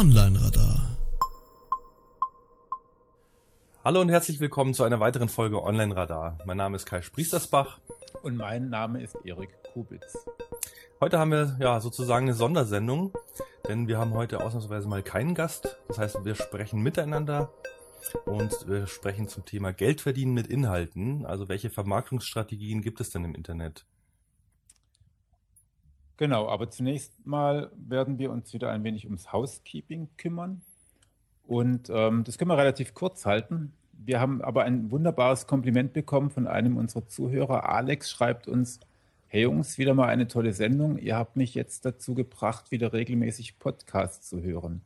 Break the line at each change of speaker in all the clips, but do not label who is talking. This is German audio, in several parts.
Online-Radar.
Hallo und herzlich willkommen zu einer weiteren Folge Online-Radar. Mein Name ist Kai Spriestersbach.
Und mein Name ist Erik Kubitz.
Heute haben wir ja sozusagen eine Sondersendung, denn wir haben heute ausnahmsweise mal keinen Gast. Das heißt, wir sprechen miteinander und wir sprechen zum Thema Geld verdienen mit Inhalten. Also welche Vermarktungsstrategien gibt es denn im Internet?
Genau, aber zunächst mal werden wir uns wieder ein wenig ums Housekeeping kümmern. Und ähm, das können wir relativ kurz halten. Wir haben aber ein wunderbares Kompliment bekommen von einem unserer Zuhörer. Alex schreibt uns, hey Jungs, wieder mal eine tolle Sendung. Ihr habt mich jetzt dazu gebracht, wieder regelmäßig Podcasts zu hören.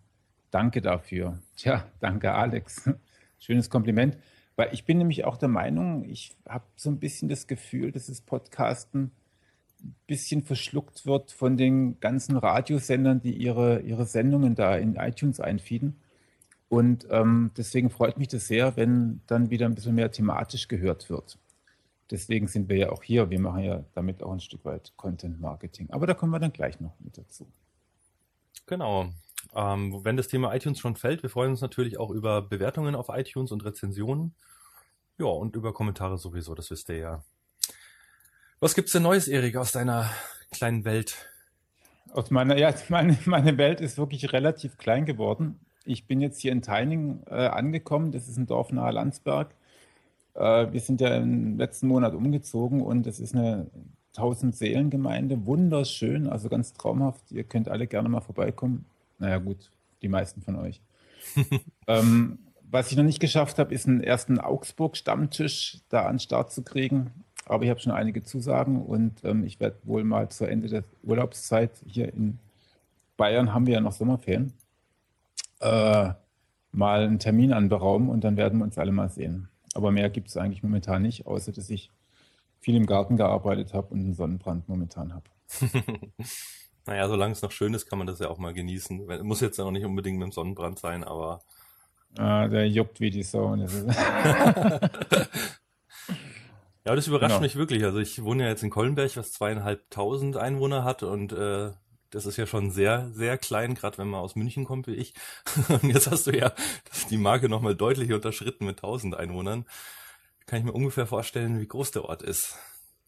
Danke dafür. Tja, danke Alex. Schönes Kompliment. Weil ich bin nämlich auch der Meinung, ich habe so ein bisschen das Gefühl, dass das Podcasten bisschen verschluckt wird von den ganzen Radiosendern, die ihre, ihre Sendungen da in iTunes einfieden. Und ähm, deswegen freut mich das sehr, wenn dann wieder ein bisschen mehr thematisch gehört wird. Deswegen sind wir ja auch hier. Wir machen ja damit auch ein Stück weit Content Marketing. Aber da kommen wir dann gleich noch mit dazu.
Genau. Ähm, wenn das Thema iTunes schon fällt, wir freuen uns natürlich auch über Bewertungen auf iTunes und Rezensionen. Ja, und über Kommentare sowieso, das wisst ihr ja. Was gibt's denn Neues, Erik, aus deiner kleinen Welt?
Aus meiner, ja, meine, meine Welt ist wirklich relativ klein geworden. Ich bin jetzt hier in Teining äh, angekommen. Das ist ein Dorf nahe Landsberg. Äh, wir sind ja im letzten Monat umgezogen und es ist eine 1000-Seelen-Gemeinde. Wunderschön, also ganz traumhaft. Ihr könnt alle gerne mal vorbeikommen. Naja, gut, die meisten von euch. ähm, was ich noch nicht geschafft habe, ist einen ersten Augsburg-Stammtisch da an den Start zu kriegen. Aber ich habe schon einige Zusagen und ähm, ich werde wohl mal zu Ende der Urlaubszeit hier in Bayern haben wir ja noch Sommerferien, äh, mal einen Termin anberaumen und dann werden wir uns alle mal sehen. Aber mehr gibt es eigentlich momentan nicht, außer dass ich viel im Garten gearbeitet habe und einen Sonnenbrand momentan habe.
naja, solange es noch schön ist, kann man das ja auch mal genießen. Muss jetzt ja noch nicht unbedingt mit dem Sonnenbrand sein, aber.
Ah, der juckt wie die Sau.
Ja, das überrascht genau. mich wirklich. Also ich wohne ja jetzt in Kollenberg, was zweieinhalbtausend Einwohner hat und äh, das ist ja schon sehr, sehr klein, gerade wenn man aus München kommt wie ich. Und jetzt hast du ja die Marke nochmal deutlich unterschritten mit tausend Einwohnern. Kann ich mir ungefähr vorstellen, wie groß der Ort ist.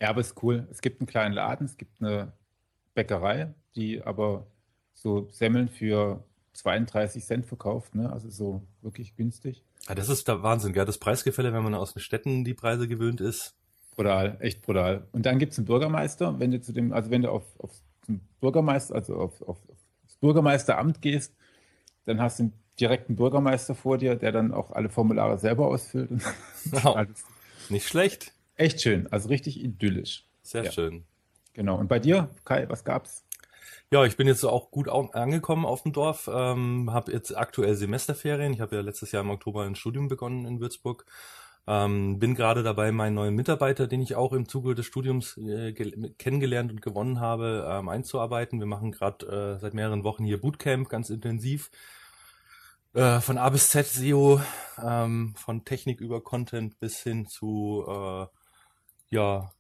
Ja, aber ist cool. Es gibt einen kleinen Laden, es gibt eine Bäckerei, die aber so Semmeln für 32 Cent verkauft, ne? also so wirklich günstig.
Ja, das ist der Wahnsinn, gell? Das Preisgefälle, wenn man aus den Städten die Preise gewöhnt ist.
Brutal, echt brutal. Und dann gibt es einen Bürgermeister, wenn du zu dem, also wenn du auf, auf zum Bürgermeister, also auf, auf, auf das Bürgermeisteramt gehst, dann hast du einen direkten Bürgermeister vor dir, der dann auch alle Formulare selber ausfüllt.
Wow. Nicht schlecht.
Echt schön, also richtig idyllisch.
Sehr ja. schön.
Genau. Und bei dir, Kai, was gab's?
Ja, ich bin jetzt auch gut angekommen auf dem Dorf, ähm, habe jetzt aktuell Semesterferien. Ich habe ja letztes Jahr im Oktober ein Studium begonnen in Würzburg ähm, bin gerade dabei, meinen neuen Mitarbeiter, den ich auch im Zuge des Studiums äh, kennengelernt und gewonnen habe, ähm, einzuarbeiten. Wir machen gerade äh, seit mehreren Wochen hier Bootcamp ganz intensiv. Äh, von A bis Z SEO, ähm, von Technik über Content bis hin zu äh, ja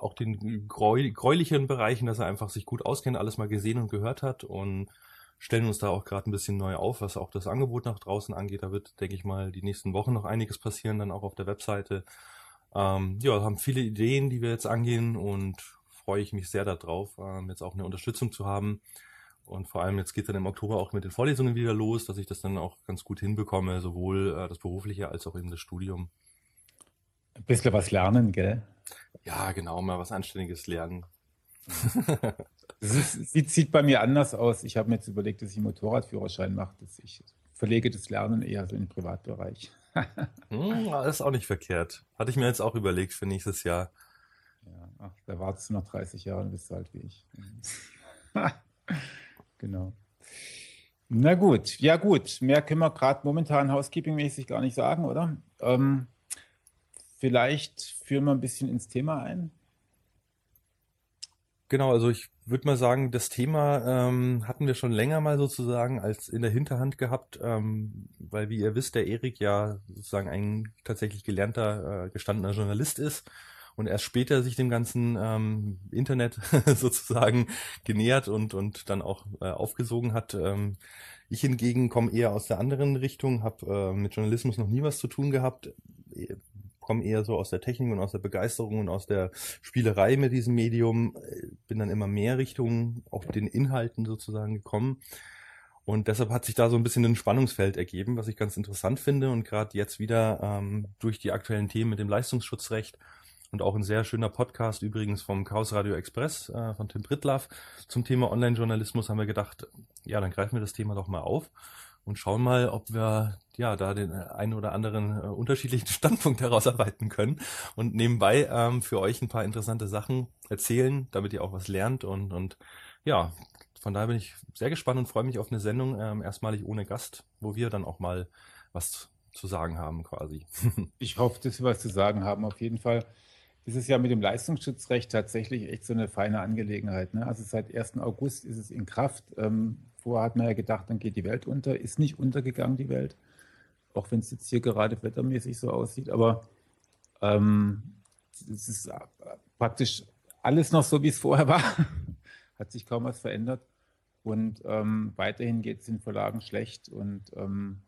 auch den gräulichen Bereichen, dass er einfach sich gut auskennt, alles mal gesehen und gehört hat und stellen uns da auch gerade ein bisschen neu auf, was auch das Angebot nach draußen angeht. Da wird, denke ich mal, die nächsten Wochen noch einiges passieren, dann auch auf der Webseite. Ähm, ja, haben viele Ideen, die wir jetzt angehen und freue ich mich sehr darauf, ähm, jetzt auch eine Unterstützung zu haben. Und vor allem jetzt geht dann im Oktober auch mit den Vorlesungen wieder los, dass ich das dann auch ganz gut hinbekomme, sowohl äh, das berufliche als auch eben das Studium.
Ein bisschen was lernen, gell?
Ja, genau, mal was Anständiges lernen.
Es sieht, bei mir anders aus. Ich habe mir jetzt überlegt, dass ich einen Motorradführerschein mache. Dass ich verlege das Lernen eher so in den Privatbereich.
hm, ist auch nicht verkehrt. Hatte ich mir jetzt auch überlegt für nächstes Jahr.
Ja, ach, da wartest du noch 30 Jahre und bist du alt wie ich. genau. Na gut, ja gut. Mehr können wir gerade momentan housekeeping-mäßig gar nicht sagen, oder? Ähm, vielleicht führen wir ein bisschen ins Thema ein.
Genau, also ich würde mal sagen, das Thema ähm, hatten wir schon länger mal sozusagen als in der Hinterhand gehabt, ähm, weil wie ihr wisst, der Erik ja sozusagen ein tatsächlich gelernter, äh, gestandener Journalist ist und erst später sich dem ganzen ähm, Internet sozusagen genähert und, und dann auch äh, aufgesogen hat. Ähm, ich hingegen komme eher aus der anderen Richtung, habe äh, mit Journalismus noch nie was zu tun gehabt, komme eher so aus der Technik und aus der Begeisterung und aus der Spielerei mit diesem Medium, bin dann immer mehr Richtung auch den Inhalten sozusagen gekommen. Und deshalb hat sich da so ein bisschen ein Spannungsfeld ergeben, was ich ganz interessant finde. Und gerade jetzt wieder ähm, durch die aktuellen Themen mit dem Leistungsschutzrecht und auch ein sehr schöner Podcast übrigens vom Chaos Radio Express äh, von Tim Brittlaff zum Thema Online-Journalismus haben wir gedacht, ja, dann greifen wir das Thema doch mal auf und schauen mal, ob wir ja da den einen oder anderen äh, unterschiedlichen Standpunkt herausarbeiten können und nebenbei ähm, für euch ein paar interessante Sachen erzählen, damit ihr auch was lernt und und ja, von daher bin ich sehr gespannt und freue mich auf eine Sendung ähm, erstmalig ohne Gast, wo wir dann auch mal was zu sagen haben quasi.
ich hoffe, dass wir was zu sagen haben auf jeden Fall ist es ja mit dem Leistungsschutzrecht tatsächlich echt so eine feine Angelegenheit. Ne? Also seit 1. August ist es in Kraft. Ähm, vorher hat man ja gedacht, dann geht die Welt unter. Ist nicht untergegangen, die Welt. Auch wenn es jetzt hier gerade wettermäßig so aussieht. Aber ähm, es ist praktisch alles noch so, wie es vorher war. hat sich kaum was verändert. Und ähm, weiterhin geht es den Verlagen schlecht. Und ähm,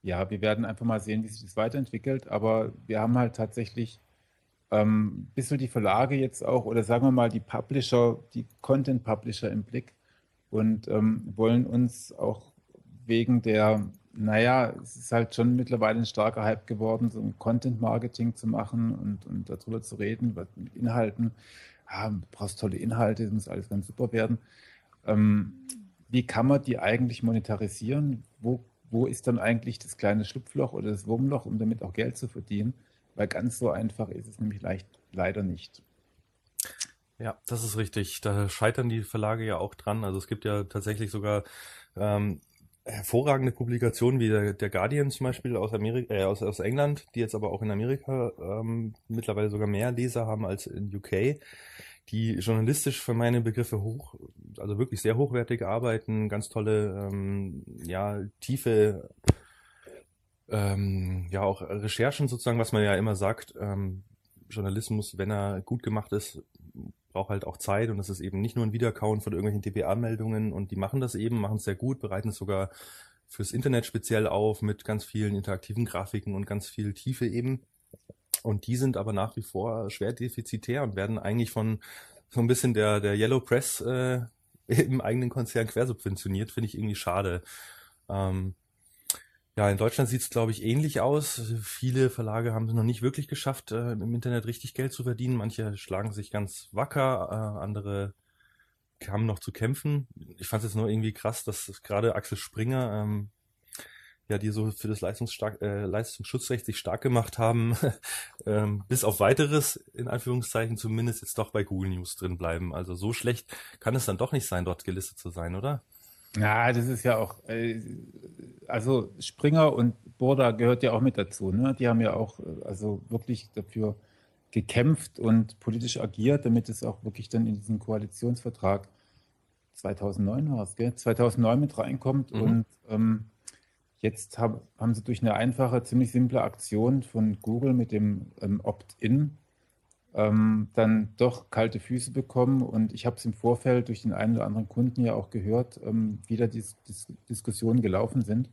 ja, wir werden einfach mal sehen, wie sich das weiterentwickelt. Aber wir haben halt tatsächlich ähm, bisschen die Verlage jetzt auch oder sagen wir mal die Publisher, die Content Publisher im Blick und ähm, wollen uns auch wegen der, naja, es ist halt schon mittlerweile ein starker Hype geworden, so ein Content Marketing zu machen und, und darüber zu reden, was mit Inhalten. Ja, du brauchst tolle Inhalte, das muss alles ganz super werden. Ähm, wie kann man die eigentlich monetarisieren? Wo, wo ist dann eigentlich das kleine Schlupfloch oder das Wurmloch, um damit auch Geld zu verdienen? Weil ganz so einfach ist es nämlich leicht, leider nicht.
Ja, das ist richtig. Da scheitern die Verlage ja auch dran. Also es gibt ja tatsächlich sogar ähm, hervorragende Publikationen wie der, der, Guardian zum Beispiel aus Amerika, äh, aus, aus England, die jetzt aber auch in Amerika ähm, mittlerweile sogar mehr Leser haben als in UK, die journalistisch für meine Begriffe hoch, also wirklich sehr hochwertig arbeiten, ganz tolle, ähm, ja, tiefe ähm, ja auch Recherchen sozusagen, was man ja immer sagt, ähm, Journalismus, wenn er gut gemacht ist, braucht halt auch Zeit und es ist eben nicht nur ein Wiederkauen von irgendwelchen DPA-Meldungen und die machen das eben, machen es sehr gut, bereiten es sogar fürs Internet speziell auf mit ganz vielen interaktiven Grafiken und ganz viel Tiefe eben. Und die sind aber nach wie vor schwer defizitär und werden eigentlich von so ein bisschen der, der Yellow Press äh, im eigenen Konzern quersubventioniert, finde ich irgendwie schade. Ähm, ja, in Deutschland sieht es, glaube ich, ähnlich aus. Viele Verlage haben es noch nicht wirklich geschafft, äh, im Internet richtig Geld zu verdienen. Manche schlagen sich ganz wacker, äh, andere haben noch zu kämpfen. Ich fand es jetzt nur irgendwie krass, dass gerade Axel Springer, ähm, ja, die so für das Leistungsstark, äh, Leistungsschutzrecht sich stark gemacht haben, ähm, bis auf weiteres, in Anführungszeichen zumindest, jetzt doch bei Google News drin bleiben. Also so schlecht kann es dann doch nicht sein, dort gelistet zu sein, oder?
Ja, das ist ja auch, äh, also Springer und Burda gehört ja auch mit dazu. Ne? Die haben ja auch äh, also wirklich dafür gekämpft und politisch agiert, damit es auch wirklich dann in diesen Koalitionsvertrag 2009 war es, gell? 2009 mit reinkommt. Mhm. Und ähm, jetzt hab, haben sie durch eine einfache, ziemlich simple Aktion von Google mit dem ähm, Opt-in ähm, dann doch kalte Füße bekommen. Und ich habe es im Vorfeld durch den einen oder anderen Kunden ja auch gehört, ähm, wie da die Dis Diskussionen gelaufen sind.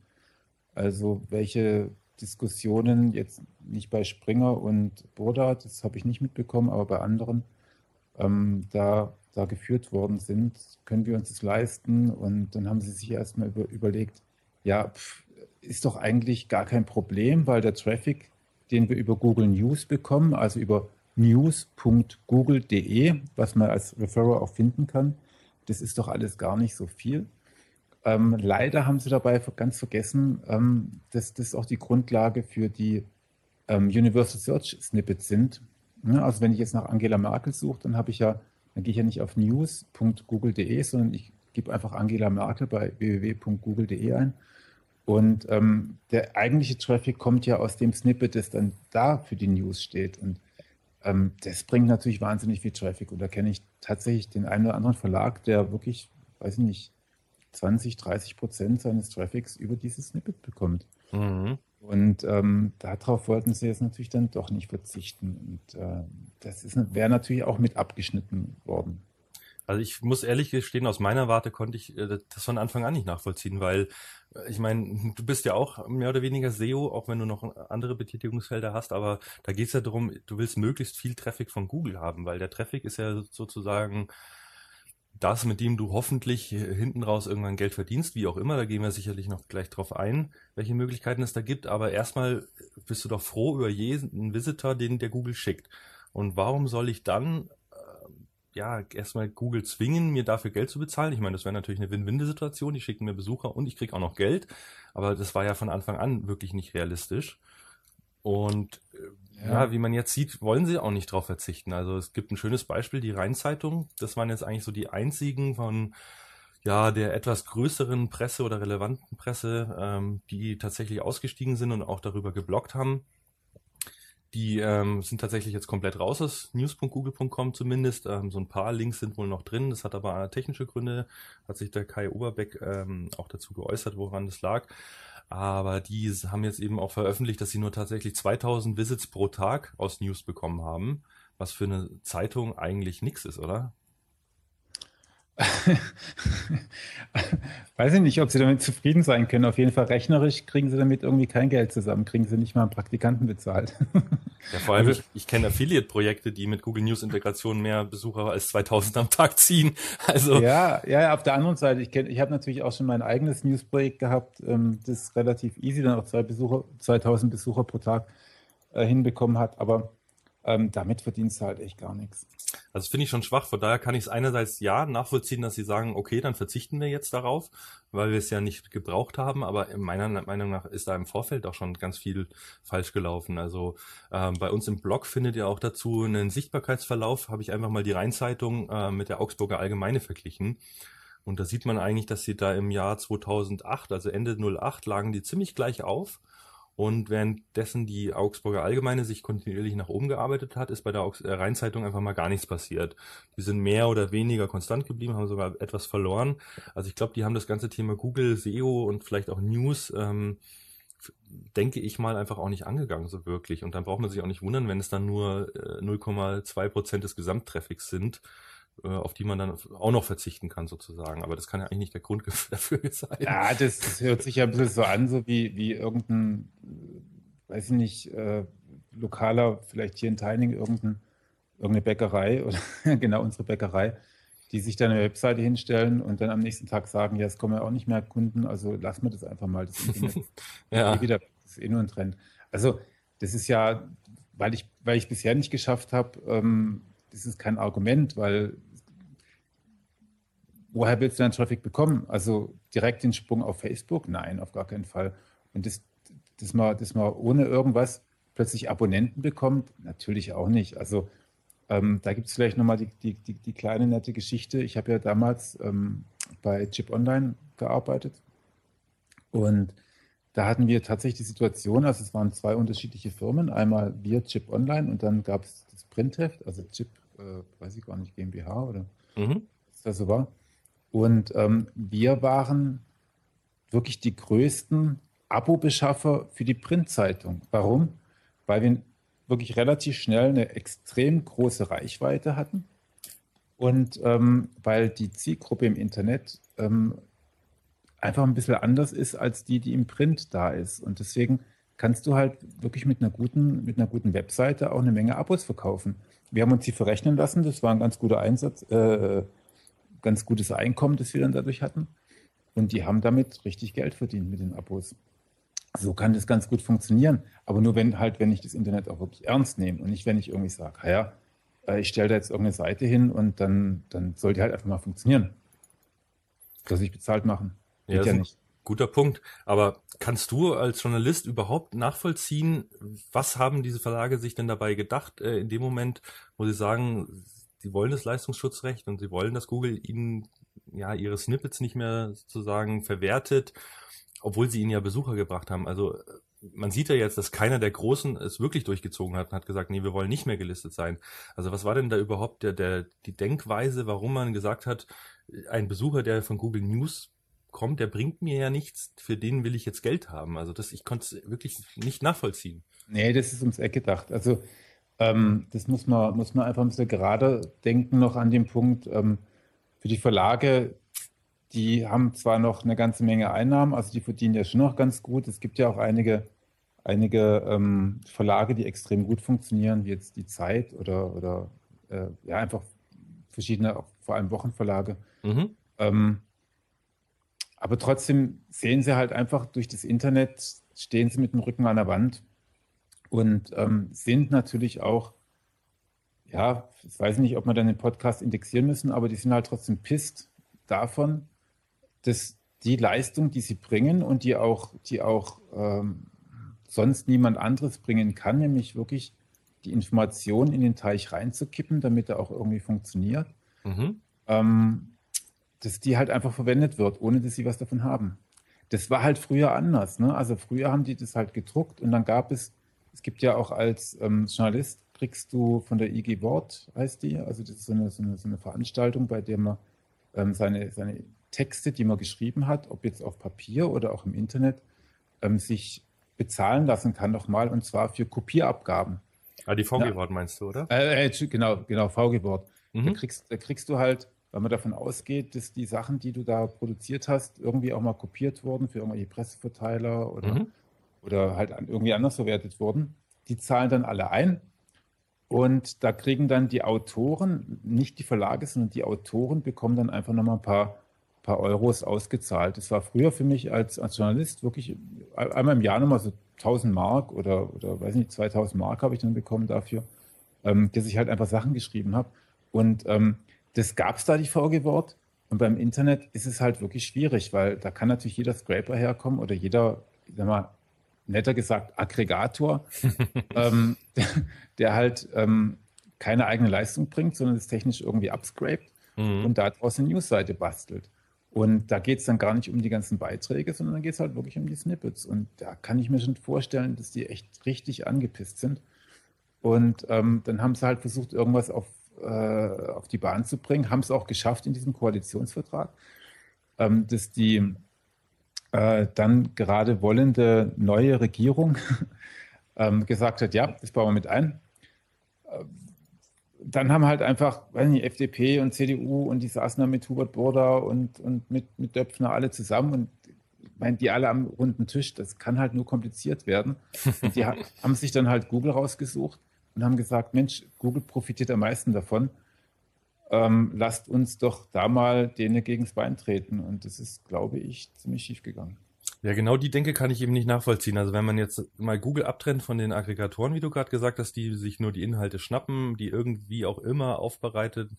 Also welche Diskussionen jetzt nicht bei Springer und Burda, das habe ich nicht mitbekommen, aber bei anderen ähm, da, da geführt worden sind, können wir uns das leisten? Und dann haben sie sich erstmal über, überlegt, ja, pff, ist doch eigentlich gar kein Problem, weil der Traffic, den wir über Google News bekommen, also über news.google.de, was man als Referrer auch finden kann. Das ist doch alles gar nicht so viel. Ähm, leider haben sie dabei ganz vergessen, ähm, dass das auch die Grundlage für die ähm, Universal Search Snippets sind. Ja, also wenn ich jetzt nach Angela Merkel suche, dann habe ich ja, dann gehe ich ja nicht auf news.google.de, sondern ich gebe einfach Angela Merkel bei www.google.de ein. Und ähm, der eigentliche Traffic kommt ja aus dem Snippet, das dann da für die News steht. Und ähm, das bringt natürlich wahnsinnig viel Traffic. Und da kenne ich tatsächlich den einen oder anderen Verlag, der wirklich, weiß ich nicht, 20, 30 Prozent seines Traffics über dieses Snippet bekommt. Mhm. Und ähm, darauf wollten sie jetzt natürlich dann doch nicht verzichten. Und äh, das wäre natürlich auch mit abgeschnitten worden.
Also ich muss ehrlich gestehen, aus meiner Warte konnte ich äh, das von Anfang an nicht nachvollziehen, weil äh, ich meine, du bist ja auch mehr oder weniger SEO, auch wenn du noch andere Betätigungsfelder hast, aber da geht es ja darum, du willst möglichst viel Traffic von Google haben, weil der Traffic ist ja sozusagen das, mit dem du hoffentlich hinten raus irgendwann Geld verdienst, wie auch immer, da gehen wir sicherlich noch gleich drauf ein, welche Möglichkeiten es da gibt, aber erstmal bist du doch froh über jeden Visitor, den der Google schickt. Und warum soll ich dann ja, erstmal Google zwingen, mir dafür Geld zu bezahlen. Ich meine, das wäre natürlich eine Win-Win-Situation. Die schicken mir Besucher und ich kriege auch noch Geld. Aber das war ja von Anfang an wirklich nicht realistisch. Und äh, ja. ja. wie man jetzt sieht, wollen sie auch nicht drauf verzichten. Also es gibt ein schönes Beispiel, die Rheinzeitung. Das waren jetzt eigentlich so die einzigen von ja der etwas größeren Presse oder relevanten Presse, ähm, die tatsächlich ausgestiegen sind und auch darüber geblockt haben. Die ähm, sind tatsächlich jetzt komplett raus aus news.google.com zumindest. Ähm, so ein paar Links sind wohl noch drin. Das hat aber technische Gründe. Hat sich der Kai Oberbeck ähm, auch dazu geäußert, woran das lag. Aber die haben jetzt eben auch veröffentlicht, dass sie nur tatsächlich 2000 Visits pro Tag aus News bekommen haben. Was für eine Zeitung eigentlich nichts ist, oder?
Weiß ich nicht, ob Sie damit zufrieden sein können. Auf jeden Fall rechnerisch kriegen Sie damit irgendwie kein Geld zusammen, kriegen Sie nicht mal einen Praktikanten bezahlt.
Ja, vor allem, also, ich, ich kenne Affiliate-Projekte, die mit Google News Integration mehr Besucher als 2000 am Tag ziehen. Also
ja, ja, auf der anderen Seite, ich, ich habe natürlich auch schon mein eigenes News-Projekt gehabt, ähm, das relativ easy dann auch zwei Besucher, 2000 Besucher pro Tag äh, hinbekommen hat, aber ähm, damit verdienst du halt echt gar nichts.
Also finde ich schon schwach. Von daher kann ich es einerseits ja nachvollziehen, dass sie sagen, okay, dann verzichten wir jetzt darauf, weil wir es ja nicht gebraucht haben. Aber in meiner Meinung nach ist da im Vorfeld auch schon ganz viel falsch gelaufen. Also ähm, bei uns im Blog findet ihr auch dazu einen Sichtbarkeitsverlauf. Habe ich einfach mal die Rheinzeitung äh, mit der Augsburger Allgemeine verglichen. Und da sieht man eigentlich, dass sie da im Jahr 2008, also Ende 08, lagen die ziemlich gleich auf. Und währenddessen die Augsburger Allgemeine sich kontinuierlich nach oben gearbeitet hat, ist bei der äh, Rheinzeitung einfach mal gar nichts passiert. Die sind mehr oder weniger konstant geblieben, haben sogar etwas verloren. Also ich glaube, die haben das ganze Thema Google, SEO und vielleicht auch News, ähm, denke ich mal, einfach auch nicht angegangen so wirklich. Und dann braucht man sich auch nicht wundern, wenn es dann nur äh, 0,2 Prozent des Gesamttraffics sind auf die man dann auch noch verzichten kann sozusagen. Aber das kann ja eigentlich nicht der Grund dafür sein.
Ja, das, das hört sich ja ein bisschen so an, so wie, wie irgendein, weiß ich nicht, äh, lokaler, vielleicht hier in Teining, irgendein, irgendeine Bäckerei oder genau unsere Bäckerei, die sich dann eine Webseite hinstellen und dann am nächsten Tag sagen, ja, es kommen ja auch nicht mehr Kunden, also lassen wir das einfach mal, das Internet. ja. Eh wieder, das ist eh nur ein Trend. Also das ist ja, weil ich, weil ich bisher nicht geschafft habe, ähm, das ist kein Argument, weil woher willst du deinen Traffic bekommen? Also direkt den Sprung auf Facebook? Nein, auf gar keinen Fall. Und das, dass, man, dass man ohne irgendwas plötzlich Abonnenten bekommt? Natürlich auch nicht. Also ähm, da gibt es vielleicht nochmal die, die, die, die, kleine nette Geschichte. Ich habe ja damals ähm, bei Chip Online gearbeitet und da hatten wir tatsächlich die Situation, also es waren zwei unterschiedliche Firmen, einmal wir Chip Online und dann gab es das Printheft, also Chip, äh, weiß ich gar nicht, GmbH oder mhm. was das so war. Und ähm, wir waren wirklich die größten Abo-Beschaffer für die Printzeitung. Warum? Weil wir wirklich relativ schnell eine extrem große Reichweite hatten und ähm, weil die Zielgruppe im Internet ähm, einfach ein bisschen anders ist als die, die im Print da ist. Und deswegen kannst du halt wirklich mit einer guten, mit einer guten Webseite auch eine Menge Abos verkaufen. Wir haben uns die verrechnen lassen, das war ein ganz guter Einsatz, äh, ganz gutes Einkommen, das wir dann dadurch hatten. Und die haben damit richtig Geld verdient mit den Abos. So kann das ganz gut funktionieren. Aber nur wenn halt, wenn ich das Internet auch wirklich ernst nehme und nicht, wenn ich irgendwie sage, ja, äh, ich stelle da jetzt irgendeine Seite hin und dann, dann soll die halt einfach mal funktionieren. Dass ich bezahlt machen.
Geht ja, ja nicht. Guter Punkt. Aber kannst du als Journalist überhaupt nachvollziehen, was haben diese Verlage sich denn dabei gedacht, äh, in dem Moment, wo sie sagen, sie wollen das Leistungsschutzrecht und sie wollen, dass Google ihnen ja ihre Snippets nicht mehr sozusagen verwertet, obwohl sie ihnen ja Besucher gebracht haben. Also man sieht ja jetzt, dass keiner der Großen es wirklich durchgezogen hat und hat gesagt, nee, wir wollen nicht mehr gelistet sein. Also was war denn da überhaupt der, der, die Denkweise, warum man gesagt hat, ein Besucher, der von Google News kommt, der bringt mir ja nichts, für den will ich jetzt Geld haben. Also das, ich konnte es wirklich nicht nachvollziehen.
Nee, das ist ums Eck gedacht. Also ähm, das muss man, muss man einfach ein bisschen gerade denken noch an dem Punkt. Ähm, für die Verlage, die haben zwar noch eine ganze Menge Einnahmen, also die verdienen ja schon noch ganz gut. Es gibt ja auch einige, einige ähm, Verlage, die extrem gut funktionieren, wie jetzt die Zeit oder, oder äh, ja, einfach verschiedene, vor allem Wochenverlage. Mhm. Ähm, aber trotzdem sehen sie halt einfach durch das Internet, stehen sie mit dem Rücken an der Wand und ähm, sind natürlich auch, ja, ich weiß nicht, ob wir dann den Podcast indexieren müssen, aber die sind halt trotzdem pisst davon, dass die Leistung, die sie bringen und die auch, die auch ähm, sonst niemand anderes bringen kann, nämlich wirklich die Information in den Teich reinzukippen, damit er auch irgendwie funktioniert, mhm. ähm, dass die halt einfach verwendet wird, ohne dass sie was davon haben. Das war halt früher anders. Ne? Also früher haben die das halt gedruckt und dann gab es, es gibt ja auch als ähm, Journalist, kriegst du von der IG Wort, heißt die, also das ist so eine, so eine, so eine Veranstaltung, bei der man ähm, seine, seine Texte, die man geschrieben hat, ob jetzt auf Papier oder auch im Internet, ähm, sich bezahlen lassen kann nochmal und zwar für Kopierabgaben.
Ah, die VG-Wort meinst du, oder?
Äh, äh, genau, genau, VG-Wort. Mhm. Da, kriegst, da kriegst du halt, weil man davon ausgeht, dass die Sachen, die du da produziert hast, irgendwie auch mal kopiert wurden für irgendwelche Presseverteiler oder, mhm. Oder halt irgendwie anders verwertet wurden. Die zahlen dann alle ein. Und da kriegen dann die Autoren, nicht die Verlage, sondern die Autoren bekommen dann einfach nochmal ein paar paar Euros ausgezahlt. Das war früher für mich als, als Journalist wirklich einmal im Jahr nochmal so 1000 Mark oder, oder weiß nicht, 2000 Mark habe ich dann bekommen dafür, ähm, dass ich halt einfach Sachen geschrieben habe. Und ähm, das gab es da, die VG-Wort. Und beim Internet ist es halt wirklich schwierig, weil da kann natürlich jeder Scraper herkommen oder jeder, sag mal, netter gesagt, Aggregator, ähm, der, der, halt ähm, keine eigene Leistung bringt, sondern es technisch irgendwie abscrapt mhm. und daraus eine Newsseite bastelt. Und da geht es dann gar nicht um die ganzen Beiträge, sondern dann geht es halt wirklich um die Snippets. Und da kann ich mir schon vorstellen, dass die echt richtig angepisst sind. Und ähm, dann haben sie halt versucht, irgendwas auf, äh, auf die Bahn zu bringen, haben es auch geschafft in diesem Koalitionsvertrag, ähm, dass die äh, dann gerade wollende neue Regierung ähm, gesagt hat, ja, das bauen wir mit ein. Äh, dann haben halt einfach, weiß nicht, FDP und CDU und die saßen da mit Hubert Burda und, und mit, mit Döpfner alle zusammen und meine, die alle am runden Tisch, das kann halt nur kompliziert werden. Und die haben sich dann halt Google rausgesucht und haben gesagt, Mensch, Google profitiert am meisten davon. Ähm, lasst uns doch da mal denen gegen das Bein treten. Und das ist, glaube ich, ziemlich schief gegangen.
Ja, genau die Denke kann ich eben nicht nachvollziehen. Also wenn man jetzt mal Google abtrennt von den Aggregatoren, wie du gerade gesagt hast, die sich nur die Inhalte schnappen, die irgendwie auch immer aufbereitet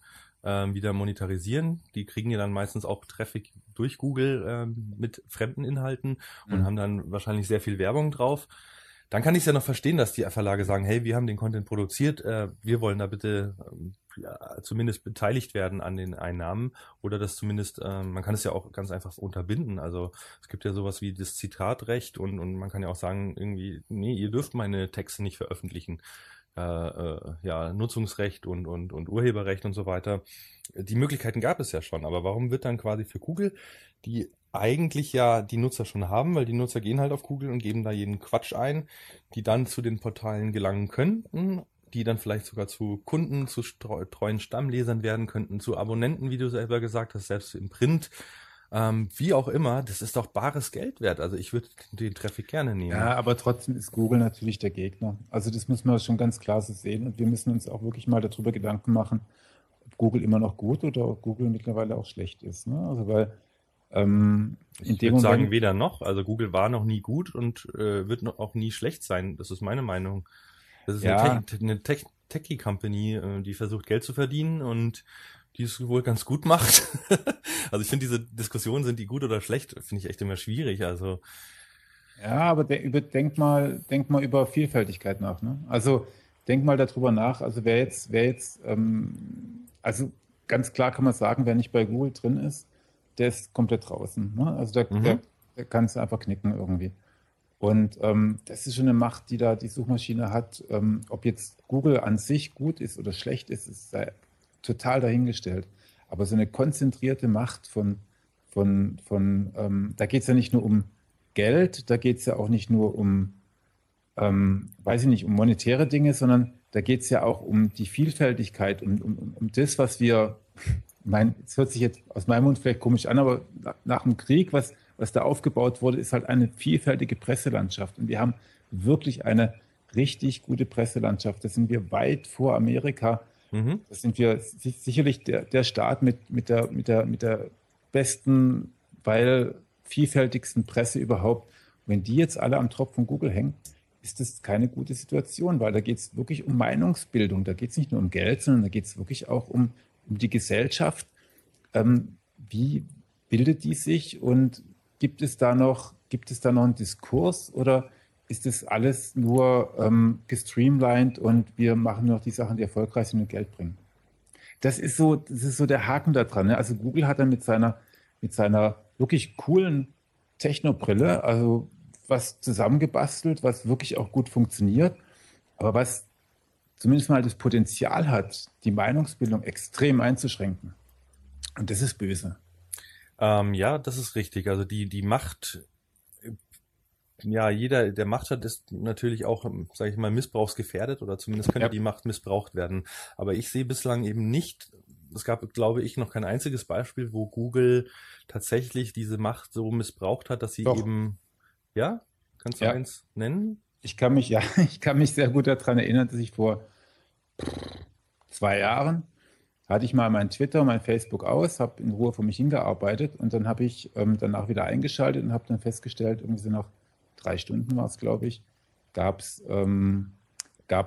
ähm, wieder monetarisieren, die kriegen ja dann meistens auch Traffic durch Google ähm, mit fremden Inhalten und mhm. haben dann wahrscheinlich sehr viel Werbung drauf. Dann kann ich es ja noch verstehen, dass die Verlage sagen, hey, wir haben den Content produziert, äh, wir wollen da bitte ja, zumindest beteiligt werden an den Einnahmen oder das zumindest, äh, man kann es ja auch ganz einfach unterbinden. Also es gibt ja sowas wie das Zitatrecht und, und man kann ja auch sagen, irgendwie, nee, ihr dürft meine Texte nicht veröffentlichen. Äh, äh, ja, Nutzungsrecht und, und, und Urheberrecht und so weiter. Die Möglichkeiten gab es ja schon, aber warum wird dann quasi für Google, die eigentlich ja die Nutzer schon haben, weil die Nutzer gehen halt auf Google und geben da jeden Quatsch ein, die dann zu den Portalen gelangen könnten, die dann vielleicht sogar zu Kunden, zu treuen Stammlesern werden könnten, zu Abonnenten, wie du selber gesagt hast, selbst im Print. Ähm, wie auch immer, das ist doch bares Geld wert. Also ich würde den Traffic gerne nehmen.
Ja, aber trotzdem ist Google natürlich der Gegner. Also das muss man schon ganz klar so sehen und wir müssen uns auch wirklich mal darüber Gedanken machen, ob Google immer noch gut oder ob Google mittlerweile auch schlecht ist. Ne? Also weil
ähm, ich würde sagen, weder noch. Also Google war noch nie gut und äh, wird noch auch nie schlecht sein. Das ist meine Meinung. Das ist ja. eine, Te eine Tech Techie-Company, äh, die versucht Geld zu verdienen und die es wohl ganz gut macht. also ich finde diese Diskussionen, sind die gut oder schlecht, finde ich echt immer schwierig. Also
ja, aber de über, denk mal, denk mal über Vielfältigkeit nach. Ne? Also denk mal darüber nach. Also wer jetzt, wer jetzt, ähm, also ganz klar kann man sagen, wer nicht bei Google drin ist, der ist komplett draußen. Ne? Also der, mhm. der, der kann es einfach knicken irgendwie. Und ähm, das ist schon eine Macht, die da die Suchmaschine hat. Ähm, ob jetzt Google an sich gut ist oder schlecht ist, ist total dahingestellt. Aber so eine konzentrierte Macht von, von, von ähm, da geht es ja nicht nur um Geld, da geht es ja auch nicht nur um, ähm, weiß ich nicht, um monetäre Dinge, sondern da geht es ja auch um die Vielfältigkeit, um, um, um das, was wir, mein, es hört sich jetzt aus meinem Mund vielleicht komisch an, aber nach dem Krieg, was, was da aufgebaut wurde, ist halt eine vielfältige Presselandschaft. Und wir haben wirklich eine richtig gute Presselandschaft. Da sind wir weit vor Amerika. Mhm. Da sind wir sicherlich der, der Staat mit, mit, der, mit, der, mit der besten, weil vielfältigsten Presse überhaupt. wenn die jetzt alle am Tropf von Google hängen, ist das keine gute Situation, weil da geht es wirklich um Meinungsbildung. Da geht es nicht nur um Geld, sondern da geht es wirklich auch um, um die Gesellschaft. Ähm, wie bildet die sich und gibt es da noch, gibt es da noch einen Diskurs oder ist das alles nur ähm, gestreamlined und wir machen nur noch die Sachen, die erfolgreich sind und Geld bringen? Das ist so, das ist so der Haken da dran. Ne? Also Google hat dann mit seiner, mit seiner wirklich coolen Technobrille, also was zusammengebastelt, was wirklich auch gut funktioniert, aber was zumindest mal das Potenzial hat, die Meinungsbildung extrem einzuschränken. Und das ist böse.
Ähm, ja, das ist richtig. Also die, die Macht ja, jeder, der Macht hat, ist natürlich auch, sage ich mal, missbrauchsgefährdet oder zumindest könnte ja. die Macht missbraucht werden. Aber ich sehe bislang eben nicht, es gab, glaube ich, noch kein einziges Beispiel, wo Google tatsächlich diese Macht so missbraucht hat, dass sie Doch. eben, ja, kannst du ja. eins nennen?
Ich kann mich, ja, ich kann mich sehr gut daran erinnern, dass ich vor zwei Jahren hatte ich mal mein Twitter, mein Facebook aus, habe in Ruhe vor mich hingearbeitet und dann habe ich ähm, danach wieder eingeschaltet und habe dann festgestellt, irgendwie so nach drei Stunden war es, glaube ich, gab es ähm,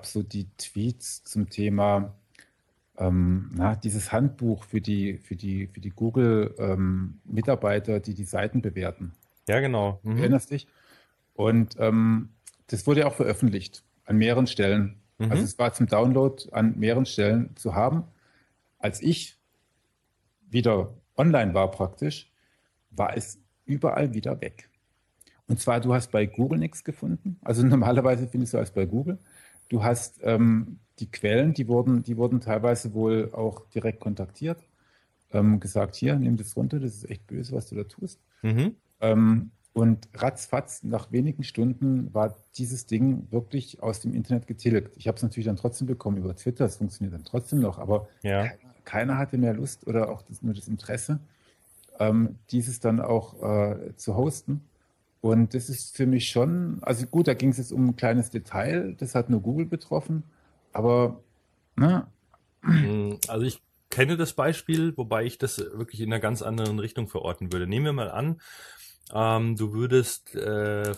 so die Tweets zum Thema ähm, na, dieses Handbuch für die, für die, für die Google-Mitarbeiter, ähm, die die Seiten bewerten.
Ja, genau.
Mhm. Du erinnerst dich? Und ähm, das wurde ja auch veröffentlicht an mehreren Stellen. Mhm. Also es war zum Download an mehreren Stellen zu haben. Als ich wieder online war praktisch, war es überall wieder weg. Und zwar, du hast bei Google nichts gefunden. Also normalerweise findest du alles bei Google. Du hast ähm, die Quellen, die wurden, die wurden teilweise wohl auch direkt kontaktiert, ähm, gesagt, hier, nimm das runter, das ist echt böse, was du da tust. Mhm. Ähm, und ratzfatz, nach wenigen Stunden war dieses Ding wirklich aus dem Internet getilgt. Ich habe es natürlich dann trotzdem bekommen über Twitter, es funktioniert dann trotzdem noch, aber ja. keiner, keiner, hatte mehr Lust oder auch das, nur das Interesse, ähm, dieses dann auch äh, zu hosten. Und das ist für mich schon, also gut, da ging es jetzt um ein kleines Detail, das hat nur Google betroffen, aber,
ne? Also ich kenne das Beispiel, wobei ich das wirklich in einer ganz anderen Richtung verorten würde. Nehmen wir mal an, ähm, du würdest, äh,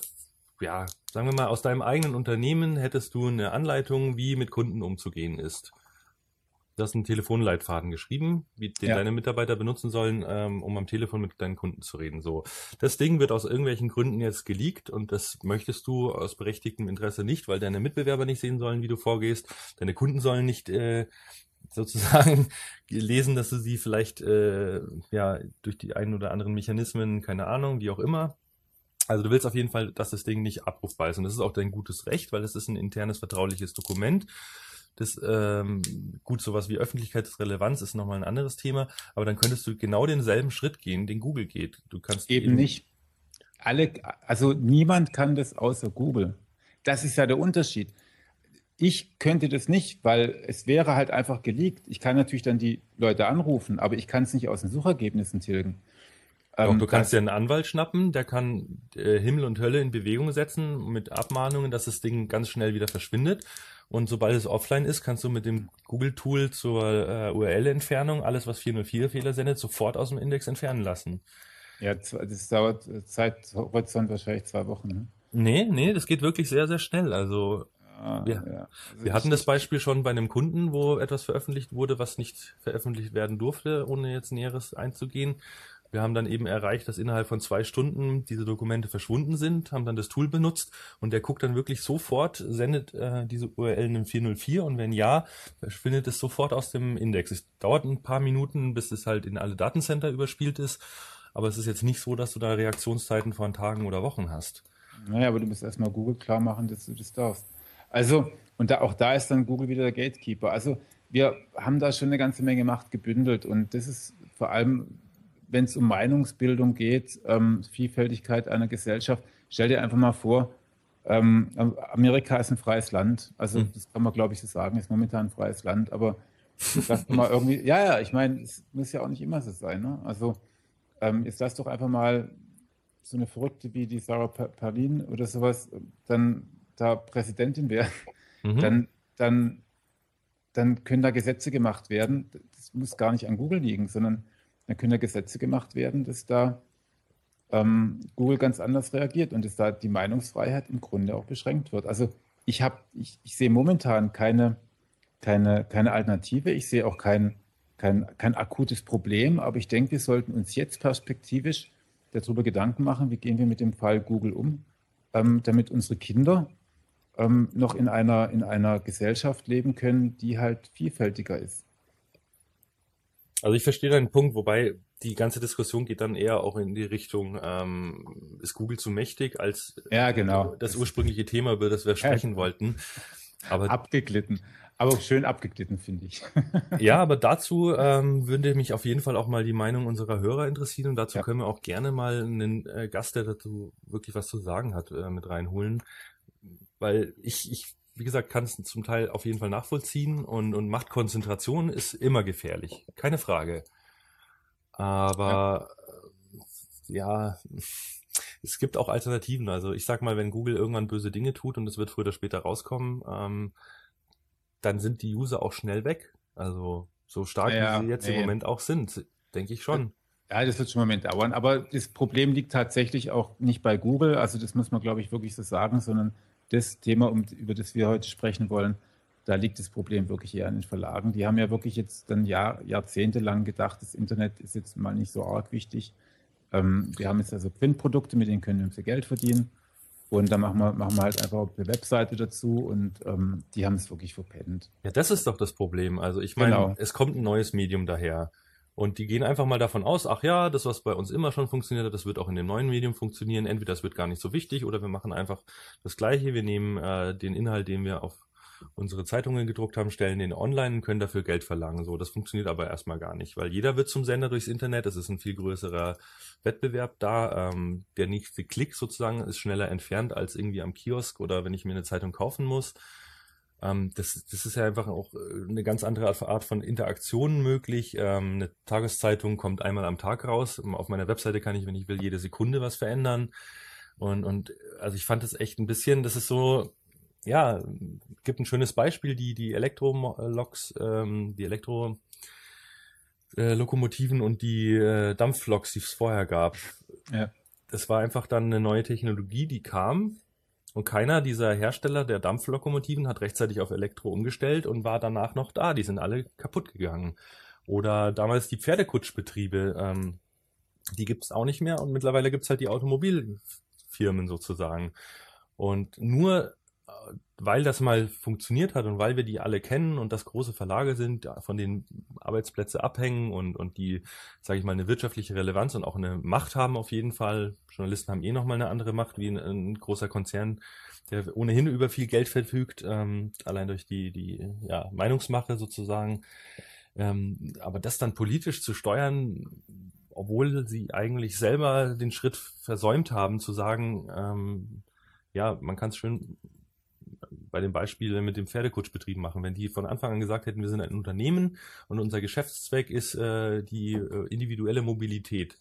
ja, sagen wir mal, aus deinem eigenen Unternehmen hättest du eine Anleitung, wie mit Kunden umzugehen ist. Du hast einen Telefonleitfaden geschrieben, wie den ja. deine Mitarbeiter benutzen sollen, ähm, um am Telefon mit deinen Kunden zu reden. So, das Ding wird aus irgendwelchen Gründen jetzt geleakt und das möchtest du aus berechtigtem Interesse nicht, weil deine Mitbewerber nicht sehen sollen, wie du vorgehst. Deine Kunden sollen nicht äh, sozusagen lesen, dass du sie vielleicht äh, ja durch die einen oder anderen Mechanismen, keine Ahnung, wie auch immer, also du willst auf jeden Fall, dass das Ding nicht abrufbar ist. Und das ist auch dein gutes Recht, weil es ist ein internes vertrauliches Dokument. Das ähm, gut, sowas wie Öffentlichkeitsrelevanz ist nochmal ein anderes Thema, aber dann könntest du genau denselben Schritt gehen, den Google geht. Du kannst
eben, eben nicht. Alle, also niemand kann das außer Google. Das ist ja der Unterschied. Ich könnte das nicht, weil es wäre halt einfach geleakt. Ich kann natürlich dann die Leute anrufen, aber ich kann es nicht aus den Suchergebnissen tilgen.
Doch, ähm, du kannst dir einen Anwalt schnappen, der kann äh, Himmel und Hölle in Bewegung setzen mit Abmahnungen, dass das Ding ganz schnell wieder verschwindet. Und sobald es offline ist, kannst du mit dem Google-Tool zur äh, URL-Entfernung alles, was 404-Fehler sendet, sofort aus dem Index entfernen lassen.
Ja, das dauert äh, Zeithorizont wahrscheinlich zwei Wochen. Ne?
Nee, nee, das geht wirklich sehr, sehr schnell. Also Ah, wir, ja. wir hatten das Beispiel schon bei einem Kunden, wo etwas veröffentlicht wurde, was nicht veröffentlicht werden durfte, ohne jetzt Näheres einzugehen. Wir haben dann eben erreicht, dass innerhalb von zwei Stunden diese Dokumente verschwunden sind, haben dann das Tool benutzt und der guckt dann wirklich sofort, sendet äh, diese URL in 404 und wenn ja, verschwindet es sofort aus dem Index. Es dauert ein paar Minuten, bis es halt in alle Datencenter überspielt ist, aber es ist jetzt nicht so, dass du da Reaktionszeiten von Tagen oder Wochen hast.
Naja, aber du musst erstmal Google klar machen, dass du das darfst. Also, und da, auch da ist dann Google wieder der Gatekeeper. Also, wir haben da schon eine ganze Menge Macht gebündelt und das ist vor allem wenn es um Meinungsbildung geht, ähm, Vielfältigkeit einer Gesellschaft, stell dir einfach mal vor, ähm, Amerika ist ein freies Land. Also mhm. das kann man, glaube ich, so sagen, ist momentan ein freies Land. Aber das mal irgendwie, ja, ja, ich meine, es muss ja auch nicht immer so sein. Ne? Also ähm, ist das doch einfach mal so eine Verrückte wie die Sarah Palin oder sowas, dann da Präsidentin wäre, mhm. dann, dann, dann können da Gesetze gemacht werden. Das muss gar nicht an Google liegen, sondern dann können da Gesetze gemacht werden, dass da ähm, Google ganz anders reagiert und dass da die Meinungsfreiheit im Grunde auch beschränkt wird. Also ich habe, ich, ich sehe momentan keine, keine, keine Alternative. Ich sehe auch kein, kein, kein akutes Problem, aber ich denke, wir sollten uns jetzt perspektivisch darüber Gedanken machen, wie gehen wir mit dem Fall Google um, ähm, damit unsere Kinder ähm, noch in einer, in einer Gesellschaft leben können, die halt vielfältiger ist.
Also ich verstehe deinen Punkt, wobei die ganze Diskussion geht dann eher auch in die Richtung, ähm, ist Google zu mächtig als
ja, genau.
das ursprüngliche Thema, über das wir sprechen ja. wollten.
Aber abgeglitten. Aber schön abgeglitten, finde ich.
ja, aber dazu ähm, würde mich auf jeden Fall auch mal die Meinung unserer Hörer interessieren und dazu ja. können wir auch gerne mal einen äh, Gast, der dazu wirklich was zu sagen hat, äh, mit reinholen. Weil ich, ich wie gesagt, kann es zum Teil auf jeden Fall nachvollziehen und, und Machtkonzentration ist immer gefährlich, keine Frage. Aber ja. ja, es gibt auch Alternativen. Also ich sag mal, wenn Google irgendwann böse Dinge tut und es wird früher oder später rauskommen, ähm, dann sind die User auch schnell weg. Also so stark ja, wie sie jetzt ja, im Moment auch sind, denke ich schon.
Ja, das wird schon einen Moment dauern. Aber das Problem liegt tatsächlich auch nicht bei Google. Also das muss man, glaube ich, wirklich so sagen, sondern das Thema, um, über das wir heute sprechen wollen, da liegt das Problem wirklich eher an den Verlagen. Die haben ja wirklich jetzt dann Jahr, jahrzehntelang gedacht, das Internet ist jetzt mal nicht so arg wichtig. Ähm, wir haben jetzt also Printprodukte, mit denen können wir unser Geld verdienen. Und dann machen wir, machen wir halt einfach eine Webseite dazu und ähm, die haben es wirklich verpennt.
Ja, das ist doch das Problem. Also ich meine, genau. es kommt ein neues Medium daher. Und die gehen einfach mal davon aus, ach ja, das, was bei uns immer schon funktioniert hat, das wird auch in dem neuen Medium funktionieren. Entweder das wird gar nicht so wichtig oder wir machen einfach das Gleiche. Wir nehmen äh, den Inhalt, den wir auf unsere Zeitungen gedruckt haben, stellen den online und können dafür Geld verlangen. So, das funktioniert aber erstmal gar nicht, weil jeder wird zum Sender durchs Internet. Es ist ein viel größerer Wettbewerb da. Ähm, der nächste Klick sozusagen ist schneller entfernt als irgendwie am Kiosk oder wenn ich mir eine Zeitung kaufen muss. Ähm, das, das ist ja einfach auch äh, eine ganz andere Art von Interaktion möglich. Ähm, eine Tageszeitung kommt einmal am Tag raus. Auf meiner Webseite kann ich, wenn ich will, jede Sekunde was verändern. Und, und also ich fand das echt ein bisschen, das ist so, ja, gibt ein schönes Beispiel, die, die Elektroloks, ähm, die Elektro äh, Lokomotiven und die äh, Dampfloks, die es vorher gab. Ja. Das war einfach dann eine neue Technologie, die kam und keiner dieser Hersteller der Dampflokomotiven hat rechtzeitig auf Elektro umgestellt und war danach noch da. Die sind alle kaputt gegangen. Oder damals die Pferdekutschbetriebe, ähm, die gibt's auch nicht mehr und mittlerweile gibt's halt die Automobilfirmen sozusagen. Und nur weil das mal funktioniert hat und weil wir die alle kennen und das große Verlage sind, von denen Arbeitsplätze abhängen und, und die, sage ich mal, eine wirtschaftliche Relevanz und auch eine Macht haben auf jeden Fall. Journalisten haben eh nochmal eine andere Macht wie ein, ein, großer Konzern, der ohnehin über viel Geld verfügt, ähm, allein durch die, die ja, Meinungsmache sozusagen. Ähm, aber das dann politisch zu steuern, obwohl sie eigentlich selber den Schritt versäumt haben, zu sagen, ähm, ja, man kann es schön bei dem Beispiel mit dem Pferdekutschbetrieb machen. Wenn die von Anfang an gesagt hätten, wir sind ein Unternehmen und unser Geschäftszweck ist äh, die äh, individuelle Mobilität,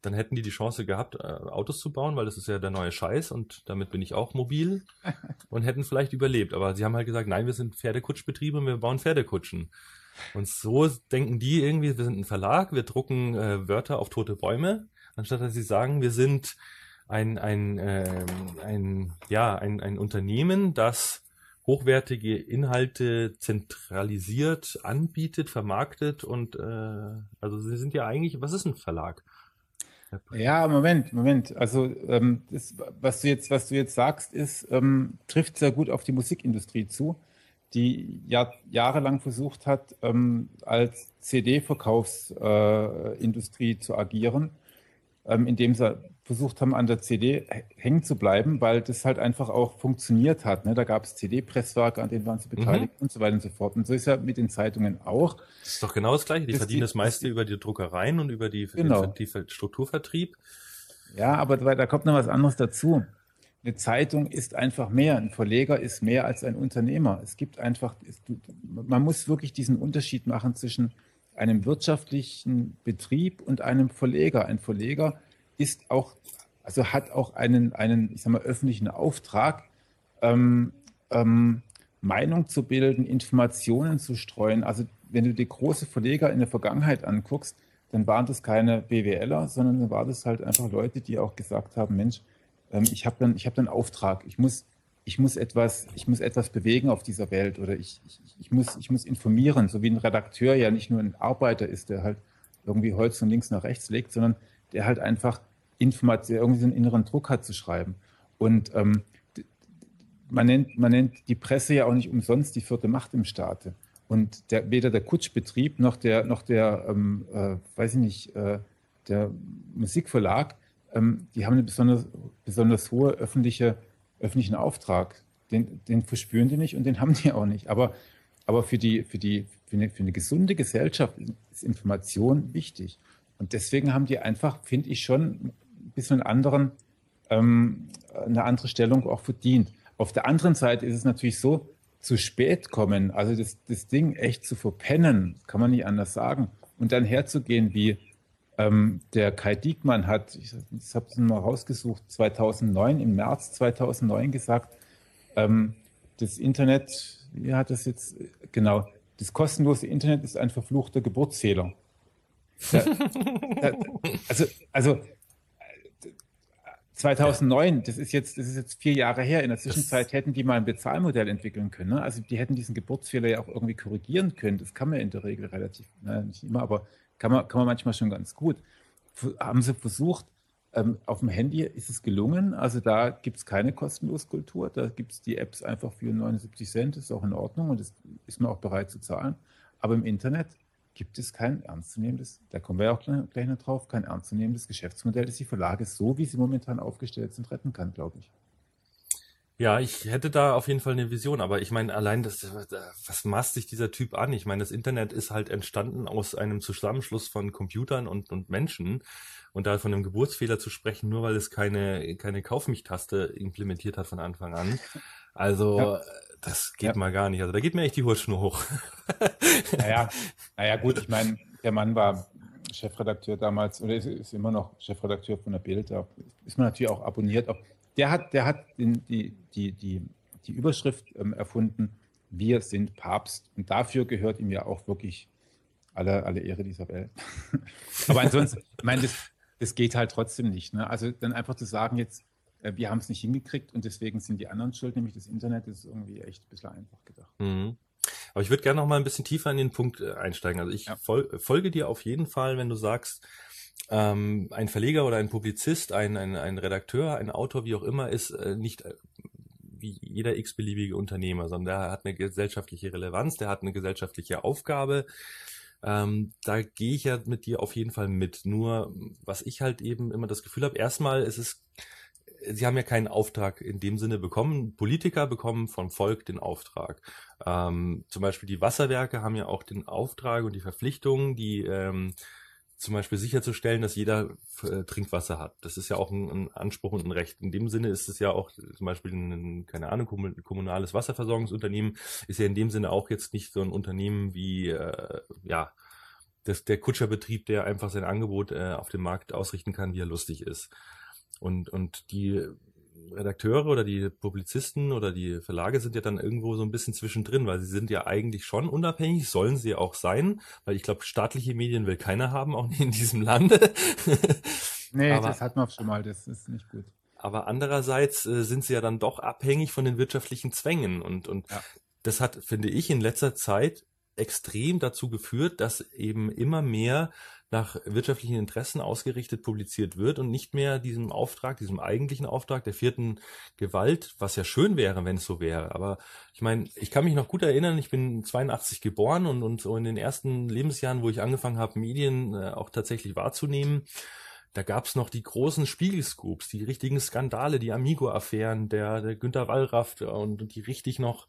dann hätten die die Chance gehabt, äh, Autos zu bauen, weil das ist ja der neue Scheiß und damit bin ich auch mobil und hätten vielleicht überlebt. Aber sie haben halt gesagt, nein, wir sind Pferdekutschbetriebe und wir bauen Pferdekutschen. Und so denken die irgendwie, wir sind ein Verlag, wir drucken äh, Wörter auf tote Bäume, anstatt dass sie sagen, wir sind ein, ein, äh, ein, ja, ein, ein Unternehmen, das hochwertige Inhalte zentralisiert anbietet, vermarktet und äh, also sie sind ja eigentlich, was ist ein Verlag?
Ja, Moment, Moment. Also ähm, das, was du jetzt, was du jetzt sagst, ist ähm, trifft sehr gut auf die Musikindustrie zu, die Jahr, jahrelang versucht hat, ähm, als CD-Verkaufsindustrie äh, zu agieren, ähm, indem sie versucht haben, an der CD hängen zu bleiben, weil das halt einfach auch funktioniert hat. Ne? Da gab es CD-Presswerke, an denen waren sie beteiligt mhm. und so weiter und so fort. Und so ist ja mit den Zeitungen auch.
Das ist doch genau das Gleiche. Die verdienen die, das meiste über die Druckereien und über die, genau. den, die Strukturvertrieb.
Ja, aber da kommt noch was anderes dazu. Eine Zeitung ist einfach mehr. Ein Verleger ist mehr als ein Unternehmer. Es gibt einfach, man muss wirklich diesen Unterschied machen zwischen einem wirtschaftlichen Betrieb und einem Verleger. Ein Verleger ist auch, also hat auch einen, einen ich sag mal, öffentlichen Auftrag, ähm, ähm, Meinung zu bilden, Informationen zu streuen. Also wenn du die große Verleger in der Vergangenheit anguckst, dann waren das keine BWLer, sondern dann waren das halt einfach Leute, die auch gesagt haben, Mensch, ähm, ich habe dann, ich habe dann Auftrag, ich muss, ich muss etwas, ich muss etwas bewegen auf dieser Welt oder ich, ich, ich muss, ich muss informieren, so wie ein Redakteur ja nicht nur ein Arbeiter ist, der halt irgendwie Holz von links nach rechts legt, sondern der halt einfach Information, irgendwie so einen inneren Druck hat zu schreiben. Und ähm, man, nennt, man nennt die Presse ja auch nicht umsonst die vierte Macht im Staate. Und der, weder der Kutschbetrieb noch der, noch der ähm, äh, weiß ich nicht, äh, der Musikverlag, ähm, die haben einen besonders, besonders hohe öffentliche, öffentlichen Auftrag. Den, den verspüren die nicht und den haben die auch nicht. Aber, aber für, die, für, die, für, eine, für eine gesunde Gesellschaft ist Information wichtig. Und deswegen haben die einfach, finde ich, schon ein bisschen anderen, ähm, eine andere Stellung auch verdient. Auf der anderen Seite ist es natürlich so, zu spät kommen, also das, das Ding echt zu verpennen, kann man nicht anders sagen, und dann herzugehen, wie ähm, der Kai Diekmann hat, ich, ich habe es mal rausgesucht, 2009, im März 2009 gesagt, ähm, das Internet, wie hat das jetzt, genau, das kostenlose Internet ist ein verfluchter Geburtszähler. Da, da, also, also 2009, das ist jetzt, das ist jetzt vier Jahre her. In der Zwischenzeit hätten die mal ein Bezahlmodell entwickeln können. Ne? Also die hätten diesen Geburtsfehler ja auch irgendwie korrigieren können. Das kann man in der Regel relativ, ne, nicht immer, aber kann man, kann man manchmal schon ganz gut. Haben sie versucht, ähm, auf dem Handy ist es gelungen. Also da gibt es keine kostenlose Kultur. Da gibt es die Apps einfach für 79 Cent. Das ist auch in Ordnung und das ist man auch bereit zu zahlen. Aber im Internet gibt es kein ernstzunehmendes, da kommen wir ja auch gleich noch drauf, kein ernstzunehmendes Geschäftsmodell, das die Verlage so, wie sie momentan aufgestellt sind, retten kann, glaube ich.
Ja, ich hätte da auf jeden Fall eine Vision, aber ich meine, allein das, was maßt sich dieser Typ an? Ich meine, das Internet ist halt entstanden aus einem Zusammenschluss von Computern und, und Menschen. Und da von einem Geburtsfehler zu sprechen, nur weil es keine, keine Kaufmich-Taste implementiert hat von Anfang an. Also, ja. Das geht ja. mal gar nicht. Also, da geht mir echt die Hutschnur hoch.
naja, naja, gut, ich meine, der Mann war Chefredakteur damals oder ist, ist, immer noch Chefredakteur von der Bild. Da ist man natürlich auch abonniert. Auch der hat, der hat den, die, die, die, die Überschrift ähm, erfunden, wir sind Papst. Und dafür gehört ihm ja auch wirklich alle, alle Ehre dieser Welt. Aber ansonsten, ich meine, das, das geht halt trotzdem nicht. Ne? Also dann einfach zu sagen, jetzt, wir haben es nicht hingekriegt und deswegen sind die anderen schuld, nämlich das Internet, ist irgendwie echt ein bisschen einfach gedacht. Mhm.
Aber ich würde gerne noch mal ein bisschen tiefer in den Punkt äh, einsteigen. Also ich ja. fol folge dir auf jeden Fall, wenn du sagst, ähm, ein Verleger oder ein Publizist, ein, ein, ein Redakteur, ein Autor, wie auch immer, ist äh, nicht äh, wie jeder x-beliebige Unternehmer, sondern der hat eine gesellschaftliche Relevanz, der hat eine gesellschaftliche Aufgabe. Ähm, da gehe ich ja mit dir auf jeden Fall mit. Nur, was ich halt eben immer das Gefühl habe, erstmal ist es sie haben ja keinen Auftrag in dem Sinne bekommen. Politiker bekommen vom Volk den Auftrag. Ähm, zum Beispiel die Wasserwerke haben ja auch den Auftrag und die Verpflichtung, die ähm, zum Beispiel sicherzustellen, dass jeder äh, Trinkwasser hat. Das ist ja auch ein, ein, Anspruch und ein Recht. In dem Sinne ist es ja auch zum Beispiel ein, keine Ahnung, kommunales Wasserversorgungsunternehmen ist ja in dem Sinne auch jetzt nicht so ein Unternehmen wie, äh, ja, das, der Kutscherbetrieb, der einfach sein Angebot äh, auf dem Markt ausrichten kann, wie er lustig ist. Und, und die Redakteure oder die Publizisten oder die Verlage sind ja dann irgendwo so ein bisschen zwischendrin, weil sie sind ja eigentlich schon unabhängig, sollen sie auch sein, weil ich glaube, staatliche Medien will keiner haben, auch nicht in diesem Lande.
nee, aber, das hat man schon mal, das ist nicht gut.
Aber andererseits äh, sind sie ja dann doch abhängig von den wirtschaftlichen Zwängen und, und ja. das hat, finde ich, in letzter Zeit extrem dazu geführt, dass eben immer mehr nach wirtschaftlichen Interessen ausgerichtet publiziert wird und nicht mehr diesem Auftrag, diesem eigentlichen Auftrag der vierten Gewalt, was ja schön wäre, wenn es so wäre. Aber ich meine, ich kann mich noch gut erinnern, ich bin 82 geboren und, und so in den ersten Lebensjahren, wo ich angefangen habe, Medien äh, auch tatsächlich wahrzunehmen, da gab's noch die großen Spiegelscoops, die richtigen Skandale, die Amigo-Affären, der, der Günter Wallraff und die richtig noch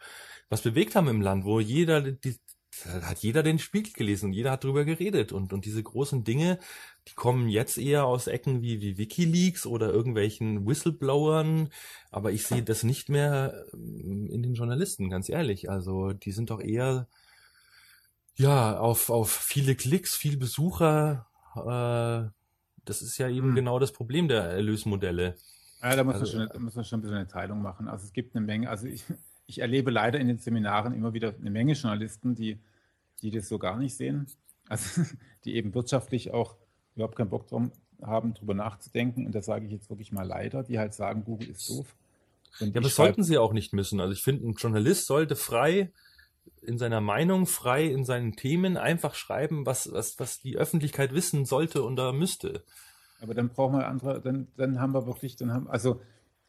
was bewegt haben im Land, wo jeder, die, hat jeder den Spiegel gelesen und jeder hat drüber geredet und, und diese großen Dinge, die kommen jetzt eher aus Ecken wie, wie Wikileaks oder irgendwelchen Whistleblowern, aber ich sehe das nicht mehr ähm, in den Journalisten, ganz ehrlich. Also die sind doch eher ja auf, auf viele Klicks, viel Besucher, äh, das ist ja eben hm. genau das Problem der Erlösmodelle.
Ja, da muss, also, man schon, da muss man schon ein bisschen eine Teilung machen. Also es gibt eine Menge, also ich, ich erlebe leider in den Seminaren immer wieder eine Menge Journalisten, die, die das so gar nicht sehen. Also die eben wirtschaftlich auch überhaupt keinen Bock drauf haben, darüber nachzudenken. Und das sage ich jetzt wirklich mal leider, die halt sagen, Google ist doof.
Und ja, aber das sollten sie auch nicht müssen. Also ich finde, ein Journalist sollte frei in seiner Meinung, frei in seinen Themen einfach schreiben, was, was, was die Öffentlichkeit wissen sollte und da müsste.
Aber dann brauchen wir andere, dann, dann haben wir wirklich, dann haben, also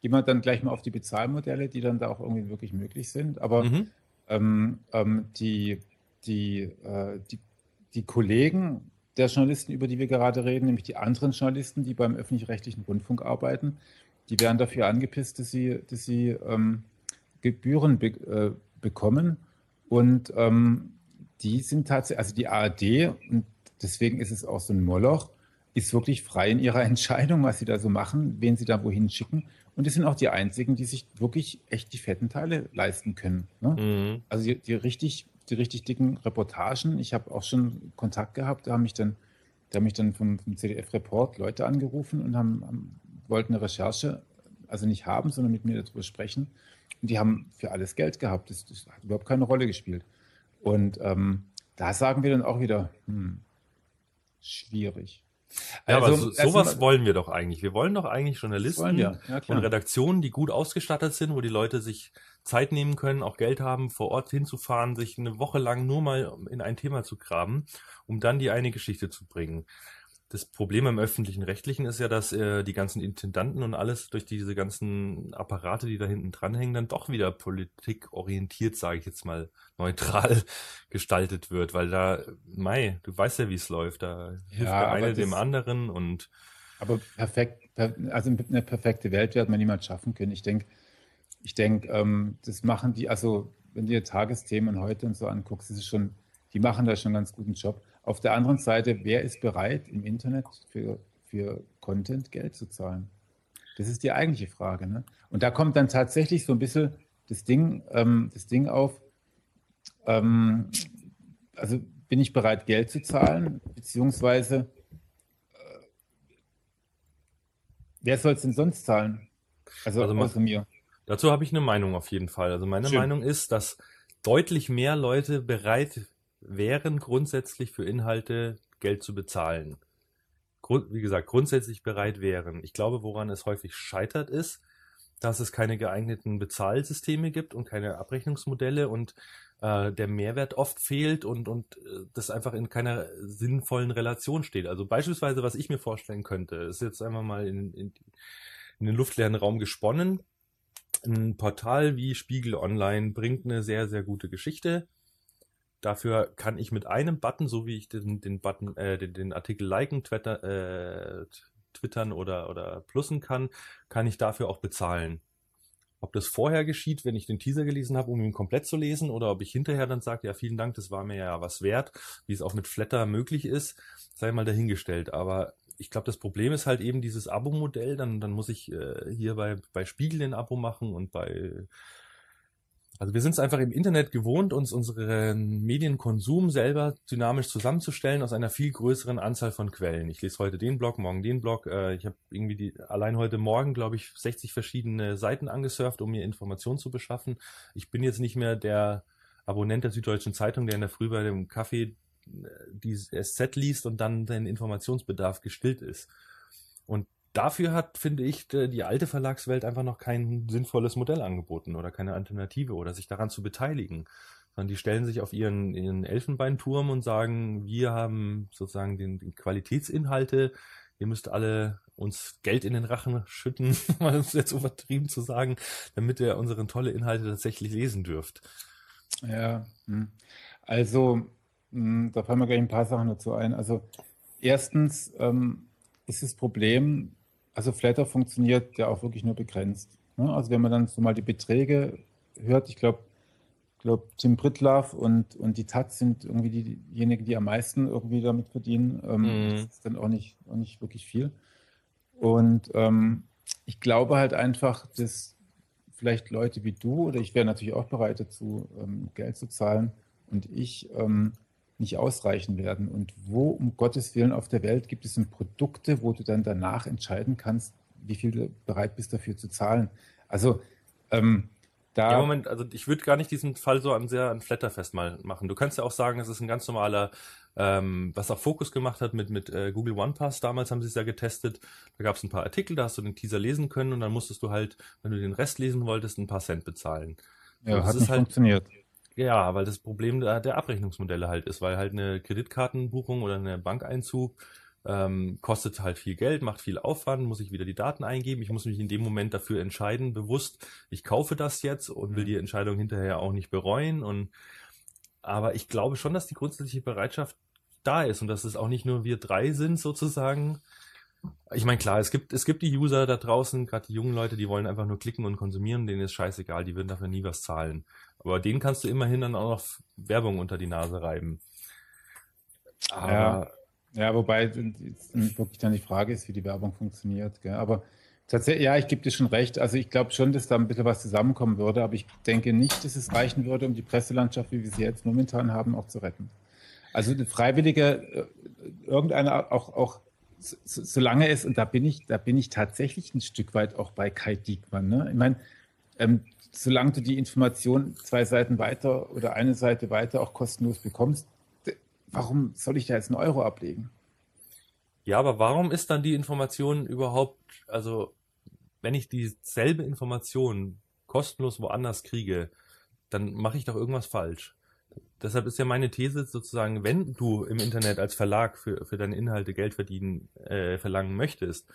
gehen wir dann gleich mal auf die Bezahlmodelle, die dann da auch irgendwie wirklich möglich sind. Aber mhm. ähm, ähm, die, die, äh, die, die Kollegen der Journalisten, über die wir gerade reden, nämlich die anderen Journalisten, die beim öffentlich-rechtlichen Rundfunk arbeiten, die werden dafür angepisst, dass sie, dass sie ähm, Gebühren be äh, bekommen und ähm, die sind tatsächlich, also die ARD, und deswegen ist es auch so ein Moloch, ist wirklich frei in ihrer Entscheidung, was sie da so machen, wen sie da wohin schicken. Und die sind auch die einzigen, die sich wirklich echt die fetten Teile leisten können. Ne? Mhm. Also die, die, richtig, die richtig dicken Reportagen. Ich habe auch schon Kontakt gehabt, da haben mich dann, da haben mich dann vom, vom CDF-Report Leute angerufen und haben, haben, wollten eine Recherche, also nicht haben, sondern mit mir darüber sprechen. Und die haben für alles Geld gehabt. Das, das hat überhaupt keine Rolle gespielt. Und ähm, da sagen wir dann auch wieder, hm, schwierig.
Ja, also, aber so, sowas wollen wir doch eigentlich. Wir wollen doch eigentlich Journalisten ja, und Redaktionen, die gut ausgestattet sind, wo die Leute sich Zeit nehmen können, auch Geld haben, vor Ort hinzufahren, sich eine Woche lang nur mal in ein Thema zu graben, um dann die eine Geschichte zu bringen das Problem im öffentlichen Rechtlichen ist ja, dass äh, die ganzen Intendanten und alles durch diese ganzen Apparate, die da hinten dranhängen, dann doch wieder politikorientiert, sage ich jetzt mal, neutral gestaltet wird, weil da, Mai, du weißt ja, wie es läuft, da hilft ja, der eine das, dem anderen und
aber perfekt, also eine perfekte Welt wird man niemals schaffen können. Ich denke, ich denke, ähm, das machen die, also wenn du dir Tagesthemen heute und so anguckst, ist es schon, die machen da schon einen ganz guten Job. Auf der anderen Seite, wer ist bereit, im Internet für, für Content Geld zu zahlen? Das ist die eigentliche Frage. Ne? Und da kommt dann tatsächlich so ein bisschen das Ding, ähm, das Ding auf, ähm, also bin ich bereit, Geld zu zahlen, beziehungsweise äh, wer soll es denn sonst zahlen?
Also, also außer mir. Dazu habe ich eine Meinung auf jeden Fall. Also meine Schön. Meinung ist, dass deutlich mehr Leute bereit wären grundsätzlich für Inhalte Geld zu bezahlen. Grund, wie gesagt, grundsätzlich bereit wären. Ich glaube, woran es häufig scheitert, ist, dass es keine geeigneten Bezahlsysteme gibt und keine Abrechnungsmodelle und äh, der Mehrwert oft fehlt und, und äh, das einfach in keiner sinnvollen Relation steht. Also beispielsweise, was ich mir vorstellen könnte, ist jetzt einmal mal in, in, in den luftleeren Raum gesponnen. Ein Portal wie Spiegel Online bringt eine sehr, sehr gute Geschichte Dafür kann ich mit einem Button, so wie ich den, den Button, äh, den, den Artikel liken, twitter, äh, twittern oder, oder plussen kann, kann ich dafür auch bezahlen. Ob das vorher geschieht, wenn ich den Teaser gelesen habe, um ihn komplett zu lesen, oder ob ich hinterher dann sage, ja, vielen Dank, das war mir ja was wert, wie es auch mit Flatter möglich ist, sei mal dahingestellt. Aber ich glaube, das Problem ist halt eben dieses Abo-Modell. Dann, dann muss ich äh, hier bei, bei Spiegel ein Abo machen und bei also wir sind es einfach im Internet gewohnt, uns unseren Medienkonsum selber dynamisch zusammenzustellen aus einer viel größeren Anzahl von Quellen. Ich lese heute den Blog, morgen den Blog. Äh, ich habe irgendwie die, allein heute Morgen, glaube ich, 60 verschiedene Seiten angesurft, um mir Informationen zu beschaffen. Ich bin jetzt nicht mehr der Abonnent der Süddeutschen Zeitung, der in der Früh bei dem Kaffee äh, die SZ liest und dann den Informationsbedarf gestillt ist. Und dafür hat, finde ich, die alte Verlagswelt einfach noch kein sinnvolles Modell angeboten oder keine Alternative oder sich daran zu beteiligen. Sondern die stellen sich auf ihren, ihren Elfenbeinturm und sagen, wir haben sozusagen den, den Qualitätsinhalte, ihr müsst alle uns Geld in den Rachen schütten, um es jetzt übertrieben zu sagen, damit ihr unsere tolle Inhalte tatsächlich lesen dürft.
Ja, hm. also hm, da fallen mir gleich ein paar Sachen dazu ein. Also erstens, ähm, ist das Problem, also Flatter funktioniert ja auch wirklich nur begrenzt. Ne? Also wenn man dann so mal die Beträge hört, ich glaube, glaube, Tim Pritlove und, und die Taz sind irgendwie diejenigen, die am meisten irgendwie damit verdienen. Ähm, mhm. Das ist dann auch nicht, auch nicht wirklich viel. Und ähm, ich glaube halt einfach, dass vielleicht Leute wie du oder ich wäre natürlich auch bereit dazu, ähm, Geld zu zahlen und ich ähm, nicht ausreichen werden. Und wo um Gottes Willen auf der Welt gibt es denn Produkte, wo du dann danach entscheiden kannst, wie viel du bereit bist dafür zu zahlen? Also ähm,
da ja, Moment, also ich würde gar nicht diesen Fall so an sehr an Flatterfest mal machen. Du kannst ja auch sagen, es ist ein ganz normaler, ähm, was auch Fokus gemacht hat mit, mit äh, Google OnePass. Damals haben sie es ja getestet. Da gab es ein paar Artikel, da hast du den Teaser lesen können und dann musstest du halt, wenn du den Rest lesen wolltest, ein paar Cent bezahlen.
Ja, hat nicht halt, funktioniert.
Ja, weil das Problem der, der Abrechnungsmodelle halt ist, weil halt eine Kreditkartenbuchung oder eine Bankeinzug ähm, kostet halt viel Geld, macht viel Aufwand, muss ich wieder die Daten eingeben. Ich muss mich in dem Moment dafür entscheiden, bewusst, ich kaufe das jetzt und will mhm. die Entscheidung hinterher auch nicht bereuen. Und aber ich glaube schon, dass die grundsätzliche Bereitschaft da ist und dass es auch nicht nur wir drei sind sozusagen. Ich meine, klar, es gibt, es gibt die User da draußen, gerade die jungen Leute, die wollen einfach nur klicken und konsumieren, denen ist scheißegal, die würden dafür nie was zahlen. Aber denen kannst du immerhin dann auch noch Werbung unter die Nase reiben.
Aber ja. Ja, wobei wirklich dann die Frage ist, wie die Werbung funktioniert. Gell? Aber tatsächlich, ja, ich gebe dir schon recht. Also ich glaube schon, dass da ein bisschen was zusammenkommen würde, aber ich denke nicht, dass es reichen würde, um die Presselandschaft, wie wir sie jetzt momentan haben, auch zu retten. Also eine freiwillige, äh, irgendeine auch, auch so, solange es, und da bin ich, da bin ich tatsächlich ein Stück weit auch bei Kai Diekmann. Ne? Ich meine, ähm, solange du die Information zwei Seiten weiter oder eine Seite weiter auch kostenlos bekommst, warum soll ich da jetzt einen Euro ablegen?
Ja, aber warum ist dann die Information überhaupt, also wenn ich dieselbe Information kostenlos woanders kriege, dann mache ich doch irgendwas falsch. Deshalb ist ja meine These sozusagen, wenn du im Internet als Verlag für, für deine Inhalte Geld verdienen, äh, verlangen möchtest,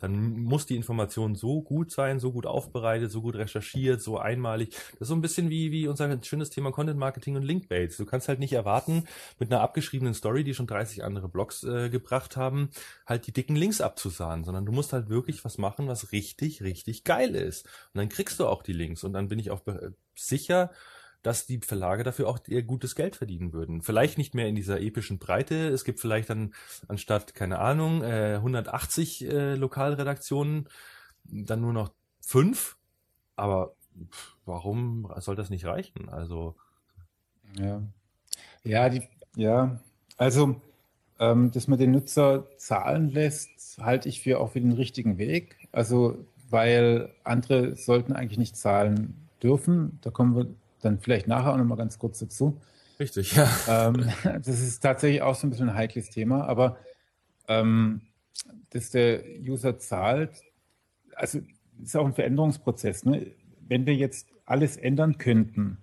dann muss die Information so gut sein, so gut aufbereitet, so gut recherchiert, so einmalig. Das ist so ein bisschen wie, wie unser schönes Thema Content Marketing und Linkbaits. Du kannst halt nicht erwarten, mit einer abgeschriebenen Story, die schon 30 andere Blogs äh, gebracht haben, halt die dicken Links abzusahen, sondern du musst halt wirklich was machen, was richtig, richtig geil ist. Und dann kriegst du auch die Links und dann bin ich auch sicher, dass die Verlage dafür auch ihr gutes Geld verdienen würden. Vielleicht nicht mehr in dieser epischen Breite. Es gibt vielleicht dann anstatt, keine Ahnung, äh, 180 äh, Lokalredaktionen dann nur noch fünf. Aber warum soll das nicht reichen? Also.
Ja. Ja, die, ja. Also, ähm, dass man den Nutzer zahlen lässt, halte ich für auch für den richtigen Weg. Also, weil andere sollten eigentlich nicht zahlen dürfen. Da kommen wir dann vielleicht nachher auch nochmal ganz kurz dazu.
Richtig, ja.
Ähm, das ist tatsächlich auch so ein bisschen ein heikles Thema, aber ähm, dass der User zahlt, also ist auch ein Veränderungsprozess. Ne? Wenn wir jetzt alles ändern könnten,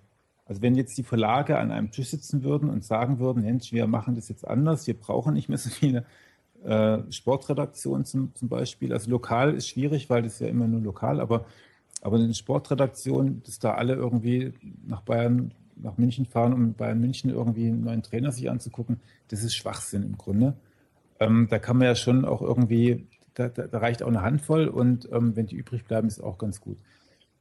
also wenn jetzt die Verlage an einem Tisch sitzen würden und sagen würden, Mensch, wir machen das jetzt anders, wir brauchen nicht mehr so viele äh, Sportredaktionen zum, zum Beispiel. Also lokal ist schwierig, weil das ja immer nur lokal, aber aber eine Sportredaktion, dass da alle irgendwie nach Bayern, nach München fahren, um Bayern München irgendwie einen neuen Trainer sich anzugucken, das ist Schwachsinn im Grunde. Ähm, da kann man ja schon auch irgendwie, da, da, da reicht auch eine Handvoll und ähm, wenn die übrig bleiben, ist auch ganz gut.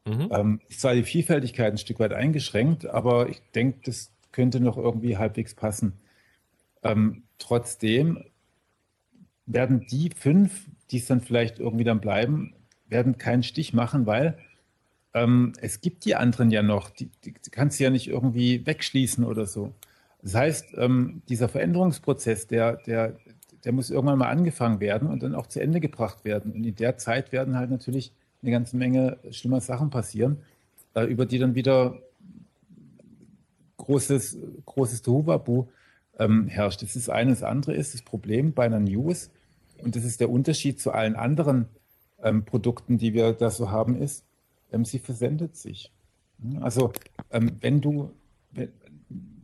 Mhm. Ähm, ist zwar die Vielfältigkeit ein Stück weit eingeschränkt, aber ich denke, das könnte noch irgendwie halbwegs passen. Ähm, trotzdem werden die fünf, die es dann vielleicht irgendwie dann bleiben, werden keinen Stich machen, weil ähm, es gibt die anderen ja noch, die, die, kannst du ja nicht irgendwie wegschließen oder so. Das heißt, ähm, dieser Veränderungsprozess, der, der, der muss irgendwann mal angefangen werden und dann auch zu Ende gebracht werden. Und in der Zeit werden halt natürlich eine ganze Menge schlimmer Sachen passieren, äh, über die dann wieder großes, großes Tohuwabu ähm, herrscht. Das ist eines. Das andere ist das Problem bei einer News, und das ist der Unterschied zu allen anderen ähm, Produkten, die wir da so haben, ist, sie versendet sich. Also ähm, wenn du wenn,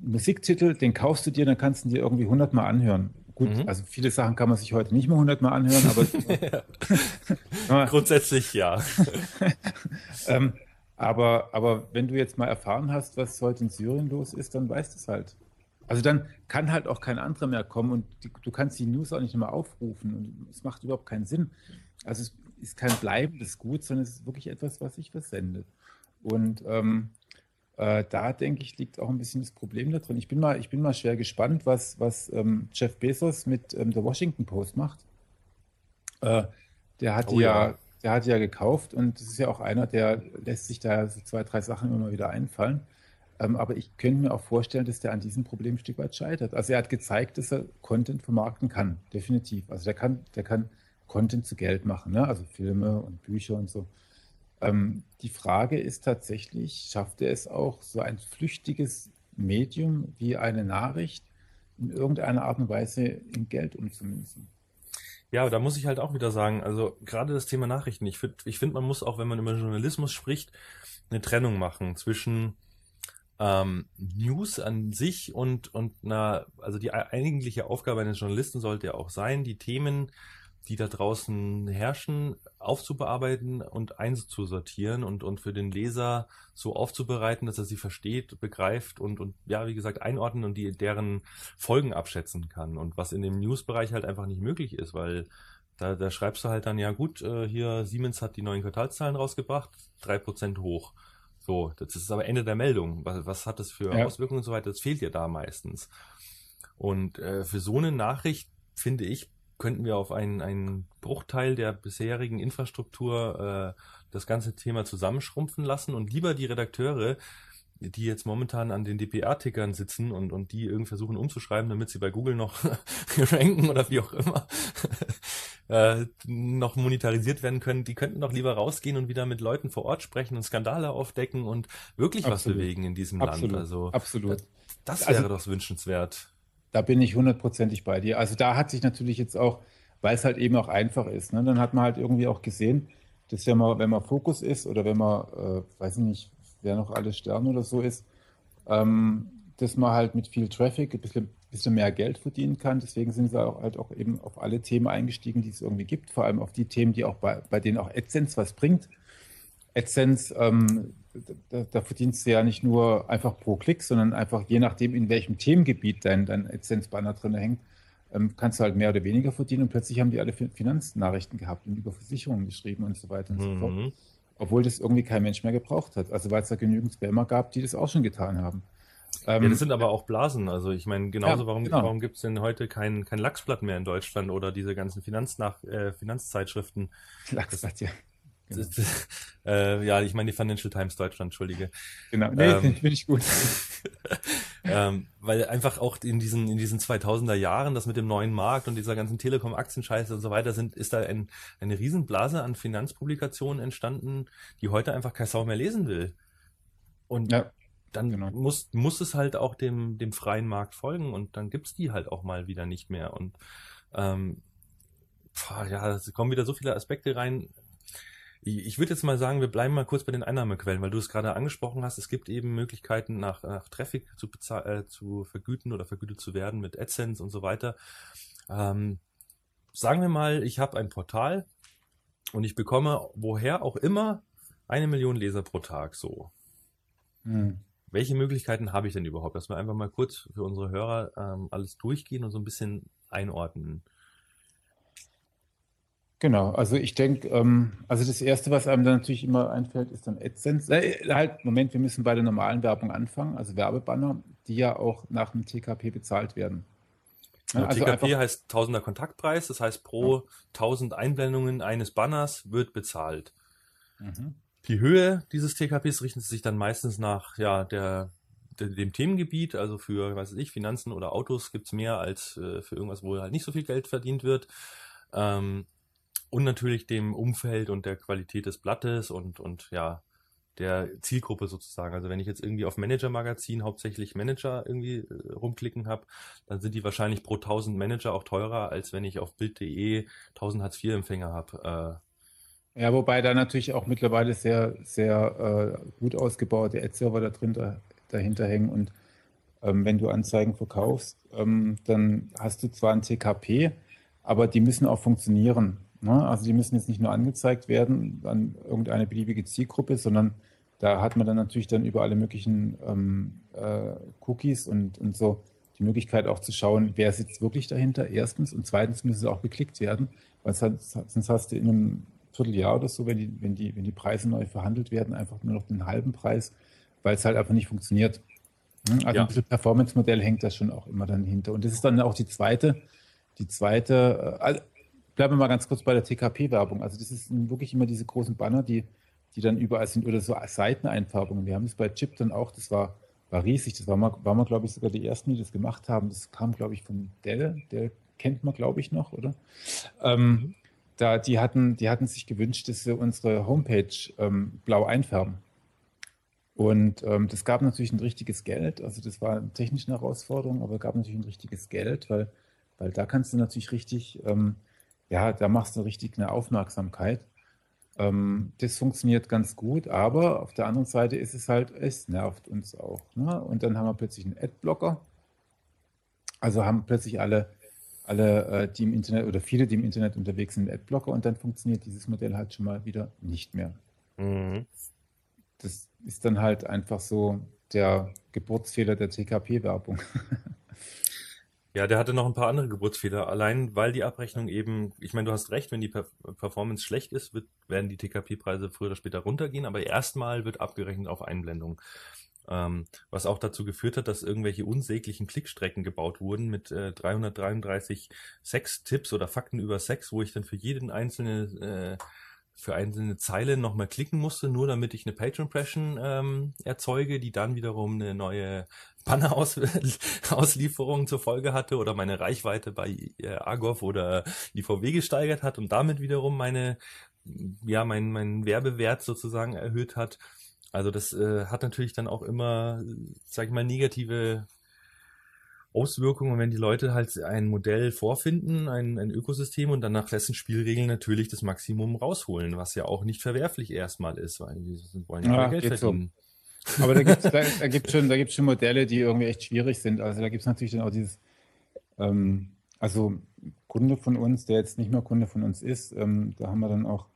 Musiktitel, den kaufst du dir, dann kannst du dir irgendwie 100 Mal anhören. Gut, mhm. also viele Sachen kann man sich heute nicht mehr 100 Mal anhören,
aber grundsätzlich ja.
ähm, aber, aber wenn du jetzt mal erfahren hast, was heute in Syrien los ist, dann weißt du es halt. Also dann kann halt auch kein anderer mehr kommen und die, du kannst die News auch nicht mehr aufrufen und es macht überhaupt keinen Sinn. Also es ist kein bleibendes Gut, sondern es ist wirklich etwas, was sich versendet. Und ähm, äh, da denke ich, liegt auch ein bisschen das Problem da drin. Ich bin mal, ich bin mal schwer gespannt, was, was ähm, Jeff Bezos mit ähm, der Washington Post macht. Äh, der hat oh, ja, ja, der hat ja gekauft und das ist ja auch einer, der lässt sich da so zwei, drei Sachen immer mal wieder einfallen. Ähm, aber ich könnte mir auch vorstellen, dass der an diesem Problem ein Stück weit scheitert. Also er hat gezeigt, dass er Content vermarkten kann, definitiv. Also der kann, der kann Content zu Geld machen, ne? also Filme und Bücher und so. Ähm, die Frage ist tatsächlich, schafft er es auch, so ein flüchtiges Medium wie eine Nachricht in irgendeiner Art und Weise in Geld umzumünzen?
Ja, da muss ich halt auch wieder sagen, also gerade das Thema Nachrichten, ich finde, ich find, man muss auch, wenn man über Journalismus spricht, eine Trennung machen zwischen ähm, News an sich und, und na, also die eigentliche Aufgabe eines Journalisten sollte ja auch sein, die Themen, die da draußen herrschen, aufzubearbeiten und einzusortieren und, und für den Leser so aufzubereiten, dass er sie versteht, begreift und, und ja, wie gesagt, einordnen und die, deren Folgen abschätzen kann. Und was in dem News-Bereich halt einfach nicht möglich ist, weil da, da schreibst du halt dann, ja gut, äh, hier Siemens hat die neuen Quartalszahlen rausgebracht, drei Prozent hoch. So, das ist aber Ende der Meldung. Was, was hat das für ja. Auswirkungen und so weiter? Das fehlt ja da meistens. Und äh, für so eine Nachricht, finde ich, könnten wir auf einen, einen Bruchteil der bisherigen Infrastruktur äh, das ganze Thema zusammenschrumpfen lassen und lieber die Redakteure, die jetzt momentan an den DPR-Tickern sitzen und, und die irgendwie versuchen umzuschreiben, damit sie bei Google noch ranken oder wie auch immer, äh, noch monetarisiert werden können, die könnten doch lieber rausgehen und wieder mit Leuten vor Ort sprechen und Skandale aufdecken und wirklich absolut. was bewegen in diesem
absolut.
Land. Also
absolut.
Das, das wäre also, doch wünschenswert.
Da bin ich hundertprozentig bei dir. Also da hat sich natürlich jetzt auch, weil es halt eben auch einfach ist, ne, dann hat man halt irgendwie auch gesehen, dass wenn man, wenn man Fokus ist oder wenn man, äh, weiß ich nicht, wer noch alles Stern oder so ist, ähm, dass man halt mit viel Traffic ein bisschen bisschen mehr Geld verdienen kann. Deswegen sind sie auch halt auch eben auf alle Themen eingestiegen, die es irgendwie gibt, vor allem auf die Themen, die auch bei, bei denen auch AdSense was bringt. AdSense, ähm, da, da, verdienst du ja nicht nur einfach pro Klick, sondern einfach je nachdem, in welchem Themengebiet dein, dein AdSense-Banner drin hängt, ähm, kannst du halt mehr oder weniger verdienen und plötzlich haben die alle Finanznachrichten gehabt und über Versicherungen geschrieben und so weiter und mhm. so fort. Mhm. Obwohl das irgendwie kein Mensch mehr gebraucht hat. Also weil es da genügend Spammer gab, die das auch schon getan haben.
Ähm, ja, das sind aber auch Blasen. Also ich meine, genauso, ja, warum, genau. warum gibt es denn heute kein, kein Lachsblatt mehr in Deutschland oder diese ganzen Finanznach, äh, Finanzzeitschriften?
Lachsblatt, ja.
Genau. äh, ja, ich meine die Financial Times Deutschland, entschuldige.
Genau, nee, ähm, finde ich gut.
ähm, weil einfach auch in diesen, in diesen 2000er Jahren, das mit dem neuen Markt und dieser ganzen Telekom-Aktienscheiße und so weiter sind, ist da ein, eine Riesenblase an Finanzpublikationen entstanden, die heute einfach kein Sau mehr lesen will. Und ja dann genau. muss, muss es halt auch dem, dem freien Markt folgen und dann gibt's die halt auch mal wieder nicht mehr. Und ähm, ja, es kommen wieder so viele Aspekte rein. Ich, würde jetzt mal sagen, wir bleiben mal kurz bei den Einnahmequellen, weil du es gerade angesprochen hast. Es gibt eben Möglichkeiten, nach, nach Traffic zu, äh, zu vergüten oder vergütet zu werden mit AdSense und so weiter. Ähm, sagen wir mal, ich habe ein Portal und ich bekomme woher auch immer eine Million Leser pro Tag so. Hm welche Möglichkeiten habe ich denn überhaupt? Dass wir einfach mal kurz für unsere Hörer ähm, alles durchgehen und so ein bisschen einordnen.
Genau, also ich denke, ähm, also das Erste, was einem dann natürlich immer einfällt, ist dann AdSense. Äh, halt, Moment, wir müssen bei der normalen Werbung anfangen, also Werbebanner, die ja auch nach dem TKP bezahlt werden.
Ja, also TKP einfach, heißt Tausender Kontaktpreis, das heißt pro ja. 1000 Einblendungen eines Banners wird bezahlt. Mhm. Die Höhe dieses TKPs richtet sich dann meistens nach ja, der, der dem Themengebiet, also für, weiß ich, Finanzen oder Autos gibt's mehr als äh, für irgendwas, wo halt nicht so viel Geld verdient wird. Ähm, und natürlich dem Umfeld und der Qualität des Blattes und, und ja, der Zielgruppe sozusagen. Also wenn ich jetzt irgendwie auf Manager-Magazin hauptsächlich Manager irgendwie äh, rumklicken habe, dann sind die wahrscheinlich pro 1000 Manager auch teurer, als wenn ich auf Bild.de 1000 Hartz-IV-Empfänger habe. Äh,
ja, wobei da natürlich auch mittlerweile sehr, sehr äh, gut ausgebaute Ad-Server da drin da, dahinter hängen. Und ähm, wenn du Anzeigen verkaufst, ähm, dann hast du zwar ein TKP, aber die müssen auch funktionieren. Ne? Also die müssen jetzt nicht nur angezeigt werden an irgendeine beliebige Zielgruppe, sondern da hat man dann natürlich dann über alle möglichen ähm, äh, Cookies und, und so die Möglichkeit auch zu schauen, wer sitzt wirklich dahinter, erstens. Und zweitens müssen sie auch beklickt werden, weil sonst hast du in einem Vierteljahr oder so, wenn die, wenn die, wenn die Preise neu verhandelt werden, einfach nur noch den halben Preis, weil es halt einfach nicht funktioniert. Hm, also ja. ein bisschen Performance-Modell hängt da schon auch immer dann hinter. Und das ist dann auch die zweite, die zweite, äh, also bleiben wir mal ganz kurz bei der TKP-Werbung. Also das ist wirklich immer diese großen Banner, die, die dann überall sind oder so Seiteneinfärbungen. Wir haben das bei Chip dann auch, das war, war riesig. Das war mal, war glaube ich, sogar die ersten, die das gemacht haben. Das kam, glaube ich, von Dell. Der kennt man, glaube ich, noch, oder? Ähm, da, die, hatten, die hatten sich gewünscht, dass sie unsere Homepage ähm, blau einfärben. Und ähm, das gab natürlich ein richtiges Geld. Also das war eine technische Herausforderung, aber gab natürlich ein richtiges Geld, weil, weil da kannst du natürlich richtig ähm, ja, da machst du richtig eine Aufmerksamkeit. Ähm, das funktioniert ganz gut, aber auf der anderen Seite ist es halt, es nervt uns auch. Ne? Und dann haben wir plötzlich einen Adblocker. Also haben plötzlich alle, alle, äh, die im Internet oder viele, die im Internet unterwegs sind, einen Adblocker und dann funktioniert dieses Modell halt schon mal wieder nicht mehr. Mhm. Das ist dann halt einfach so der Geburtsfehler der TKP-Werbung.
Ja, der hatte noch ein paar andere Geburtsfehler. Allein weil die Abrechnung eben, ich meine, du hast recht, wenn die Performance schlecht ist, wird, werden die TKP-Preise früher oder später runtergehen, aber erstmal wird abgerechnet auf Einblendung. Ähm, was auch dazu geführt hat, dass irgendwelche unsäglichen Klickstrecken gebaut wurden mit äh, 333 Sex-Tipps oder Fakten über Sex, wo ich dann für jeden einzelnen äh, für einzelne Zeile nochmal klicken musste, nur damit ich eine Page Impression ähm, erzeuge, die dann wiederum eine neue Banner-Auslieferung zur Folge hatte oder meine Reichweite bei äh, Argov oder IVW gesteigert hat und damit wiederum meine, ja, mein, mein Werbewert sozusagen erhöht hat. Also das äh, hat natürlich dann auch immer, sag ich mal, negative Auswirkungen, wenn die Leute halt ein Modell vorfinden, ein, ein Ökosystem und dann nach dessen Spielregeln natürlich das Maximum rausholen, was ja auch nicht verwerflich erstmal ist, weil die wollen ja, ja Geld verdienen.
So. Aber da gibt es da, da gibt's schon, schon Modelle, die irgendwie echt schwierig sind. Also da gibt es natürlich dann auch dieses, ähm, also Kunde von uns, der jetzt nicht mehr Kunde von uns ist, ähm, da haben wir dann auch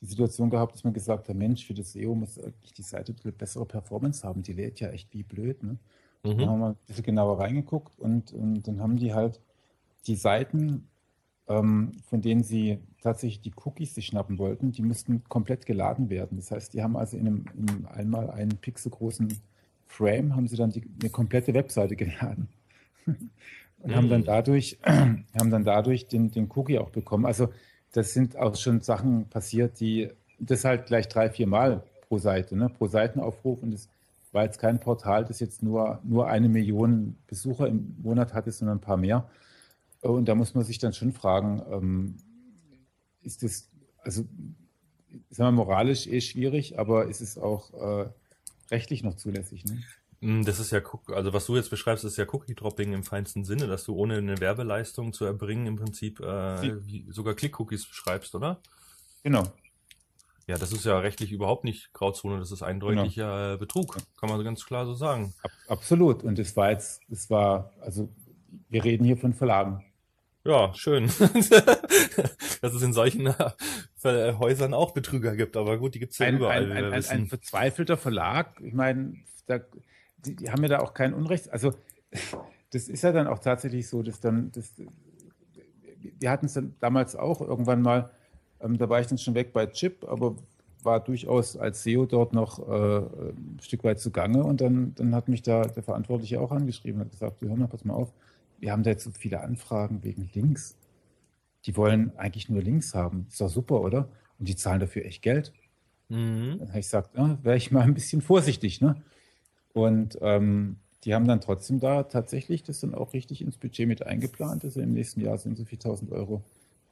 die Situation gehabt, dass man gesagt hat, Mensch, für das SEO muss eigentlich die Seite eine bessere Performance haben. Die lädt ja echt wie blöd. Ne? Mhm. Dann haben wir ein bisschen genauer reingeguckt und, und dann haben die halt die Seiten, ähm, von denen sie tatsächlich die Cookies sich schnappen wollten, die mussten komplett geladen werden. Das heißt, die haben also in einem, in einem einmal einen pixelgroßen Frame, haben sie dann die, eine komplette Webseite geladen. und mhm. haben dann dadurch, haben dann dadurch den, den Cookie auch bekommen. Also das sind auch schon Sachen passiert, die das halt gleich drei, vier Mal pro Seite, ne, pro Seitenaufruf und das war jetzt kein Portal, das jetzt nur, nur eine Million Besucher im Monat hatte, sondern ein paar mehr. Und da muss man sich dann schon fragen, ähm, ist das, also, sagen wir moralisch eh schwierig, aber ist es auch äh, rechtlich noch zulässig? Ne?
Hm, das ist ja, also was du jetzt beschreibst, ist ja Cookie-Dropping im feinsten Sinne, dass du ohne eine Werbeleistung zu erbringen im Prinzip äh, sogar Click-Cookies beschreibst, oder?
Genau.
Ja, das ist ja rechtlich überhaupt nicht Grauzone, das ist eindeutiger genau. Betrug, kann man ganz klar so sagen.
Absolut. Und es war jetzt, es war, also wir reden hier von Verlagen.
Ja, schön. Dass es in solchen äh, Häusern auch Betrüger gibt, aber gut, die gibt es ja
ein,
überall.
Ein, ein, ein, verzweifelter Verlag, ich meine, da, die, die, haben ja da auch kein Unrecht. Also das ist ja dann auch tatsächlich so, dass dann, das, wir hatten es dann damals auch irgendwann mal, ähm, da war ich dann schon weg bei Chip, aber war durchaus als SEO dort noch äh, ein Stück weit zugange. Und dann, dann hat mich da der Verantwortliche auch angeschrieben und gesagt, hör mal, pass mal auf, wir haben da jetzt so viele Anfragen wegen Links. Die wollen eigentlich nur Links haben. Ist doch super, oder? Und die zahlen dafür echt Geld. Mhm. Dann habe ich gesagt, ja, wäre ich mal ein bisschen vorsichtig. Ne? Und ähm, die haben dann trotzdem da tatsächlich das dann auch richtig ins Budget mit eingeplant. Also im nächsten Jahr sind so viel 1000 Euro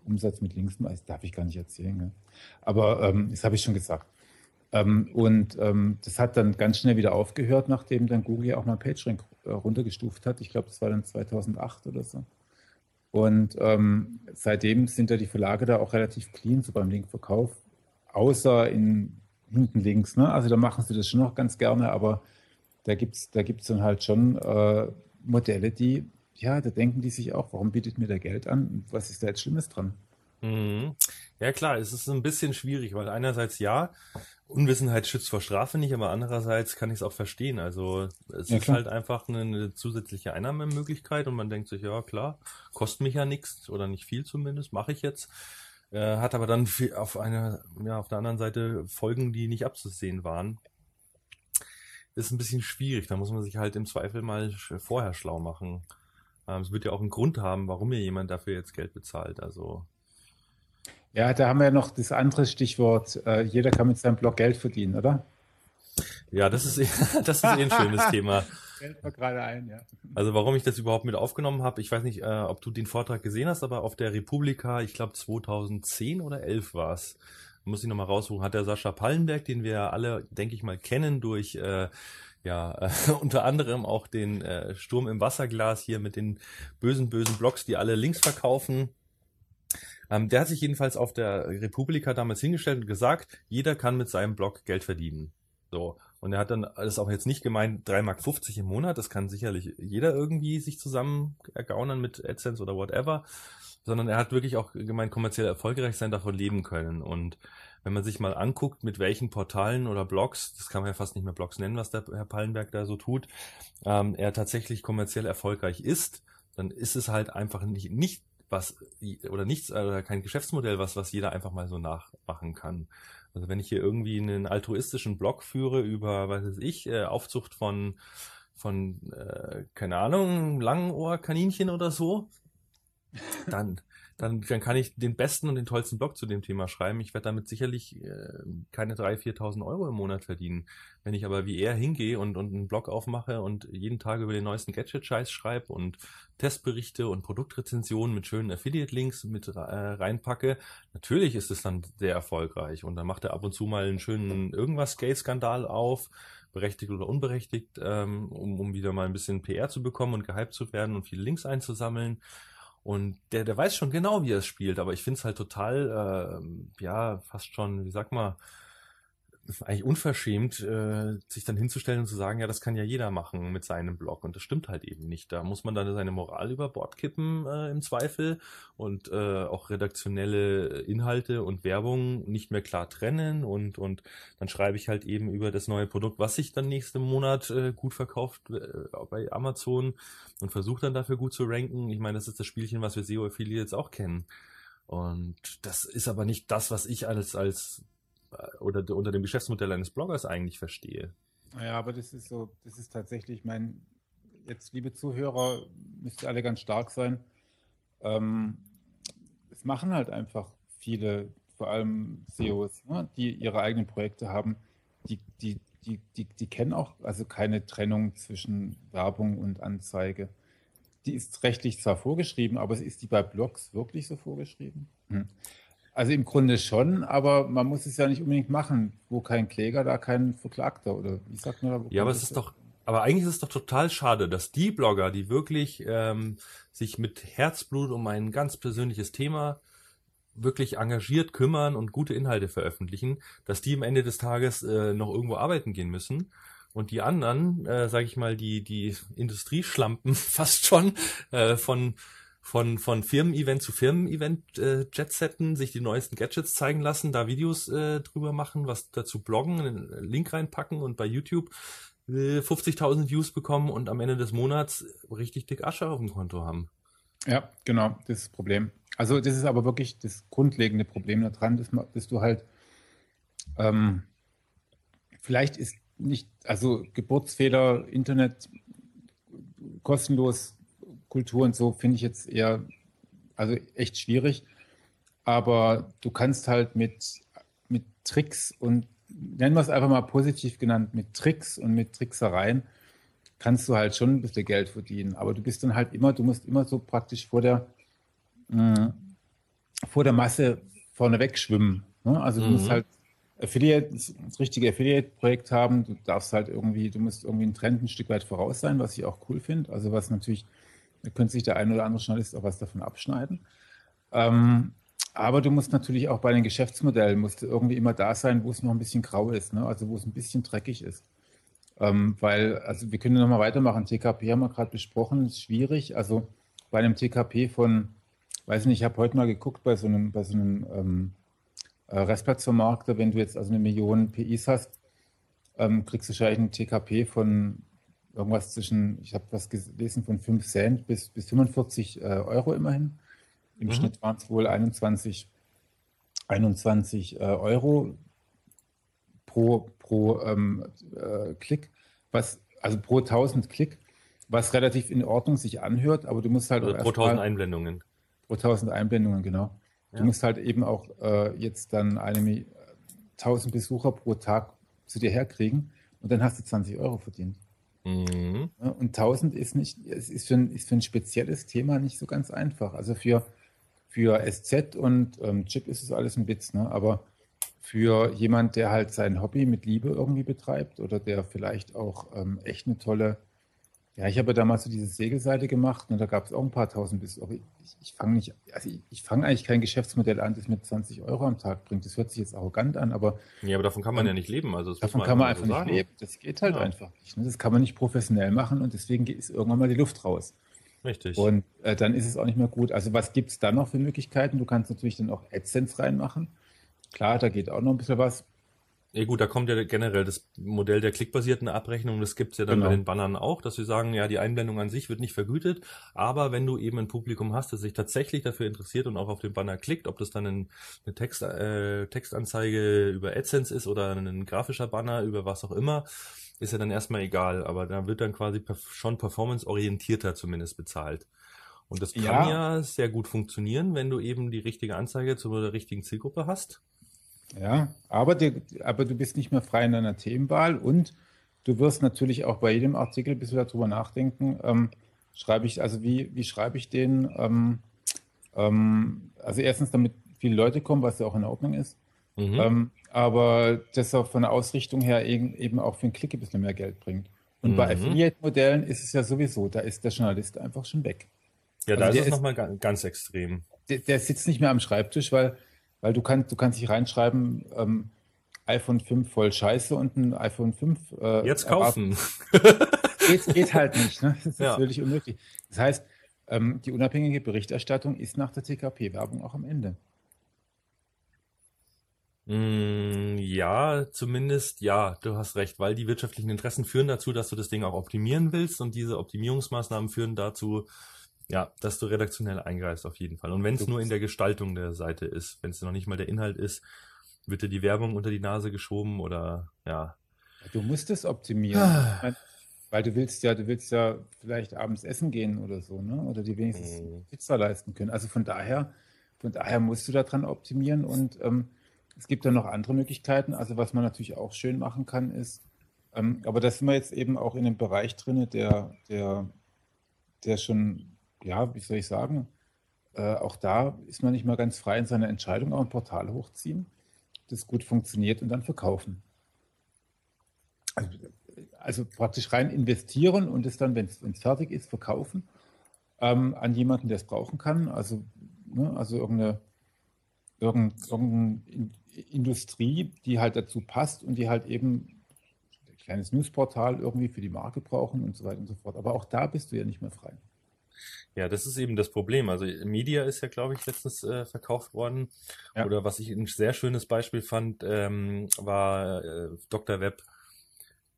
Umsatz mit Links, das darf ich gar nicht erzählen. Ne? Aber ähm, das habe ich schon gesagt. Ähm, und ähm, das hat dann ganz schnell wieder aufgehört, nachdem dann Google ja auch mal PageRank äh, runtergestuft hat. Ich glaube, das war dann 2008 oder so. Und ähm, seitdem sind da die Verlage da auch relativ clean, so beim Linkverkauf, außer in hinten links. Ne? Also da machen sie das schon noch ganz gerne, aber da gibt es da gibt's dann halt schon äh, Modelle, die ja, da denken die sich auch, warum bietet mir der Geld an? Was ist da jetzt Schlimmes dran?
Mhm. Ja klar, es ist ein bisschen schwierig, weil einerseits ja, Unwissenheit schützt vor Strafe nicht, aber andererseits kann ich es auch verstehen. Also es ja, ist klar. halt einfach eine, eine, zusätzliche Einnahmemöglichkeit und man denkt sich, ja klar, kostet mich ja nichts oder nicht viel zumindest, mache ich jetzt. Äh, hat aber dann auf einer, ja, auf der anderen Seite Folgen, die nicht abzusehen waren. Ist ein bisschen schwierig. Da muss man sich halt im Zweifel mal vorher schlau machen. Ähm, es wird ja auch einen Grund haben, warum mir jemand dafür jetzt Geld bezahlt. Also
ja, da haben wir ja noch das andere Stichwort. Äh, jeder kann mit seinem Blog Geld verdienen, oder?
Ja, das ist, das ist eh ein schönes Thema.
Fällt mir gerade ein, ja.
Also warum ich das überhaupt mit aufgenommen habe, ich weiß nicht, äh, ob du den Vortrag gesehen hast, aber auf der Republika, ich glaube 2010 oder 11 war es, muss ich nochmal raussuchen, hat der Sascha Pallenberg, den wir alle, denke ich mal, kennen durch äh, ja, äh, unter anderem auch den äh, Sturm im Wasserglas hier mit den bösen, bösen Blogs, die alle Links verkaufen. Ähm, der hat sich jedenfalls auf der Republika damals hingestellt und gesagt, jeder kann mit seinem Blog Geld verdienen. So. Und er hat dann das auch jetzt nicht gemeint, 3,50 Mark im Monat, das kann sicherlich jeder irgendwie sich zusammen ergaunern mit AdSense oder whatever, sondern er hat wirklich auch gemeint, kommerziell erfolgreich sein, davon leben können. Und wenn man sich mal anguckt, mit welchen Portalen oder Blogs, das kann man ja fast nicht mehr Blogs nennen, was der Herr Pallenberg da so tut, ähm, er tatsächlich kommerziell erfolgreich ist, dann ist es halt einfach nicht, nicht was oder nichts oder kein Geschäftsmodell, was was jeder einfach mal so nachmachen kann. Also wenn ich hier irgendwie einen altruistischen Blog führe über, was weiß ich, äh, Aufzucht von von äh, keine Ahnung Langenohrkaninchen oder so, dann dann, dann kann ich den besten und den tollsten Blog zu dem Thema schreiben. Ich werde damit sicherlich äh, keine 3.000, 4.000 Euro im Monat verdienen. Wenn ich aber wie er hingehe und, und einen Blog aufmache und jeden Tag über den neuesten Gadget-Scheiß schreibe und Testberichte und Produktrezensionen mit schönen Affiliate-Links mit äh, reinpacke, natürlich ist es dann sehr erfolgreich. Und dann macht er ab und zu mal einen schönen irgendwas-Gay-Skandal auf berechtigt oder unberechtigt, ähm, um, um wieder mal ein bisschen PR zu bekommen und gehypt zu werden und viele Links einzusammeln. Und der, der weiß schon genau, wie er es spielt, aber ich finde es halt total, äh, ja, fast schon, wie sag mal, eigentlich unverschämt, äh, sich dann hinzustellen und zu sagen, ja, das kann ja jeder machen mit seinem Blog. Und das stimmt halt eben nicht. Da muss man dann seine Moral über Bord kippen äh, im Zweifel und äh, auch redaktionelle Inhalte und Werbung nicht mehr klar trennen. Und, und dann schreibe ich halt eben über das neue Produkt, was sich dann nächsten Monat äh, gut verkauft äh, bei Amazon und versuche dann dafür gut zu ranken. Ich meine, das ist das Spielchen, was wir SEO-Affiliates auch kennen. Und das ist aber nicht das, was ich als, als oder unter dem Geschäftsmodell eines Bloggers eigentlich verstehe.
Ja, aber das ist so, das ist tatsächlich mein, jetzt liebe Zuhörer, müsst ihr alle ganz stark sein. Ähm, es machen halt einfach viele, vor allem CEOs, ne, die ihre eigenen Projekte haben, die, die, die, die, die kennen auch also keine Trennung zwischen Werbung und Anzeige. Die ist rechtlich zwar vorgeschrieben, aber ist die bei Blogs wirklich so vorgeschrieben? Hm. Also im Grunde schon, aber man muss es ja nicht unbedingt machen. Wo kein Kläger, da kein Verklagter, oder wie sagt man
da? Ja, aber es ist doch, aber eigentlich ist es doch total schade, dass die Blogger, die wirklich ähm, sich mit Herzblut um ein ganz persönliches Thema wirklich engagiert kümmern und gute Inhalte veröffentlichen, dass die am Ende des Tages äh, noch irgendwo arbeiten gehen müssen. Und die anderen, äh, sage ich mal, die, die Industrieschlampen fast schon äh, von von, von Firmen-Event zu Firmen-Event äh, Jetsetten, sich die neuesten Gadgets zeigen lassen, da Videos äh, drüber machen, was dazu bloggen, einen Link reinpacken und bei YouTube äh, 50.000 Views bekommen und am Ende des Monats richtig dick Asche auf dem Konto haben.
Ja, genau, das ist das Problem. Also das ist aber wirklich das grundlegende Problem daran, dass, dass du halt ähm, vielleicht ist nicht, also Geburtsfehler, Internet kostenlos Kultur und so finde ich jetzt eher, also echt schwierig. Aber du kannst halt mit, mit Tricks und nennen wir es einfach mal positiv genannt, mit Tricks und mit Tricksereien kannst du halt schon ein bisschen Geld verdienen. Aber du bist dann halt immer, du musst immer so praktisch vor der, mh, mm, vor der Masse vorneweg schwimmen. Ne? Also du mhm. musst halt Affiliate, das richtige Affiliate-Projekt haben. Du darfst halt irgendwie, du musst irgendwie einen Trend ein Stück weit voraus sein, was ich auch cool finde. Also was natürlich da könnte sich der ein oder andere Journalist auch was davon abschneiden. Ähm, aber du musst natürlich auch bei den Geschäftsmodellen musst irgendwie immer da sein, wo es noch ein bisschen grau ist, ne? also wo es ein bisschen dreckig ist. Ähm, weil, also wir können nochmal weitermachen. TKP haben wir gerade besprochen, ist schwierig. Also bei einem TKP von weiß nicht, ich habe heute mal geguckt bei so einem, bei so einem ähm, äh, Restplatzvermarkter, wenn du jetzt also eine Million PIs hast, ähm, kriegst du wahrscheinlich ein TKP von irgendwas zwischen, ich habe was gelesen, von 5 Cent bis, bis 45 äh, Euro immerhin. Im mhm. Schnitt waren es wohl 21, 21 äh, Euro pro, pro ähm, äh, Klick, was, also pro 1000 Klick, was relativ in Ordnung sich anhört, aber du musst halt
also pro 1000 Einblendungen.
Pro 1000 Einblendungen, genau. Ja. Du musst halt eben auch äh, jetzt dann eine 1000 Besucher pro Tag zu dir herkriegen und dann hast du 20 Euro verdient. Mhm. Und 1000 ist nicht, es ist für, ein, ist für ein spezielles Thema nicht so ganz einfach. Also für, für SZ und ähm, Chip ist es alles ein Witz, ne? aber für jemand, der halt sein Hobby mit Liebe irgendwie betreibt oder der vielleicht auch ähm, echt eine tolle ja, ich habe damals so diese Segelseite gemacht und da gab es auch ein paar tausend bis. Ich, ich fange nicht, also ich, ich fange eigentlich kein Geschäftsmodell an, das mit 20 Euro am Tag bringt. Das hört sich jetzt arrogant an, aber.
Ja, aber davon kann man ja nicht leben. Also
davon man kann man einfach so nicht leben. Das geht halt ja. einfach nicht. Ne? Das kann man nicht professionell machen und deswegen ist irgendwann mal die Luft raus.
Richtig.
Und äh, dann ist es auch nicht mehr gut. Also was gibt es da noch für Möglichkeiten? Du kannst natürlich dann auch AdSense reinmachen. Klar, da geht auch noch ein bisschen was.
Ja gut, da kommt ja generell das Modell der klickbasierten Abrechnung, das gibt's ja dann genau. bei den Bannern auch, dass sie sagen, ja, die Einblendung an sich wird nicht vergütet, aber wenn du eben ein Publikum hast, das sich tatsächlich dafür interessiert und auch auf den Banner klickt, ob das dann ein, eine Text, äh, Textanzeige über AdSense ist oder ein grafischer Banner über was auch immer, ist ja dann erstmal egal, aber da wird dann quasi schon performanceorientierter zumindest bezahlt. Und das kann ja. ja sehr gut funktionieren, wenn du eben die richtige Anzeige zur richtigen Zielgruppe hast.
Ja, aber, die, aber du bist nicht mehr frei in deiner Themenwahl und du wirst natürlich auch bei jedem Artikel ein bisschen darüber nachdenken, ähm, schreibe ich, also wie, wie schreibe ich den? Ähm, ähm, also erstens, damit viele Leute kommen, was ja auch in Ordnung ist. Mhm. Ähm, aber das auch von der Ausrichtung her eben, eben auch für einen Klick ein bisschen mehr Geld bringt. Und mhm. bei Affiliate-Modellen ist es ja sowieso, da ist der Journalist einfach schon weg.
Ja, also da ist es nochmal ganz extrem.
Der, der, sitzt nicht mehr am Schreibtisch, weil weil du kannst, du kannst dich reinschreiben, ähm, iPhone 5 voll scheiße und ein iPhone 5
äh, Jetzt kaufen.
geht, geht halt nicht. Ne? Das ist ja. völlig unmöglich. Das heißt, ähm, die unabhängige Berichterstattung ist nach der TKP-Werbung auch am Ende.
Mm, ja, zumindest ja, du hast recht, weil die wirtschaftlichen Interessen führen dazu, dass du das Ding auch optimieren willst und diese Optimierungsmaßnahmen führen dazu, ja, dass du redaktionell eingreifst auf jeden Fall. Und wenn es nur in der Gestaltung der Seite ist, wenn es noch nicht mal der Inhalt ist, wird dir die Werbung unter die Nase geschoben oder ja.
Du musst es optimieren. Ah. Weil du willst ja, du willst ja vielleicht abends essen gehen oder so, ne? Oder die wenigstens mm. Pizza leisten können. Also von daher, von daher musst du daran optimieren und ähm, es gibt dann noch andere Möglichkeiten. Also was man natürlich auch schön machen kann, ist, ähm, aber da sind wir jetzt eben auch in einem Bereich drin, der, der, der schon ja, wie soll ich sagen, äh, auch da ist man nicht mal ganz frei in seiner Entscheidung, auch ein Portal hochziehen, das gut funktioniert und dann verkaufen. Also, also praktisch rein investieren und es dann, wenn es fertig ist, verkaufen ähm, an jemanden, der es brauchen kann. Also, ne, also irgendeine, irgendeine, irgendeine Industrie, die halt dazu passt und die halt eben ein kleines Newsportal irgendwie für die Marke brauchen und so weiter und so fort. Aber auch da bist du ja nicht mehr frei.
Ja, das ist eben das Problem. Also Media ist ja, glaube ich, letztens äh, verkauft worden. Ja. Oder was ich ein sehr schönes Beispiel fand, ähm, war äh, Dr. Web.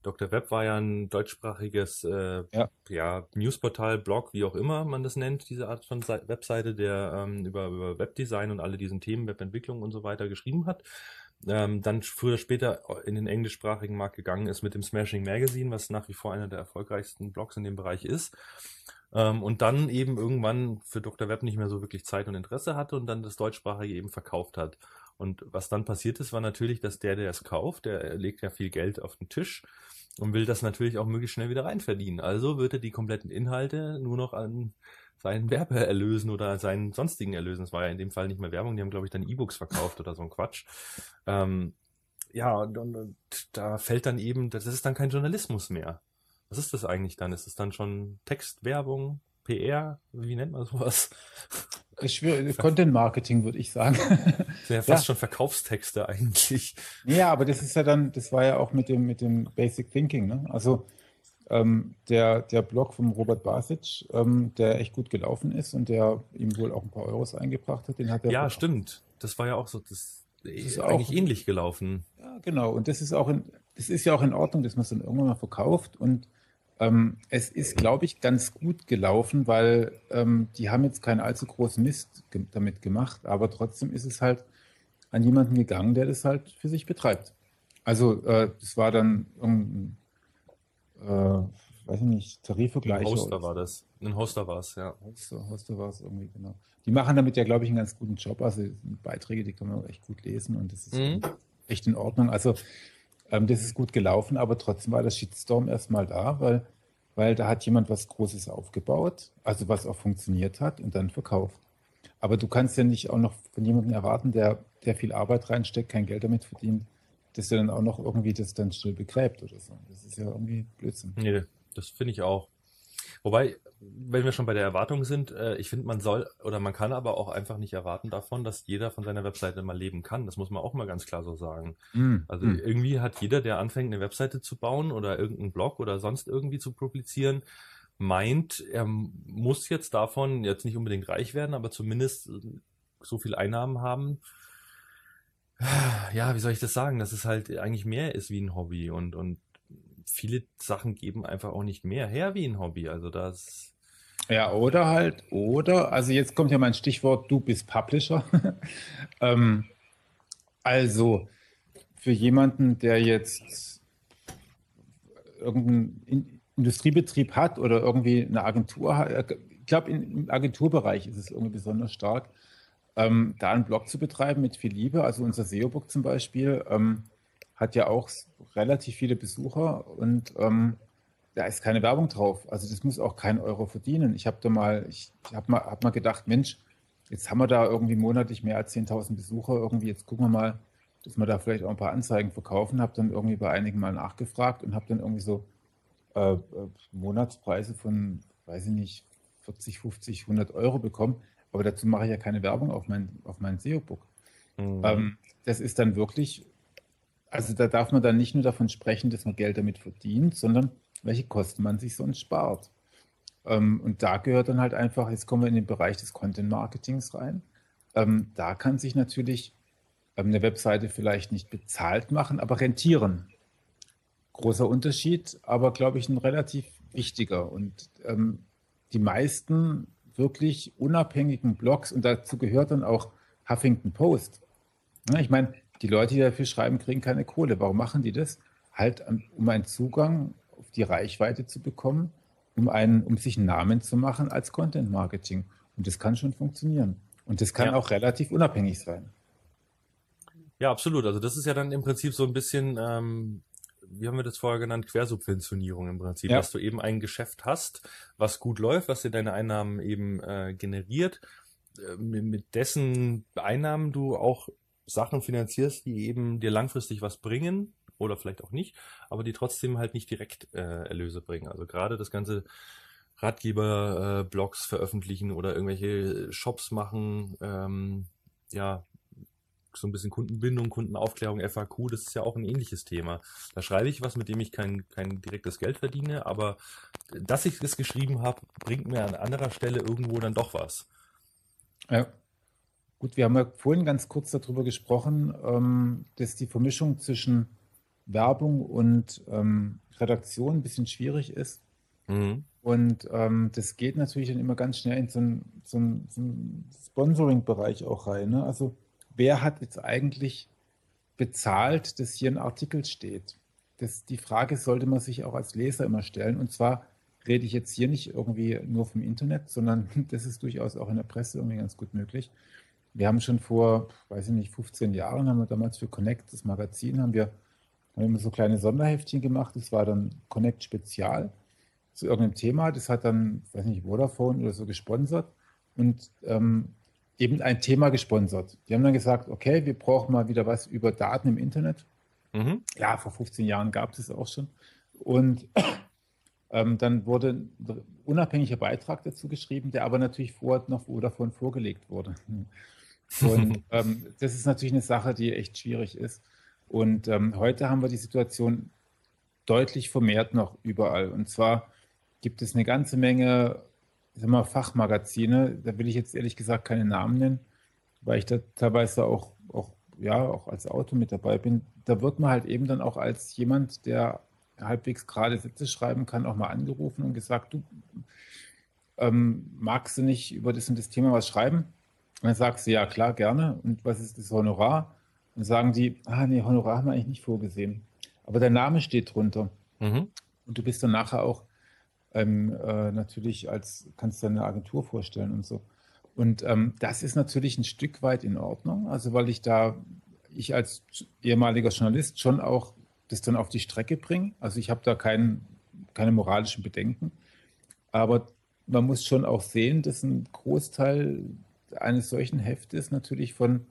Dr. Web war ja ein deutschsprachiges äh, ja. ja. Newsportal, Blog, wie auch immer man das nennt, diese Art von Webseite, der ähm, über, über Webdesign und alle diesen Themen, Webentwicklung und so weiter geschrieben hat. Ähm, dann früher oder später in den englischsprachigen Markt gegangen ist mit dem Smashing Magazine, was nach wie vor einer der erfolgreichsten Blogs in dem Bereich ist. Ähm, und dann eben irgendwann für Dr. Web nicht mehr so wirklich Zeit und Interesse hatte und dann das Deutschsprachige eben verkauft hat. Und was dann passiert ist, war natürlich, dass der, der es kauft, der legt ja viel Geld auf den Tisch und will das natürlich auch möglichst schnell wieder reinverdienen. Also wird er die kompletten Inhalte nur noch an seinen Werbeerlösen oder seinen sonstigen Erlösen, das war ja in dem Fall nicht mehr Werbung, die haben, glaube ich, dann E-Books verkauft oder so ein Quatsch. Ähm, ja, und, und da fällt dann eben, das ist dann kein Journalismus mehr. Was ist das eigentlich dann? Ist es dann schon Text, Werbung, PR? Wie nennt man sowas?
Content Marketing, würde ich sagen.
Das sind ja fast ja. schon Verkaufstexte eigentlich.
Ja, aber das ist ja dann, das war ja auch mit dem, mit dem Basic Thinking, ne? Also, ähm, der, der Blog vom Robert Basic, ähm, der echt gut gelaufen ist und der ihm wohl auch ein paar Euros eingebracht hat, den hat er.
Ja, stimmt. Das war ja auch so, das, das ist eigentlich auch, ähnlich gelaufen.
Ja, genau. Und das ist auch in, das ist ja auch in Ordnung, dass man es dann irgendwann mal verkauft. Und ähm, es ist, glaube ich, ganz gut gelaufen, weil ähm, die haben jetzt keinen allzu großen Mist ge damit gemacht, aber trotzdem ist es halt an jemanden gegangen, der das halt für sich betreibt. Also äh, das war dann irgendein, äh, weiß ich nicht, Tarifvergleich.
Ein Hoster war das. Ein Hoster war es, ja.
Hoster, Hoster war es irgendwie, genau. Die machen damit ja, glaube ich, einen ganz guten Job. Also Beiträge, die kann man auch echt gut lesen und das ist mhm. echt in Ordnung. Also ähm, das ist gut gelaufen, aber trotzdem war der Shitstorm erstmal da, weil, weil da hat jemand was Großes aufgebaut, also was auch funktioniert hat und dann verkauft. Aber du kannst ja nicht auch noch von jemandem erwarten, der, der viel Arbeit reinsteckt, kein Geld damit verdient, dass er dann auch noch irgendwie das dann schnell begräbt oder so. Das ist ja irgendwie Blödsinn.
Nee, das finde ich auch. Wobei, wenn wir schon bei der Erwartung sind, äh, ich finde, man soll oder man kann aber auch einfach nicht erwarten davon, dass jeder von seiner Webseite mal leben kann. Das muss man auch mal ganz klar so sagen. Mm. Also mm. irgendwie hat jeder, der anfängt, eine Webseite zu bauen oder irgendeinen Blog oder sonst irgendwie zu publizieren, meint, er muss jetzt davon jetzt nicht unbedingt reich werden, aber zumindest so viel Einnahmen haben. Ja, wie soll ich das sagen, dass es halt eigentlich mehr ist wie ein Hobby und, und viele Sachen geben einfach auch nicht mehr her wie ein Hobby. Also das.
Ja, oder halt, oder, also jetzt kommt ja mein Stichwort, du bist Publisher. ähm, also für jemanden, der jetzt irgendeinen Industriebetrieb hat oder irgendwie eine Agentur hat, äh, ich glaube, im Agenturbereich ist es irgendwie besonders stark, ähm, da einen Blog zu betreiben mit viel Liebe. Also unser SEO-Book zum Beispiel ähm, hat ja auch relativ viele Besucher und ähm, da ist keine Werbung drauf. Also das muss auch kein Euro verdienen. Ich habe da mal, ich habe mal, hab mal gedacht, Mensch, jetzt haben wir da irgendwie monatlich mehr als 10.000 Besucher. Irgendwie jetzt gucken wir mal, dass wir da vielleicht auch ein paar Anzeigen verkaufen. Habe dann irgendwie bei einigen mal nachgefragt und habe dann irgendwie so äh, äh Monatspreise von, weiß ich nicht, 40, 50, 100 Euro bekommen. Aber dazu mache ich ja keine Werbung auf mein, auf mein SEO-Book. Mhm. Ähm, das ist dann wirklich also da darf man dann nicht nur davon sprechen, dass man Geld damit verdient, sondern welche Kosten man sich sonst spart. Ähm, und da gehört dann halt einfach, jetzt kommen wir in den Bereich des Content Marketings rein. Ähm, da kann sich natürlich ähm, eine Webseite vielleicht nicht bezahlt machen, aber rentieren. Großer Unterschied, aber glaube ich ein relativ wichtiger. Und die meisten wirklich unabhängigen Blogs, und dazu gehört dann auch Huffington Post. Ja, ich meine, die Leute, die dafür schreiben, kriegen keine Kohle. Warum machen die das? Halt, um einen Zugang auf die Reichweite zu bekommen, um, einen, um sich einen Namen zu machen als Content Marketing. Und das kann schon funktionieren. Und das kann ja. auch relativ unabhängig sein.
Ja, absolut. Also das ist ja dann im Prinzip so ein bisschen, ähm, wie haben wir das vorher genannt, Quersubventionierung im Prinzip, ja. dass du eben ein Geschäft hast, was gut läuft, was dir deine Einnahmen eben äh, generiert, äh, mit dessen Einnahmen du auch Sachen finanzierst, die eben dir langfristig was bringen oder vielleicht auch nicht, aber die trotzdem halt nicht direkt äh, Erlöse bringen. Also gerade das ganze Ratgeber-Blogs äh, veröffentlichen oder irgendwelche Shops machen, ähm, ja, so ein bisschen Kundenbindung, Kundenaufklärung, FAQ, das ist ja auch ein ähnliches Thema. Da schreibe ich was, mit dem ich kein, kein direktes Geld verdiene, aber dass ich das geschrieben habe, bringt mir an anderer Stelle irgendwo dann doch was.
Ja. Gut, wir haben ja vorhin ganz kurz darüber gesprochen, ähm, dass die Vermischung zwischen Werbung und ähm, Redaktion ein bisschen schwierig ist. Mhm. Und ähm, das geht natürlich dann immer ganz schnell in so einen, so einen, so einen Sponsoring-Bereich auch rein. Ne? Also wer hat jetzt eigentlich bezahlt, dass hier ein Artikel steht? Das, die Frage sollte man sich auch als Leser immer stellen. Und zwar rede ich jetzt hier nicht irgendwie nur vom Internet, sondern das ist durchaus auch in der Presse irgendwie ganz gut möglich. Wir haben schon vor, weiß ich nicht, 15 Jahren, haben wir damals für Connect, das Magazin, haben wir, haben immer so kleine Sonderheftchen gemacht. Das war dann Connect Spezial zu irgendeinem Thema. Das hat dann, weiß nicht, Vodafone oder so gesponsert und ähm, eben ein Thema gesponsert. Die haben dann gesagt, okay, wir brauchen mal wieder was über Daten im Internet. Mhm. Ja, vor 15 Jahren gab es es auch schon. Und ähm, dann wurde ein unabhängiger Beitrag dazu geschrieben, der aber natürlich vorher noch Vodafone vorgelegt wurde. Und ähm, das ist natürlich eine Sache, die echt schwierig ist. Und ähm, heute haben wir die Situation, deutlich vermehrt noch überall. Und zwar gibt es eine ganze Menge sag mal, Fachmagazine, da will ich jetzt ehrlich gesagt keine Namen nennen, weil ich da teilweise auch, auch, ja, auch als Autor mit dabei bin. Da wird man halt eben dann auch als jemand, der halbwegs gerade Sätze schreiben kann, auch mal angerufen und gesagt, du ähm, magst du nicht über das und das Thema was schreiben? Und dann sagst du, ja klar, gerne. Und was ist das Honorar? Und dann sagen die, ah nee, Honorar haben wir eigentlich nicht vorgesehen. Aber der Name steht drunter. Mhm. Und du bist dann nachher auch ähm, äh, natürlich als, kannst du eine Agentur vorstellen und so. Und ähm, das ist natürlich ein Stück weit in Ordnung. Also weil ich da, ich als ehemaliger Journalist schon auch das dann auf die Strecke bringe. Also ich habe da kein, keine moralischen Bedenken. Aber man muss schon auch sehen, dass ein Großteil eines solchen Heftes natürlich von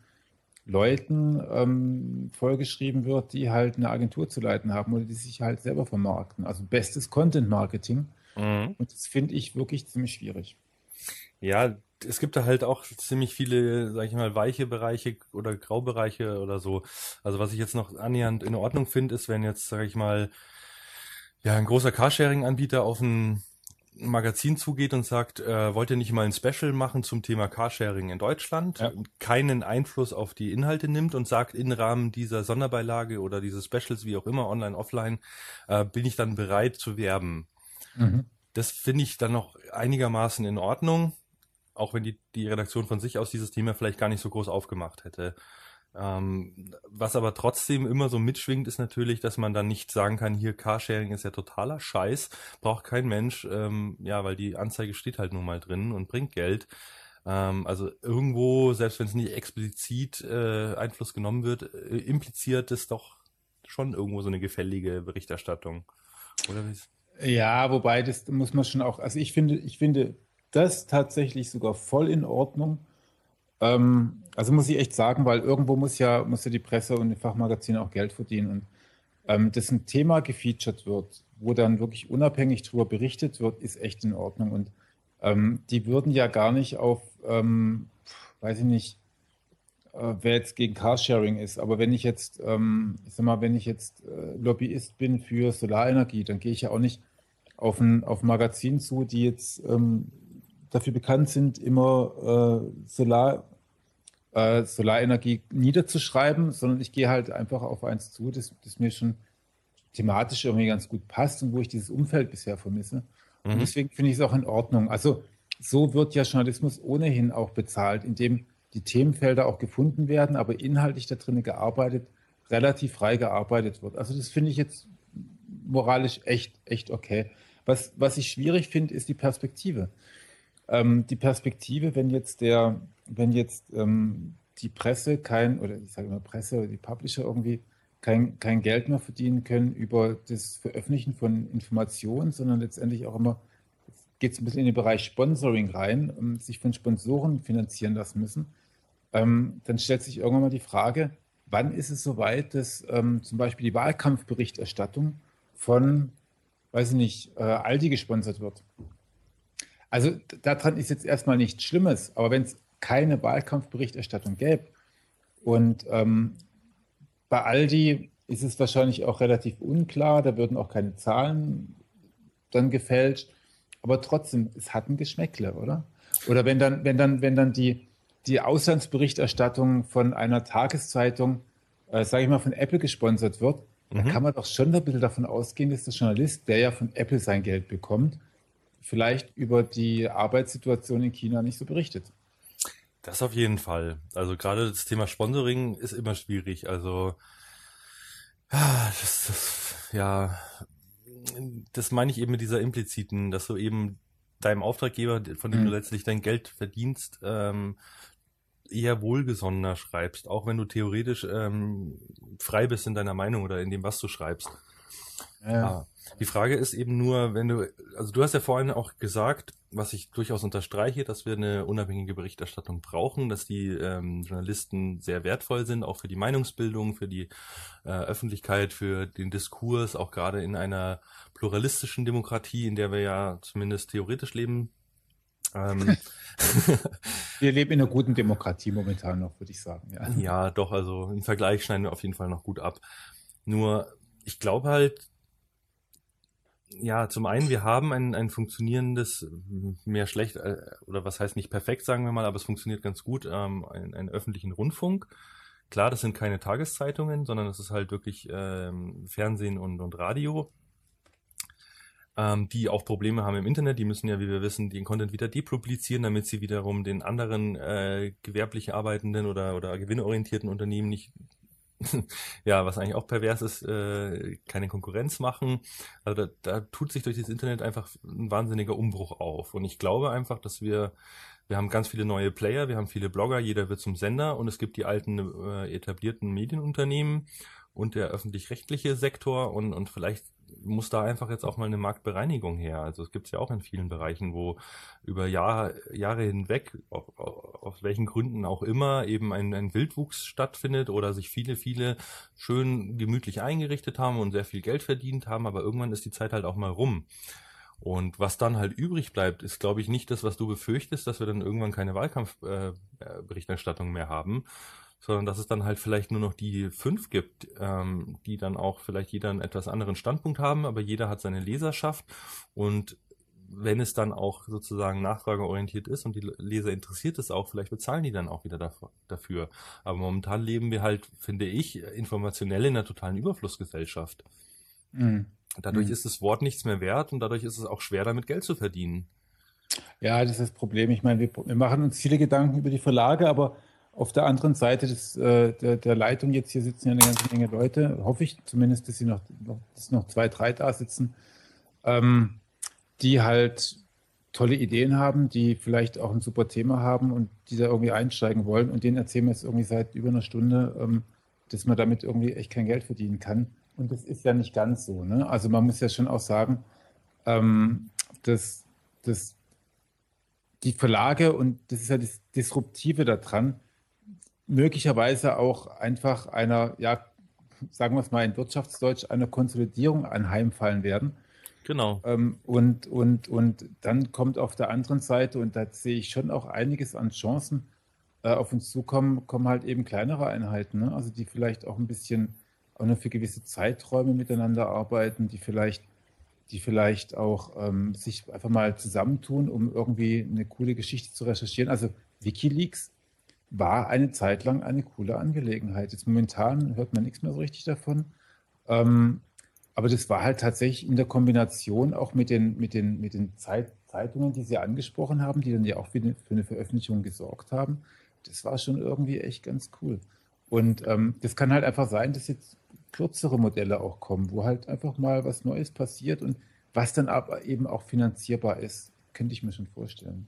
Leuten ähm, vollgeschrieben wird, die halt eine Agentur zu leiten haben oder die sich halt selber vermarkten. Also bestes Content Marketing. Mhm. Und das finde ich wirklich ziemlich schwierig.
Ja, es gibt da halt auch ziemlich viele, sag ich mal, weiche Bereiche oder Graubereiche oder so. Also was ich jetzt noch annähernd in Ordnung finde, ist, wenn jetzt, sag ich mal, ja, ein großer Carsharing-Anbieter auf ein Magazin zugeht und sagt, äh, wollt ihr nicht mal ein Special machen zum Thema Carsharing in Deutschland, ja. keinen Einfluss auf die Inhalte nimmt und sagt, im Rahmen dieser Sonderbeilage oder dieses Specials, wie auch immer, online, offline, äh, bin ich dann bereit zu werben. Mhm. Das finde ich dann noch einigermaßen in Ordnung, auch wenn die, die Redaktion von sich aus dieses Thema vielleicht gar nicht so groß aufgemacht hätte. Ähm, was aber trotzdem immer so mitschwingt, ist natürlich, dass man dann nicht sagen kann, hier Carsharing ist ja totaler Scheiß, braucht kein Mensch, ähm, ja, weil die Anzeige steht halt nun mal drin und bringt Geld. Ähm, also irgendwo, selbst wenn es nicht explizit äh, Einfluss genommen wird, äh, impliziert es doch schon irgendwo so eine gefällige Berichterstattung.
Oder wie ja, wobei das muss man schon auch, also ich finde, ich finde das tatsächlich sogar voll in Ordnung. Ähm, also muss ich echt sagen, weil irgendwo muss ja, muss ja die Presse und die Fachmagazine auch Geld verdienen. Und ähm, dass ein Thema gefeatured wird, wo dann wirklich unabhängig darüber berichtet wird, ist echt in Ordnung. Und ähm, die würden ja gar nicht auf, ähm, weiß ich nicht, äh, wer jetzt gegen Carsharing ist. Aber wenn ich jetzt, ähm, ich sag mal, wenn ich jetzt äh, Lobbyist bin für Solarenergie, dann gehe ich ja auch nicht auf ein, auf ein Magazin zu, die jetzt ähm, dafür bekannt sind, immer äh, Solar, äh, Solarenergie niederzuschreiben, sondern ich gehe halt einfach auf eins zu, das, das mir schon thematisch irgendwie ganz gut passt und wo ich dieses Umfeld bisher vermisse. Mhm. Und deswegen finde ich es auch in Ordnung. Also so wird ja Journalismus ohnehin auch bezahlt, indem die Themenfelder auch gefunden werden, aber inhaltlich da drin gearbeitet, relativ frei gearbeitet wird. Also das finde ich jetzt moralisch echt, echt okay. Was, was ich schwierig finde, ist die Perspektive. Ähm, die Perspektive, wenn jetzt der, wenn jetzt ähm, die Presse kein, oder ich sage immer Presse oder die Publisher irgendwie kein, kein Geld mehr verdienen können über das Veröffentlichen von Informationen, sondern letztendlich auch immer, geht es ein bisschen in den Bereich Sponsoring rein, um sich von Sponsoren finanzieren lassen müssen, ähm, dann stellt sich irgendwann mal die Frage, wann ist es soweit, dass ähm, zum Beispiel die Wahlkampfberichterstattung von weiß ich nicht, äh, Aldi gesponsert wird. Also daran ist jetzt erstmal nichts Schlimmes, aber wenn es keine Wahlkampfberichterstattung gäbe und ähm, bei Aldi ist es wahrscheinlich auch relativ unklar, da würden auch keine Zahlen dann gefälscht, aber trotzdem, es hat ein Geschmäckle, oder? Oder wenn dann, wenn dann, wenn dann die, die Auslandsberichterstattung von einer Tageszeitung, äh, sage ich mal, von Apple gesponsert wird, da mhm. kann man doch schon ein bisschen davon ausgehen, dass der Journalist, der ja von Apple sein Geld bekommt, vielleicht über die Arbeitssituation in China nicht so berichtet.
Das auf jeden Fall. Also gerade das Thema Sponsoring ist immer schwierig. Also das, das, ja, das meine ich eben mit dieser impliziten, dass du eben deinem Auftraggeber, von dem mhm. du letztlich dein Geld verdienst, ähm, eher wohlgesonnener schreibst, auch wenn du theoretisch ähm, frei bist in deiner Meinung oder in dem, was du schreibst. Ja. Ah, die Frage ist eben nur, wenn du, also du hast ja vorhin auch gesagt, was ich durchaus unterstreiche, dass wir eine unabhängige Berichterstattung brauchen, dass die ähm, Journalisten sehr wertvoll sind, auch für die Meinungsbildung, für die äh, Öffentlichkeit, für den Diskurs, auch gerade in einer pluralistischen Demokratie, in der wir ja zumindest theoretisch leben ähm,
wir leben in einer guten Demokratie momentan noch, würde ich sagen.
Ja. ja, doch, also im Vergleich schneiden wir auf jeden Fall noch gut ab. Nur, ich glaube halt, ja, zum einen, wir haben ein, ein funktionierendes, mehr schlecht, äh, oder was heißt nicht perfekt, sagen wir mal, aber es funktioniert ganz gut, ähm, einen, einen öffentlichen Rundfunk. Klar, das sind keine Tageszeitungen, sondern es ist halt wirklich ähm, Fernsehen und, und Radio, ähm, die auch Probleme haben im Internet. Die müssen ja, wie wir wissen, den Content wieder depublizieren, damit sie wiederum den anderen äh, gewerblich arbeitenden oder, oder gewinnorientierten Unternehmen nicht ja, was eigentlich auch pervers ist, äh, keine Konkurrenz machen. Also da, da tut sich durch das Internet einfach ein wahnsinniger Umbruch auf. Und ich glaube einfach, dass wir, wir haben ganz viele neue Player, wir haben viele Blogger, jeder wird zum Sender und es gibt die alten äh, etablierten Medienunternehmen und der öffentlich-rechtliche Sektor und, und vielleicht muss da einfach jetzt auch mal eine Marktbereinigung her. Also es gibt es ja auch in vielen Bereichen, wo über Jahre, Jahre hinweg, auf, aus welchen Gründen auch immer, eben ein, ein Wildwuchs stattfindet oder sich viele, viele schön gemütlich eingerichtet haben und sehr viel Geld verdient haben, aber irgendwann ist die Zeit halt auch mal rum. Und was dann halt übrig bleibt, ist, glaube ich, nicht das, was du befürchtest, dass wir dann irgendwann keine Wahlkampfberichterstattung äh, mehr haben, sondern dass es dann halt vielleicht nur noch die fünf gibt, ähm, die dann auch vielleicht jeder einen etwas anderen Standpunkt haben, aber jeder hat seine Leserschaft und wenn es dann auch sozusagen nachfrageorientiert ist und die Leser interessiert es auch, vielleicht bezahlen die dann auch wieder dafür. Aber momentan leben wir halt, finde ich, informationell in einer totalen Überflussgesellschaft. Mhm. Dadurch mhm. ist das Wort nichts mehr wert und dadurch ist es auch schwer, damit Geld zu verdienen.
Ja, das ist das Problem. Ich meine, wir, wir machen uns viele Gedanken über die Verlage, aber auf der anderen Seite des, äh, der, der, Leitung jetzt hier sitzen ja eine ganze Menge Leute, hoffe ich zumindest, dass sie noch, noch, dass noch zwei, drei da sitzen, ähm, die halt tolle Ideen haben, die vielleicht auch ein super Thema haben und die da irgendwie einsteigen wollen. Und denen erzählen wir jetzt irgendwie seit über einer Stunde, ähm, dass man damit irgendwie echt kein Geld verdienen kann. Und das ist ja nicht ganz so. Ne? Also man muss ja schon auch sagen, ähm, dass, dass die Verlage, und das ist ja das Disruptive daran, möglicherweise auch einfach einer, ja, sagen wir es mal in Wirtschaftsdeutsch, einer Konsolidierung anheimfallen werden.
Genau.
Ähm, und, und, und dann kommt auf der anderen Seite, und da sehe ich schon auch einiges an Chancen, äh, auf uns zukommen, kommen halt eben kleinere Einheiten, ne? also die vielleicht auch ein bisschen auch nur für gewisse Zeiträume miteinander arbeiten, die vielleicht, die vielleicht auch ähm, sich einfach mal zusammentun, um irgendwie eine coole Geschichte zu recherchieren. Also Wikileaks war eine Zeit lang eine coole Angelegenheit. Jetzt momentan hört man nichts mehr so richtig davon. Ähm, aber das war halt tatsächlich in der Kombination auch mit den, mit den, mit den Zeit, Zeitungen, die Sie angesprochen haben, die dann ja auch für eine, für eine Veröffentlichung gesorgt haben. Das war schon irgendwie echt ganz cool. Und ähm, das kann halt einfach sein, dass jetzt kürzere Modelle auch kommen, wo halt einfach mal was Neues passiert und was dann aber eben auch finanzierbar ist, könnte ich mir schon vorstellen.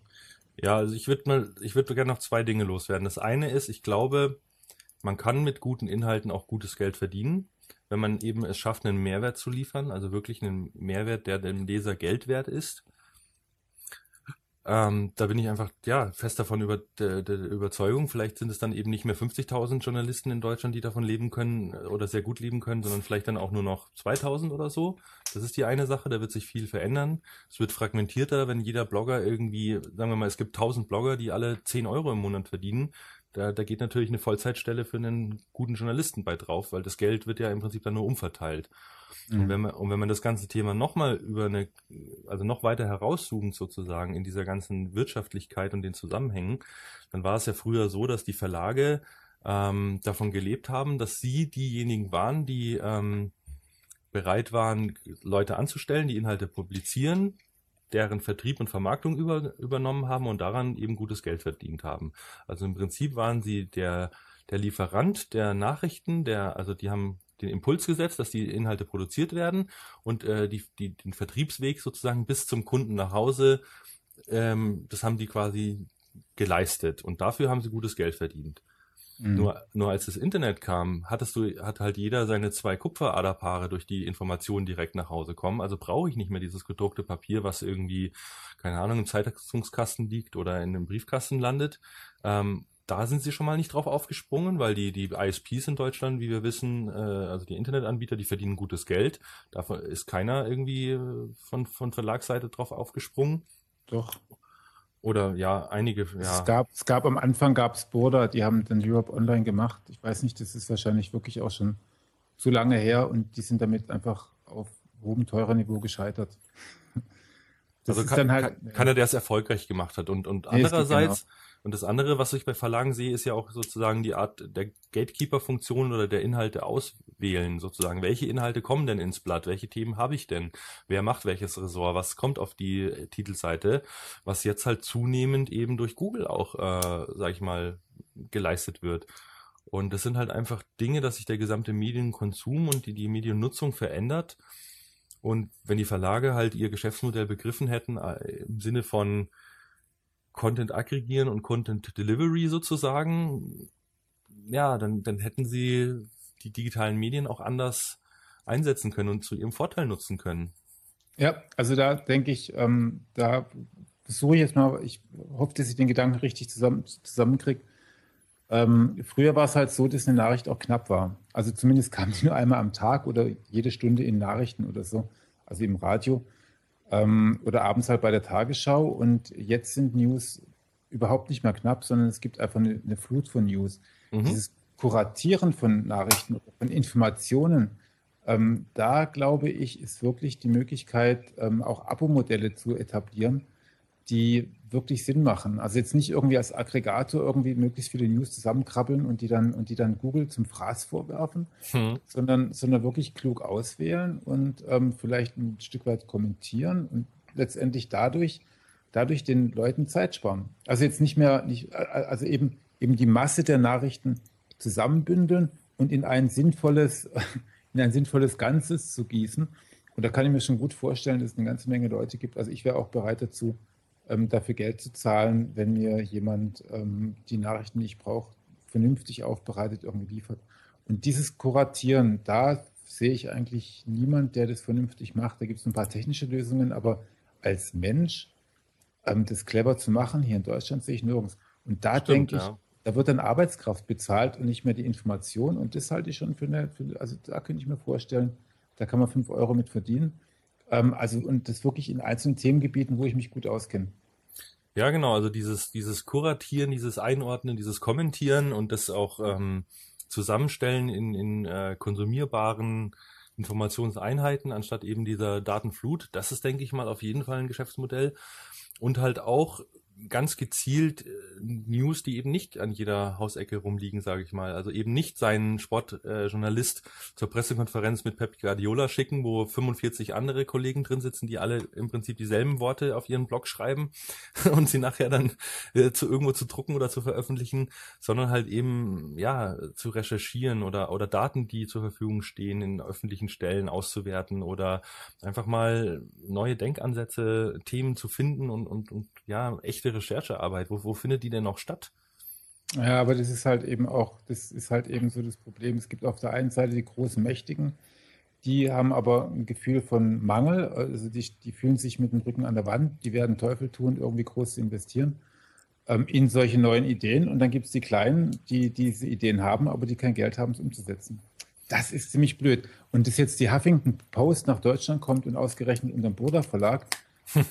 Ja, also ich würde mal, ich würde gerne noch zwei Dinge loswerden. Das eine ist, ich glaube, man kann mit guten Inhalten auch gutes Geld verdienen, wenn man eben es schafft, einen Mehrwert zu liefern, also wirklich einen Mehrwert, der dem Leser Geld wert ist. Ähm, da bin ich einfach ja fest davon über der, der Überzeugung. Vielleicht sind es dann eben nicht mehr 50.000 Journalisten in Deutschland, die davon leben können äh, oder sehr gut leben können, sondern vielleicht dann auch nur noch 2.000 oder so. Das ist die eine Sache. Da wird sich viel verändern. Es wird fragmentierter, wenn jeder Blogger irgendwie, sagen wir mal, es gibt 1.000 Blogger, die alle 10 Euro im Monat verdienen. Da, da geht natürlich eine Vollzeitstelle für einen guten Journalisten bei drauf, weil das Geld wird ja im Prinzip dann nur umverteilt. Mhm. Und, wenn man, und wenn man das ganze Thema nochmal über eine, also noch weiter herauszoomt sozusagen in dieser ganzen Wirtschaftlichkeit und den Zusammenhängen, dann war es ja früher so, dass die Verlage ähm, davon gelebt haben, dass sie diejenigen waren, die ähm, bereit waren, Leute anzustellen, die Inhalte publizieren, deren Vertrieb und Vermarktung über, übernommen haben und daran eben gutes Geld verdient haben. Also im Prinzip waren sie der, der Lieferant der Nachrichten, der, also die haben den Impuls gesetzt, dass die Inhalte produziert werden und äh, die, die, den Vertriebsweg sozusagen bis zum Kunden nach Hause, ähm, das haben die quasi geleistet und dafür haben sie gutes Geld verdient. Mhm. Nur, nur als das Internet kam, hattest du, hat halt jeder seine zwei Kupferaderpaare durch die Informationen direkt nach Hause kommen. Also brauche ich nicht mehr dieses gedruckte Papier, was irgendwie, keine Ahnung, im Zeitungskasten liegt oder in einem Briefkasten landet. Ähm, da sind sie schon mal nicht drauf aufgesprungen, weil die, die ISPs in Deutschland, wie wir wissen, äh, also die Internetanbieter, die verdienen gutes Geld. Davon ist keiner irgendwie äh, von, von Verlagsseite drauf aufgesprungen.
Doch.
Oder ja, einige.
Ja. Es, gab, es gab am Anfang gab es Border, die haben dann Europe Online gemacht. Ich weiß nicht, das ist wahrscheinlich wirklich auch schon zu lange her und die sind damit einfach auf hohem Teurer-Niveau gescheitert.
Das also kann, halt, kann, keiner, der es erfolgreich gemacht hat. Und, und nee, andererseits, genau. Und das andere, was ich bei Verlagen sehe, ist ja auch sozusagen die Art der Gatekeeper-Funktion oder der Inhalte auswählen, sozusagen. Welche Inhalte kommen denn ins Blatt? Welche Themen habe ich denn? Wer macht welches Ressort? Was kommt auf die Titelseite? Was jetzt halt zunehmend eben durch Google auch, äh, sag ich mal, geleistet wird. Und das sind halt einfach Dinge, dass sich der gesamte Medienkonsum und die, die Mediennutzung verändert und wenn die Verlage halt ihr Geschäftsmodell begriffen hätten, äh, im Sinne von Content aggregieren und Content Delivery sozusagen, ja, dann, dann hätten sie die digitalen Medien auch anders einsetzen können und zu ihrem Vorteil nutzen können.
Ja, also da denke ich, ähm, da versuche ich jetzt mal, ich hoffe, dass ich den Gedanken richtig zusammen, zusammenkriege. Ähm, früher war es halt so, dass eine Nachricht auch knapp war. Also zumindest kam die nur einmal am Tag oder jede Stunde in Nachrichten oder so, also im Radio ähm, oder abends halt bei der Tagesschau. Und jetzt sind News überhaupt nicht mehr knapp, sondern es gibt einfach eine, eine Flut von News. Mhm. Dieses Kuratieren von Nachrichten, von Informationen, ähm, da glaube ich, ist wirklich die Möglichkeit, ähm, auch Abo-Modelle zu etablieren, die wirklich Sinn machen. Also jetzt nicht irgendwie als Aggregator irgendwie möglichst viele News zusammenkrabbeln und die dann und die dann Google zum Fraß vorwerfen, hm. sondern, sondern wirklich klug auswählen und ähm, vielleicht ein Stück weit kommentieren und letztendlich dadurch, dadurch den Leuten Zeit sparen. Also jetzt nicht mehr, nicht, also eben, eben die Masse der Nachrichten zusammenbündeln und in ein sinnvolles, in ein sinnvolles Ganzes zu gießen. Und da kann ich mir schon gut vorstellen, dass es eine ganze Menge Leute gibt. Also ich wäre auch bereit dazu, ähm, dafür Geld zu zahlen, wenn mir jemand ähm, die Nachrichten, die ich brauche, vernünftig aufbereitet irgendwie liefert. Und dieses Kuratieren, da sehe ich eigentlich niemand, der das vernünftig macht. Da gibt es ein paar technische Lösungen, aber als Mensch ähm, das clever zu machen, hier in Deutschland sehe ich nirgends. Und da Stimmt, denke ich, ja. da wird dann Arbeitskraft bezahlt und nicht mehr die Information. Und das halte ich schon für eine, für, also da könnte ich mir vorstellen, da kann man fünf Euro mit verdienen. Ähm, also und das wirklich in einzelnen Themengebieten, wo ich mich gut auskenne.
Ja, genau, also dieses, dieses Kuratieren, dieses Einordnen, dieses Kommentieren und das auch ähm, Zusammenstellen in, in äh, konsumierbaren Informationseinheiten anstatt eben dieser Datenflut, das ist, denke ich mal, auf jeden Fall ein Geschäftsmodell. Und halt auch ganz gezielt äh, News, die eben nicht an jeder Hausecke rumliegen, sage ich mal. Also eben nicht seinen Sportjournalist äh, zur Pressekonferenz mit Pep Guardiola schicken, wo 45 andere Kollegen drin sitzen, die alle im Prinzip dieselben Worte auf ihren Blog schreiben und sie nachher dann äh, zu irgendwo zu drucken oder zu veröffentlichen, sondern halt eben ja zu recherchieren oder oder Daten, die zur Verfügung stehen, in öffentlichen Stellen auszuwerten oder einfach mal neue Denkansätze, Themen zu finden und und und ja echte Recherchearbeit? Wo, wo findet die denn noch statt?
Ja, aber das ist halt eben auch, das ist halt eben so das Problem. Es gibt auf der einen Seite die großen Mächtigen, die haben aber ein Gefühl von Mangel, also die, die fühlen sich mit dem Rücken an der Wand, die werden Teufel tun, irgendwie groß zu investieren ähm, in solche neuen Ideen. Und dann gibt es die Kleinen, die diese Ideen haben, aber die kein Geld haben, es umzusetzen. Das ist ziemlich blöd. Und dass jetzt die Huffington Post nach Deutschland kommt und ausgerechnet unter dem Burda Verlag,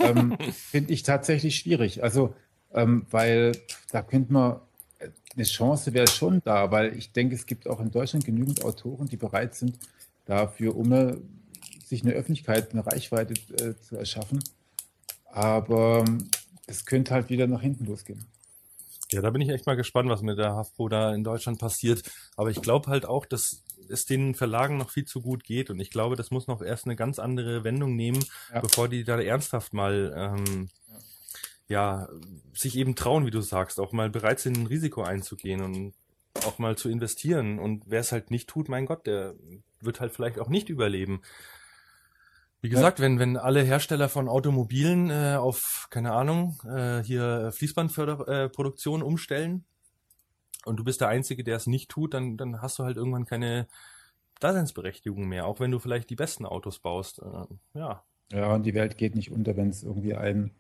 ähm, finde ich tatsächlich schwierig. Also, ähm, weil da könnte man, eine Chance wäre schon da, weil ich denke, es gibt auch in Deutschland genügend Autoren, die bereit sind, dafür, um sich eine Öffentlichkeit, eine Reichweite äh, zu erschaffen. Aber es könnte halt wieder nach hinten losgehen.
Ja, da bin ich echt mal gespannt, was mit der HAFPO da in Deutschland passiert. Aber ich glaube halt auch, dass es den Verlagen noch viel zu gut geht. Und ich glaube, das muss noch erst eine ganz andere Wendung nehmen, ja. bevor die da ernsthaft mal ähm, ja. ja. sich eben trauen, wie du sagst, auch mal bereit sind, ein Risiko einzugehen und auch mal zu investieren. Und wer es halt nicht tut, mein Gott, der wird halt vielleicht auch nicht überleben. Wie gesagt, ja. wenn, wenn alle Hersteller von Automobilen äh, auf, keine Ahnung, äh, hier Fließbandproduktion äh, umstellen und du bist der Einzige, der es nicht tut, dann, dann hast du halt irgendwann keine Daseinsberechtigung mehr, auch wenn du vielleicht die besten Autos baust. Äh, ja.
Ja, und die Welt geht nicht unter, wenn es irgendwie ein,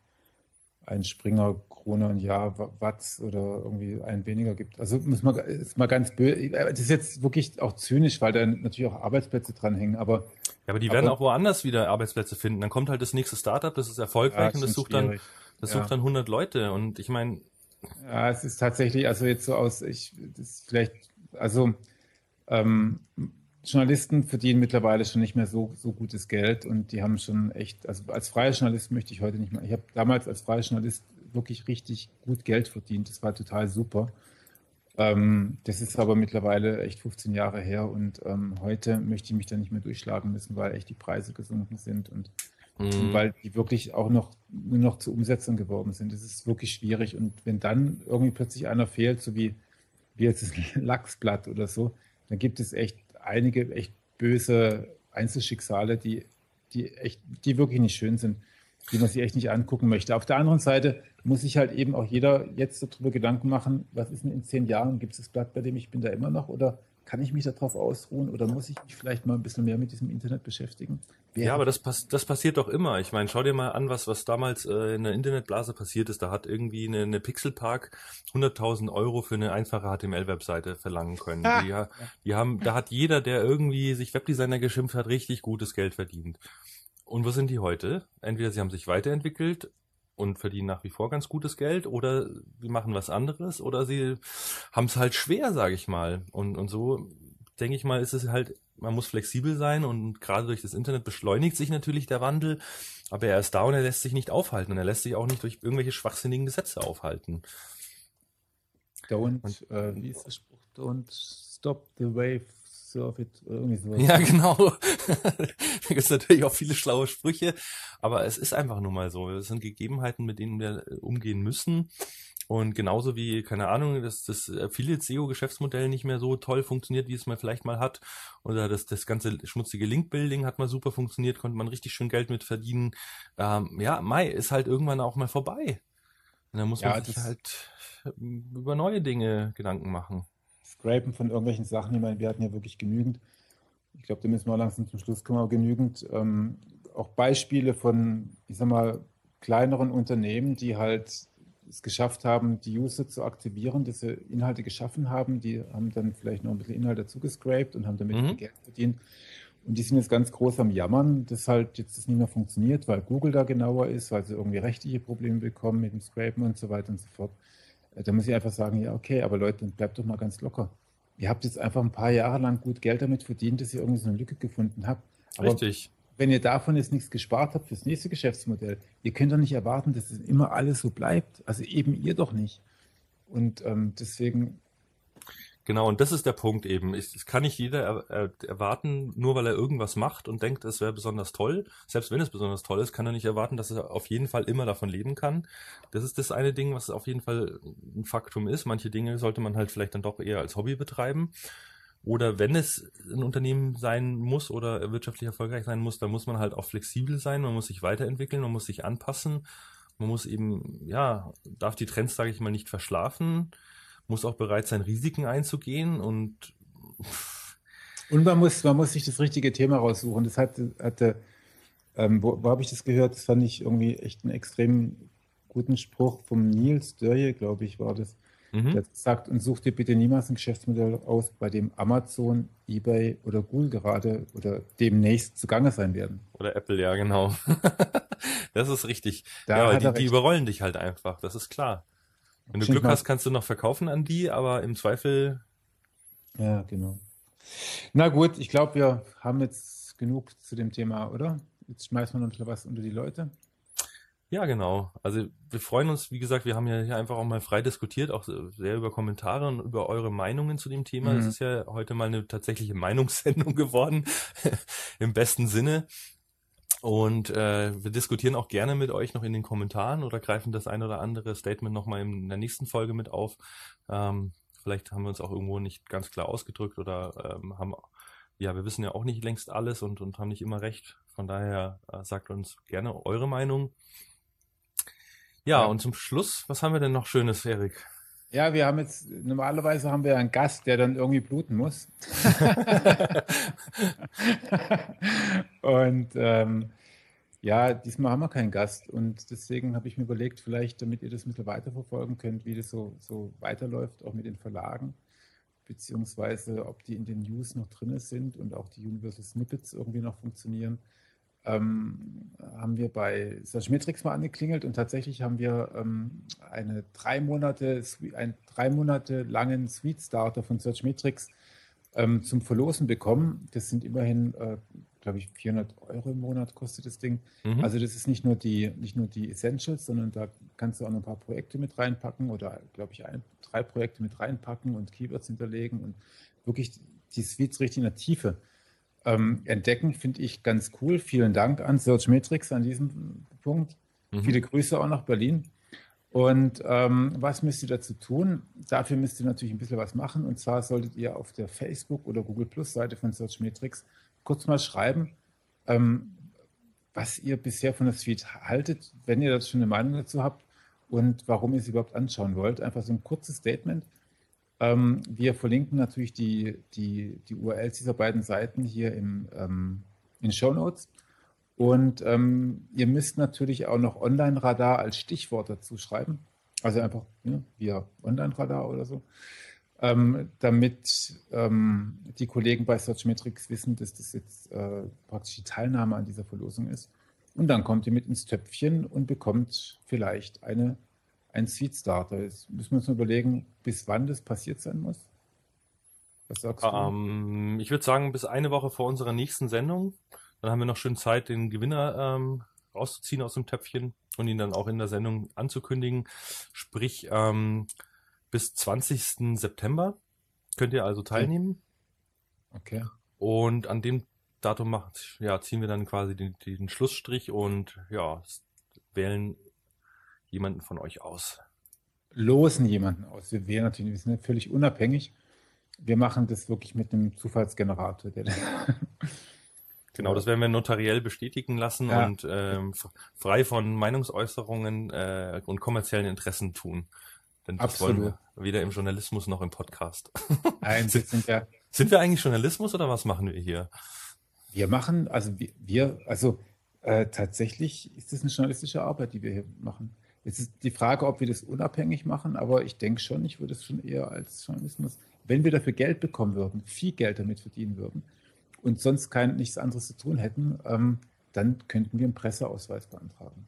ein Springer Krone und Jahr Watts oder irgendwie einen weniger gibt. Also muss man ist mal ganz böse. Das ist jetzt wirklich auch zynisch, weil da natürlich auch Arbeitsplätze dranhängen, aber
ja, aber die werden aber, auch woanders wieder Arbeitsplätze finden. Dann kommt halt das nächste Startup, das ist erfolgreich ja, und das sucht dann, das ja. sucht dann 100 Leute. Und ich meine.
Ja, es ist tatsächlich, also jetzt so aus, ich, das ist vielleicht, also, ähm, Journalisten verdienen mittlerweile schon nicht mehr so, so gutes Geld und die haben schon echt, also als freier Journalist möchte ich heute nicht mehr. Ich habe damals als freier Journalist wirklich richtig gut Geld verdient. Das war total super. Ähm, das ist aber mittlerweile echt 15 Jahre her und ähm, heute möchte ich mich da nicht mehr durchschlagen müssen, weil echt die Preise gesunken sind und, mhm. weil die wirklich auch noch nur noch zur Umsetzung geworden sind. Das ist wirklich schwierig und wenn dann irgendwie plötzlich einer fehlt, so wie, wie jetzt das Lachsblatt oder so, dann gibt es echt einige echt böse Einzelschicksale, die, die echt, die wirklich nicht schön sind, die man sich echt nicht angucken möchte. Auf der anderen Seite muss sich halt eben auch jeder jetzt darüber Gedanken machen, was ist denn in zehn Jahren? Gibt es das Blatt, bei dem ich bin da immer noch? Oder kann ich mich darauf ausruhen? Oder muss ich mich vielleicht mal ein bisschen mehr mit diesem Internet beschäftigen?
Wer ja, aber das, pass das passiert doch immer. Ich meine, schau dir mal an, was, was damals äh, in der Internetblase passiert ist. Da hat irgendwie eine, eine Pixelpark 100.000 Euro für eine einfache HTML-Webseite verlangen können. Ah. Die, die haben, da hat jeder, der irgendwie sich Webdesigner geschimpft hat, richtig gutes Geld verdient. Und wo sind die heute? Entweder sie haben sich weiterentwickelt und verdienen nach wie vor ganz gutes Geld oder sie machen was anderes oder sie haben es halt schwer, sage ich mal. Und, und so denke ich mal, ist es halt, man muss flexibel sein und gerade durch das Internet beschleunigt sich natürlich der Wandel, aber er ist da und er lässt sich nicht aufhalten und er lässt sich auch nicht durch irgendwelche schwachsinnigen Gesetze aufhalten.
Don't, und, äh, wie ist der Spruch? Don't stop the wave Surf It, irgendwie
sowas. Ja, genau. da gibt es natürlich auch viele schlaue Sprüche, aber es ist einfach nur mal so. Es sind Gegebenheiten, mit denen wir äh, umgehen müssen. Und genauso wie, keine Ahnung, dass das Affiliate-SEO-Geschäftsmodell nicht mehr so toll funktioniert, wie es man vielleicht mal hat. Oder das, das ganze schmutzige Link-Building hat mal super funktioniert, konnte man richtig schön Geld mit verdienen. Ähm, ja, Mai ist halt irgendwann auch mal vorbei. Und dann muss ja, man sich halt ähm, über neue Dinge Gedanken machen.
Scrapen von irgendwelchen Sachen. Ich meine, wir hatten ja wirklich genügend. Ich glaube, da müssen wir langsam zum Schluss kommen, aber genügend ähm, auch Beispiele von, ich sag mal, kleineren Unternehmen, die halt es geschafft haben, die User zu aktivieren, dass sie Inhalte geschaffen haben. Die haben dann vielleicht noch ein bisschen Inhalt dazu gescrapt und haben damit mhm. Geld verdient. Und die sind jetzt ganz groß am Jammern, dass halt jetzt das nicht mehr funktioniert, weil Google da genauer ist, weil sie irgendwie rechtliche Probleme bekommen mit dem Scrapen und so weiter und so fort. Da muss ich einfach sagen, ja, okay, aber Leute, bleibt doch mal ganz locker. Ihr habt jetzt einfach ein paar Jahre lang gut Geld damit verdient, dass ihr irgendwie so eine Lücke gefunden habt.
Aber Richtig.
Wenn ihr davon jetzt nichts gespart habt fürs nächste Geschäftsmodell, ihr könnt doch nicht erwarten, dass es immer alles so bleibt. Also eben ihr doch nicht. Und ähm, deswegen
Genau, und das ist der Punkt eben. Es kann nicht jeder er, erwarten, nur weil er irgendwas macht und denkt, es wäre besonders toll. Selbst wenn es besonders toll ist, kann er nicht erwarten, dass er auf jeden Fall immer davon leben kann. Das ist das eine Ding, was auf jeden Fall ein Faktum ist. Manche Dinge sollte man halt vielleicht dann doch eher als Hobby betreiben. Oder wenn es ein Unternehmen sein muss oder wirtschaftlich erfolgreich sein muss, dann muss man halt auch flexibel sein, man muss sich weiterentwickeln, man muss sich anpassen, man muss eben, ja, darf die Trends, sage ich mal, nicht verschlafen muss auch bereit sein, Risiken einzugehen und
und man muss, man muss sich das richtige Thema raussuchen. Das hatte, hatte ähm, wo, wo habe ich das gehört? Das fand ich irgendwie echt einen extrem guten Spruch vom Nils Dörje, glaube ich, war das. Mhm. Der sagt, und such dir bitte niemals ein Geschäftsmodell aus, bei dem Amazon, Ebay oder Google gerade oder demnächst zugange sein werden.
Oder Apple, ja, genau. das ist richtig. Da ja, die, die überrollen dich halt einfach, das ist klar. Wenn du Glück hast, kannst du noch verkaufen an die, aber im Zweifel.
Ja, genau. Na gut, ich glaube, wir haben jetzt genug zu dem Thema, oder? Jetzt schmeißen wir noch was unter die Leute.
Ja, genau. Also wir freuen uns, wie gesagt, wir haben ja hier einfach auch mal frei diskutiert, auch sehr über Kommentare und über eure Meinungen zu dem Thema. Es mhm. ist ja heute mal eine tatsächliche Meinungssendung geworden, im besten Sinne. Und äh, wir diskutieren auch gerne mit euch noch in den Kommentaren oder greifen das ein oder andere Statement nochmal in der nächsten Folge mit auf. Ähm, vielleicht haben wir uns auch irgendwo nicht ganz klar ausgedrückt oder ähm, haben, ja, wir wissen ja auch nicht längst alles und, und haben nicht immer recht. Von daher äh, sagt uns gerne eure Meinung. Ja, ja, und zum Schluss, was haben wir denn noch Schönes, Erik?
Ja, wir haben jetzt, normalerweise haben wir einen Gast, der dann irgendwie bluten muss. und ähm, ja, diesmal haben wir keinen Gast. Und deswegen habe ich mir überlegt, vielleicht, damit ihr das ein bisschen weiterverfolgen könnt, wie das so, so weiterläuft, auch mit den Verlagen, beziehungsweise ob die in den News noch drin sind und auch die Universal Snippets irgendwie noch funktionieren ähm, haben wir bei Searchmetrics mal angeklingelt und tatsächlich haben wir ähm, eine drei Monate, einen drei Monate langen Suite Starter von Searchmetrics ähm, zum Verlosen bekommen. Das sind immerhin, äh, glaube ich, 400 Euro im Monat kostet das Ding. Mhm. Also das ist nicht nur, die, nicht nur die Essentials, sondern da kannst du auch noch ein paar Projekte mit reinpacken oder, glaube ich, ein, drei Projekte mit reinpacken und Keywords hinterlegen und wirklich die Suites richtig in der Tiefe ähm, entdecken, finde ich ganz cool. Vielen Dank an Search Matrix an diesem Punkt. Mhm. Viele Grüße auch nach Berlin. Und ähm, was müsst ihr dazu tun? Dafür müsst ihr natürlich ein bisschen was machen. Und zwar solltet ihr auf der Facebook- oder Google Plus-Seite von Search Matrix kurz mal schreiben, ähm, was ihr bisher von der Suite haltet, wenn ihr das schon eine Meinung dazu habt und warum ihr sie überhaupt anschauen wollt. Einfach so ein kurzes Statement. Ähm, wir verlinken natürlich die, die, die URLs dieser beiden Seiten hier im, ähm, in Show Notes. Und ähm, ihr müsst natürlich auch noch Online-Radar als Stichwort dazu schreiben. Also einfach ja, via Online-Radar oder so. Ähm, damit ähm, die Kollegen bei Searchmetrics wissen, dass das jetzt äh, praktisch die Teilnahme an dieser Verlosung ist. Und dann kommt ihr mit ins Töpfchen und bekommt vielleicht eine ein Seed Starter. Jetzt müssen wir uns überlegen, bis wann das passiert sein muss.
Was sagst du? Um, ähm, ich würde sagen, bis eine Woche vor unserer nächsten Sendung. Dann haben wir noch schön Zeit, den Gewinner ähm, rauszuziehen aus dem Töpfchen und ihn dann auch in der Sendung anzukündigen. Sprich, ähm, bis 20. September könnt ihr also teilnehmen.
Okay.
Und an dem Datum macht, ja, ziehen wir dann quasi den, den Schlussstrich und ja, wählen jemanden von euch aus?
Losen jemanden aus. Wir wären natürlich wir sind völlig unabhängig. Wir machen das wirklich mit einem Zufallsgenerator.
genau, das werden wir notariell bestätigen lassen ja. und ähm, frei von Meinungsäußerungen äh, und kommerziellen Interessen tun. Denn das Absolut. wollen wir weder im Journalismus noch im Podcast.
Nein, sind,
wir, sind wir eigentlich Journalismus oder was machen wir hier?
Wir machen, also wir, also äh, tatsächlich ist das eine journalistische Arbeit, die wir hier machen. Jetzt ist die Frage, ob wir das unabhängig machen, aber ich denke schon, ich würde es schon eher als Journalismus, wenn wir dafür Geld bekommen würden, viel Geld damit verdienen würden und sonst kein, nichts anderes zu tun hätten, ähm, dann könnten wir einen Presseausweis beantragen.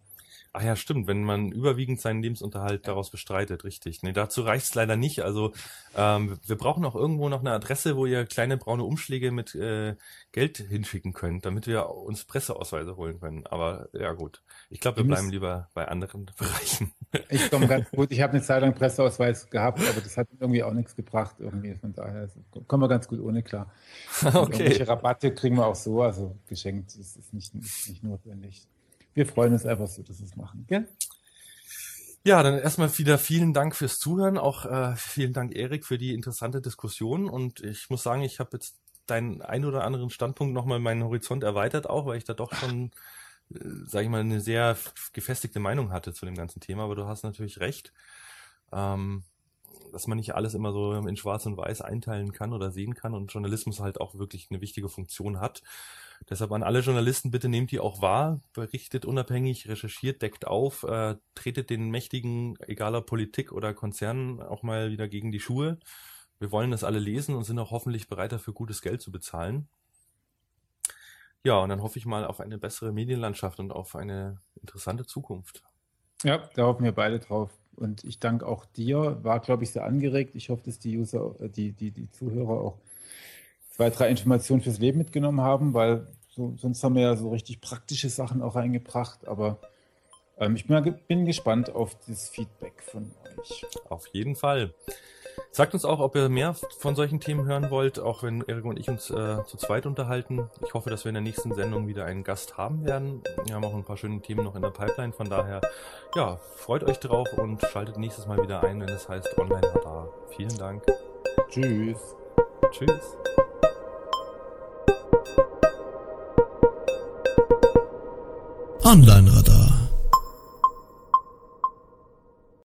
Ach ja, stimmt, wenn man überwiegend seinen Lebensunterhalt daraus bestreitet, richtig. Nee, dazu reicht's leider nicht. Also ähm, wir brauchen auch irgendwo noch eine Adresse, wo ihr kleine braune Umschläge mit äh, Geld hinschicken könnt, damit wir uns Presseausweise holen können. Aber ja gut, ich glaube, wir bleiben lieber bei anderen Bereichen.
Ich komme ganz gut. Ich habe eine Zeit lang Presseausweis gehabt, aber das hat irgendwie auch nichts gebracht. Irgendwie von daher kommen wir ganz gut ohne klar. okay. Welche Rabatte kriegen wir auch so, also geschenkt ist, ist nicht, nicht, nicht notwendig wir freuen uns einfach so, dass wir es machen. Gell?
Ja, dann erstmal wieder vielen Dank fürs Zuhören. Auch äh, vielen Dank, Erik, für die interessante Diskussion. Und ich muss sagen, ich habe jetzt deinen ein oder anderen Standpunkt nochmal meinen Horizont erweitert, auch weil ich da doch schon, äh, sage ich mal, eine sehr gefestigte Meinung hatte zu dem ganzen Thema. Aber du hast natürlich recht, ähm, dass man nicht alles immer so in Schwarz und Weiß einteilen kann oder sehen kann und Journalismus halt auch wirklich eine wichtige Funktion hat. Deshalb an alle Journalisten, bitte nehmt die auch wahr, berichtet unabhängig, recherchiert, deckt auf, äh, tretet den Mächtigen, egaler Politik oder Konzernen, auch mal wieder gegen die Schuhe. Wir wollen das alle lesen und sind auch hoffentlich bereit dafür, gutes Geld zu bezahlen. Ja, und dann hoffe ich mal auf eine bessere Medienlandschaft und auf eine interessante Zukunft.
Ja, da hoffen wir beide drauf. Und ich danke auch dir. War, glaube ich, sehr angeregt. Ich hoffe, dass die User, äh, die, die, die Zuhörer auch zwei, drei Informationen fürs Leben mitgenommen haben, weil so, sonst haben wir ja so richtig praktische Sachen auch reingebracht. Aber ähm, ich bin, bin gespannt auf das Feedback von euch.
Auf jeden Fall. Sagt uns auch, ob ihr mehr von solchen Themen hören wollt, auch wenn Erik und ich uns äh, zu zweit unterhalten. Ich hoffe, dass wir in der nächsten Sendung wieder einen Gast haben werden. Wir haben auch ein paar schöne Themen noch in der Pipeline. Von daher, ja, freut euch drauf und schaltet nächstes Mal wieder ein, wenn es heißt Online-Radar. Vielen Dank.
Tschüss.
Tschüss.
Online-Radar